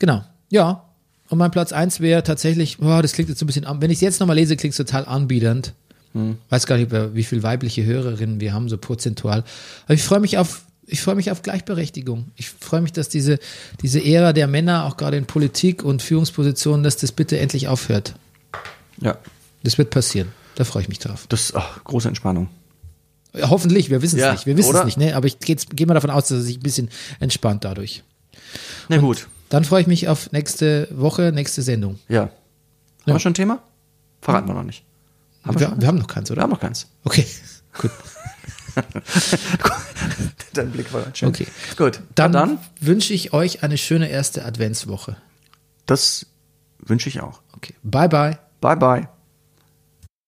Genau. Ja. Und mein Platz eins wäre tatsächlich, boah, das klingt jetzt so ein bisschen, an- wenn ich es jetzt nochmal lese, klingt es total anbiedernd. Hm. Weiß gar nicht, wie viele weibliche Hörerinnen wir haben, so prozentual. Aber ich freue mich auf, ich freue mich auf Gleichberechtigung. Ich freue mich, dass diese, diese Ära der Männer, auch gerade in Politik und Führungspositionen, dass das bitte endlich aufhört. Ja, Das wird passieren. Da freue ich mich drauf. das ach, große Entspannung. Ja, Hoffentlich, wir wissen es Ja, nicht. Wir wissen es nicht, ne? Aber ich gehe geh mal davon aus, dass es sich ein bisschen entspannt dadurch. Na gut, Dann freue ich mich auf nächste Woche, nächste Sendung. ja. Haben wir schon ein Thema? Verraten wir noch nicht. Haben wir, Wir, wir haben noch keins, Wir oder? haben noch keins. Okay, gut. Dein Blick war schön. Okay. Gut, dann, dann wünsche ich euch eine schöne erste Adventswoche. das wünsche ich auch. Okay. Bye, bye. Bye, bye.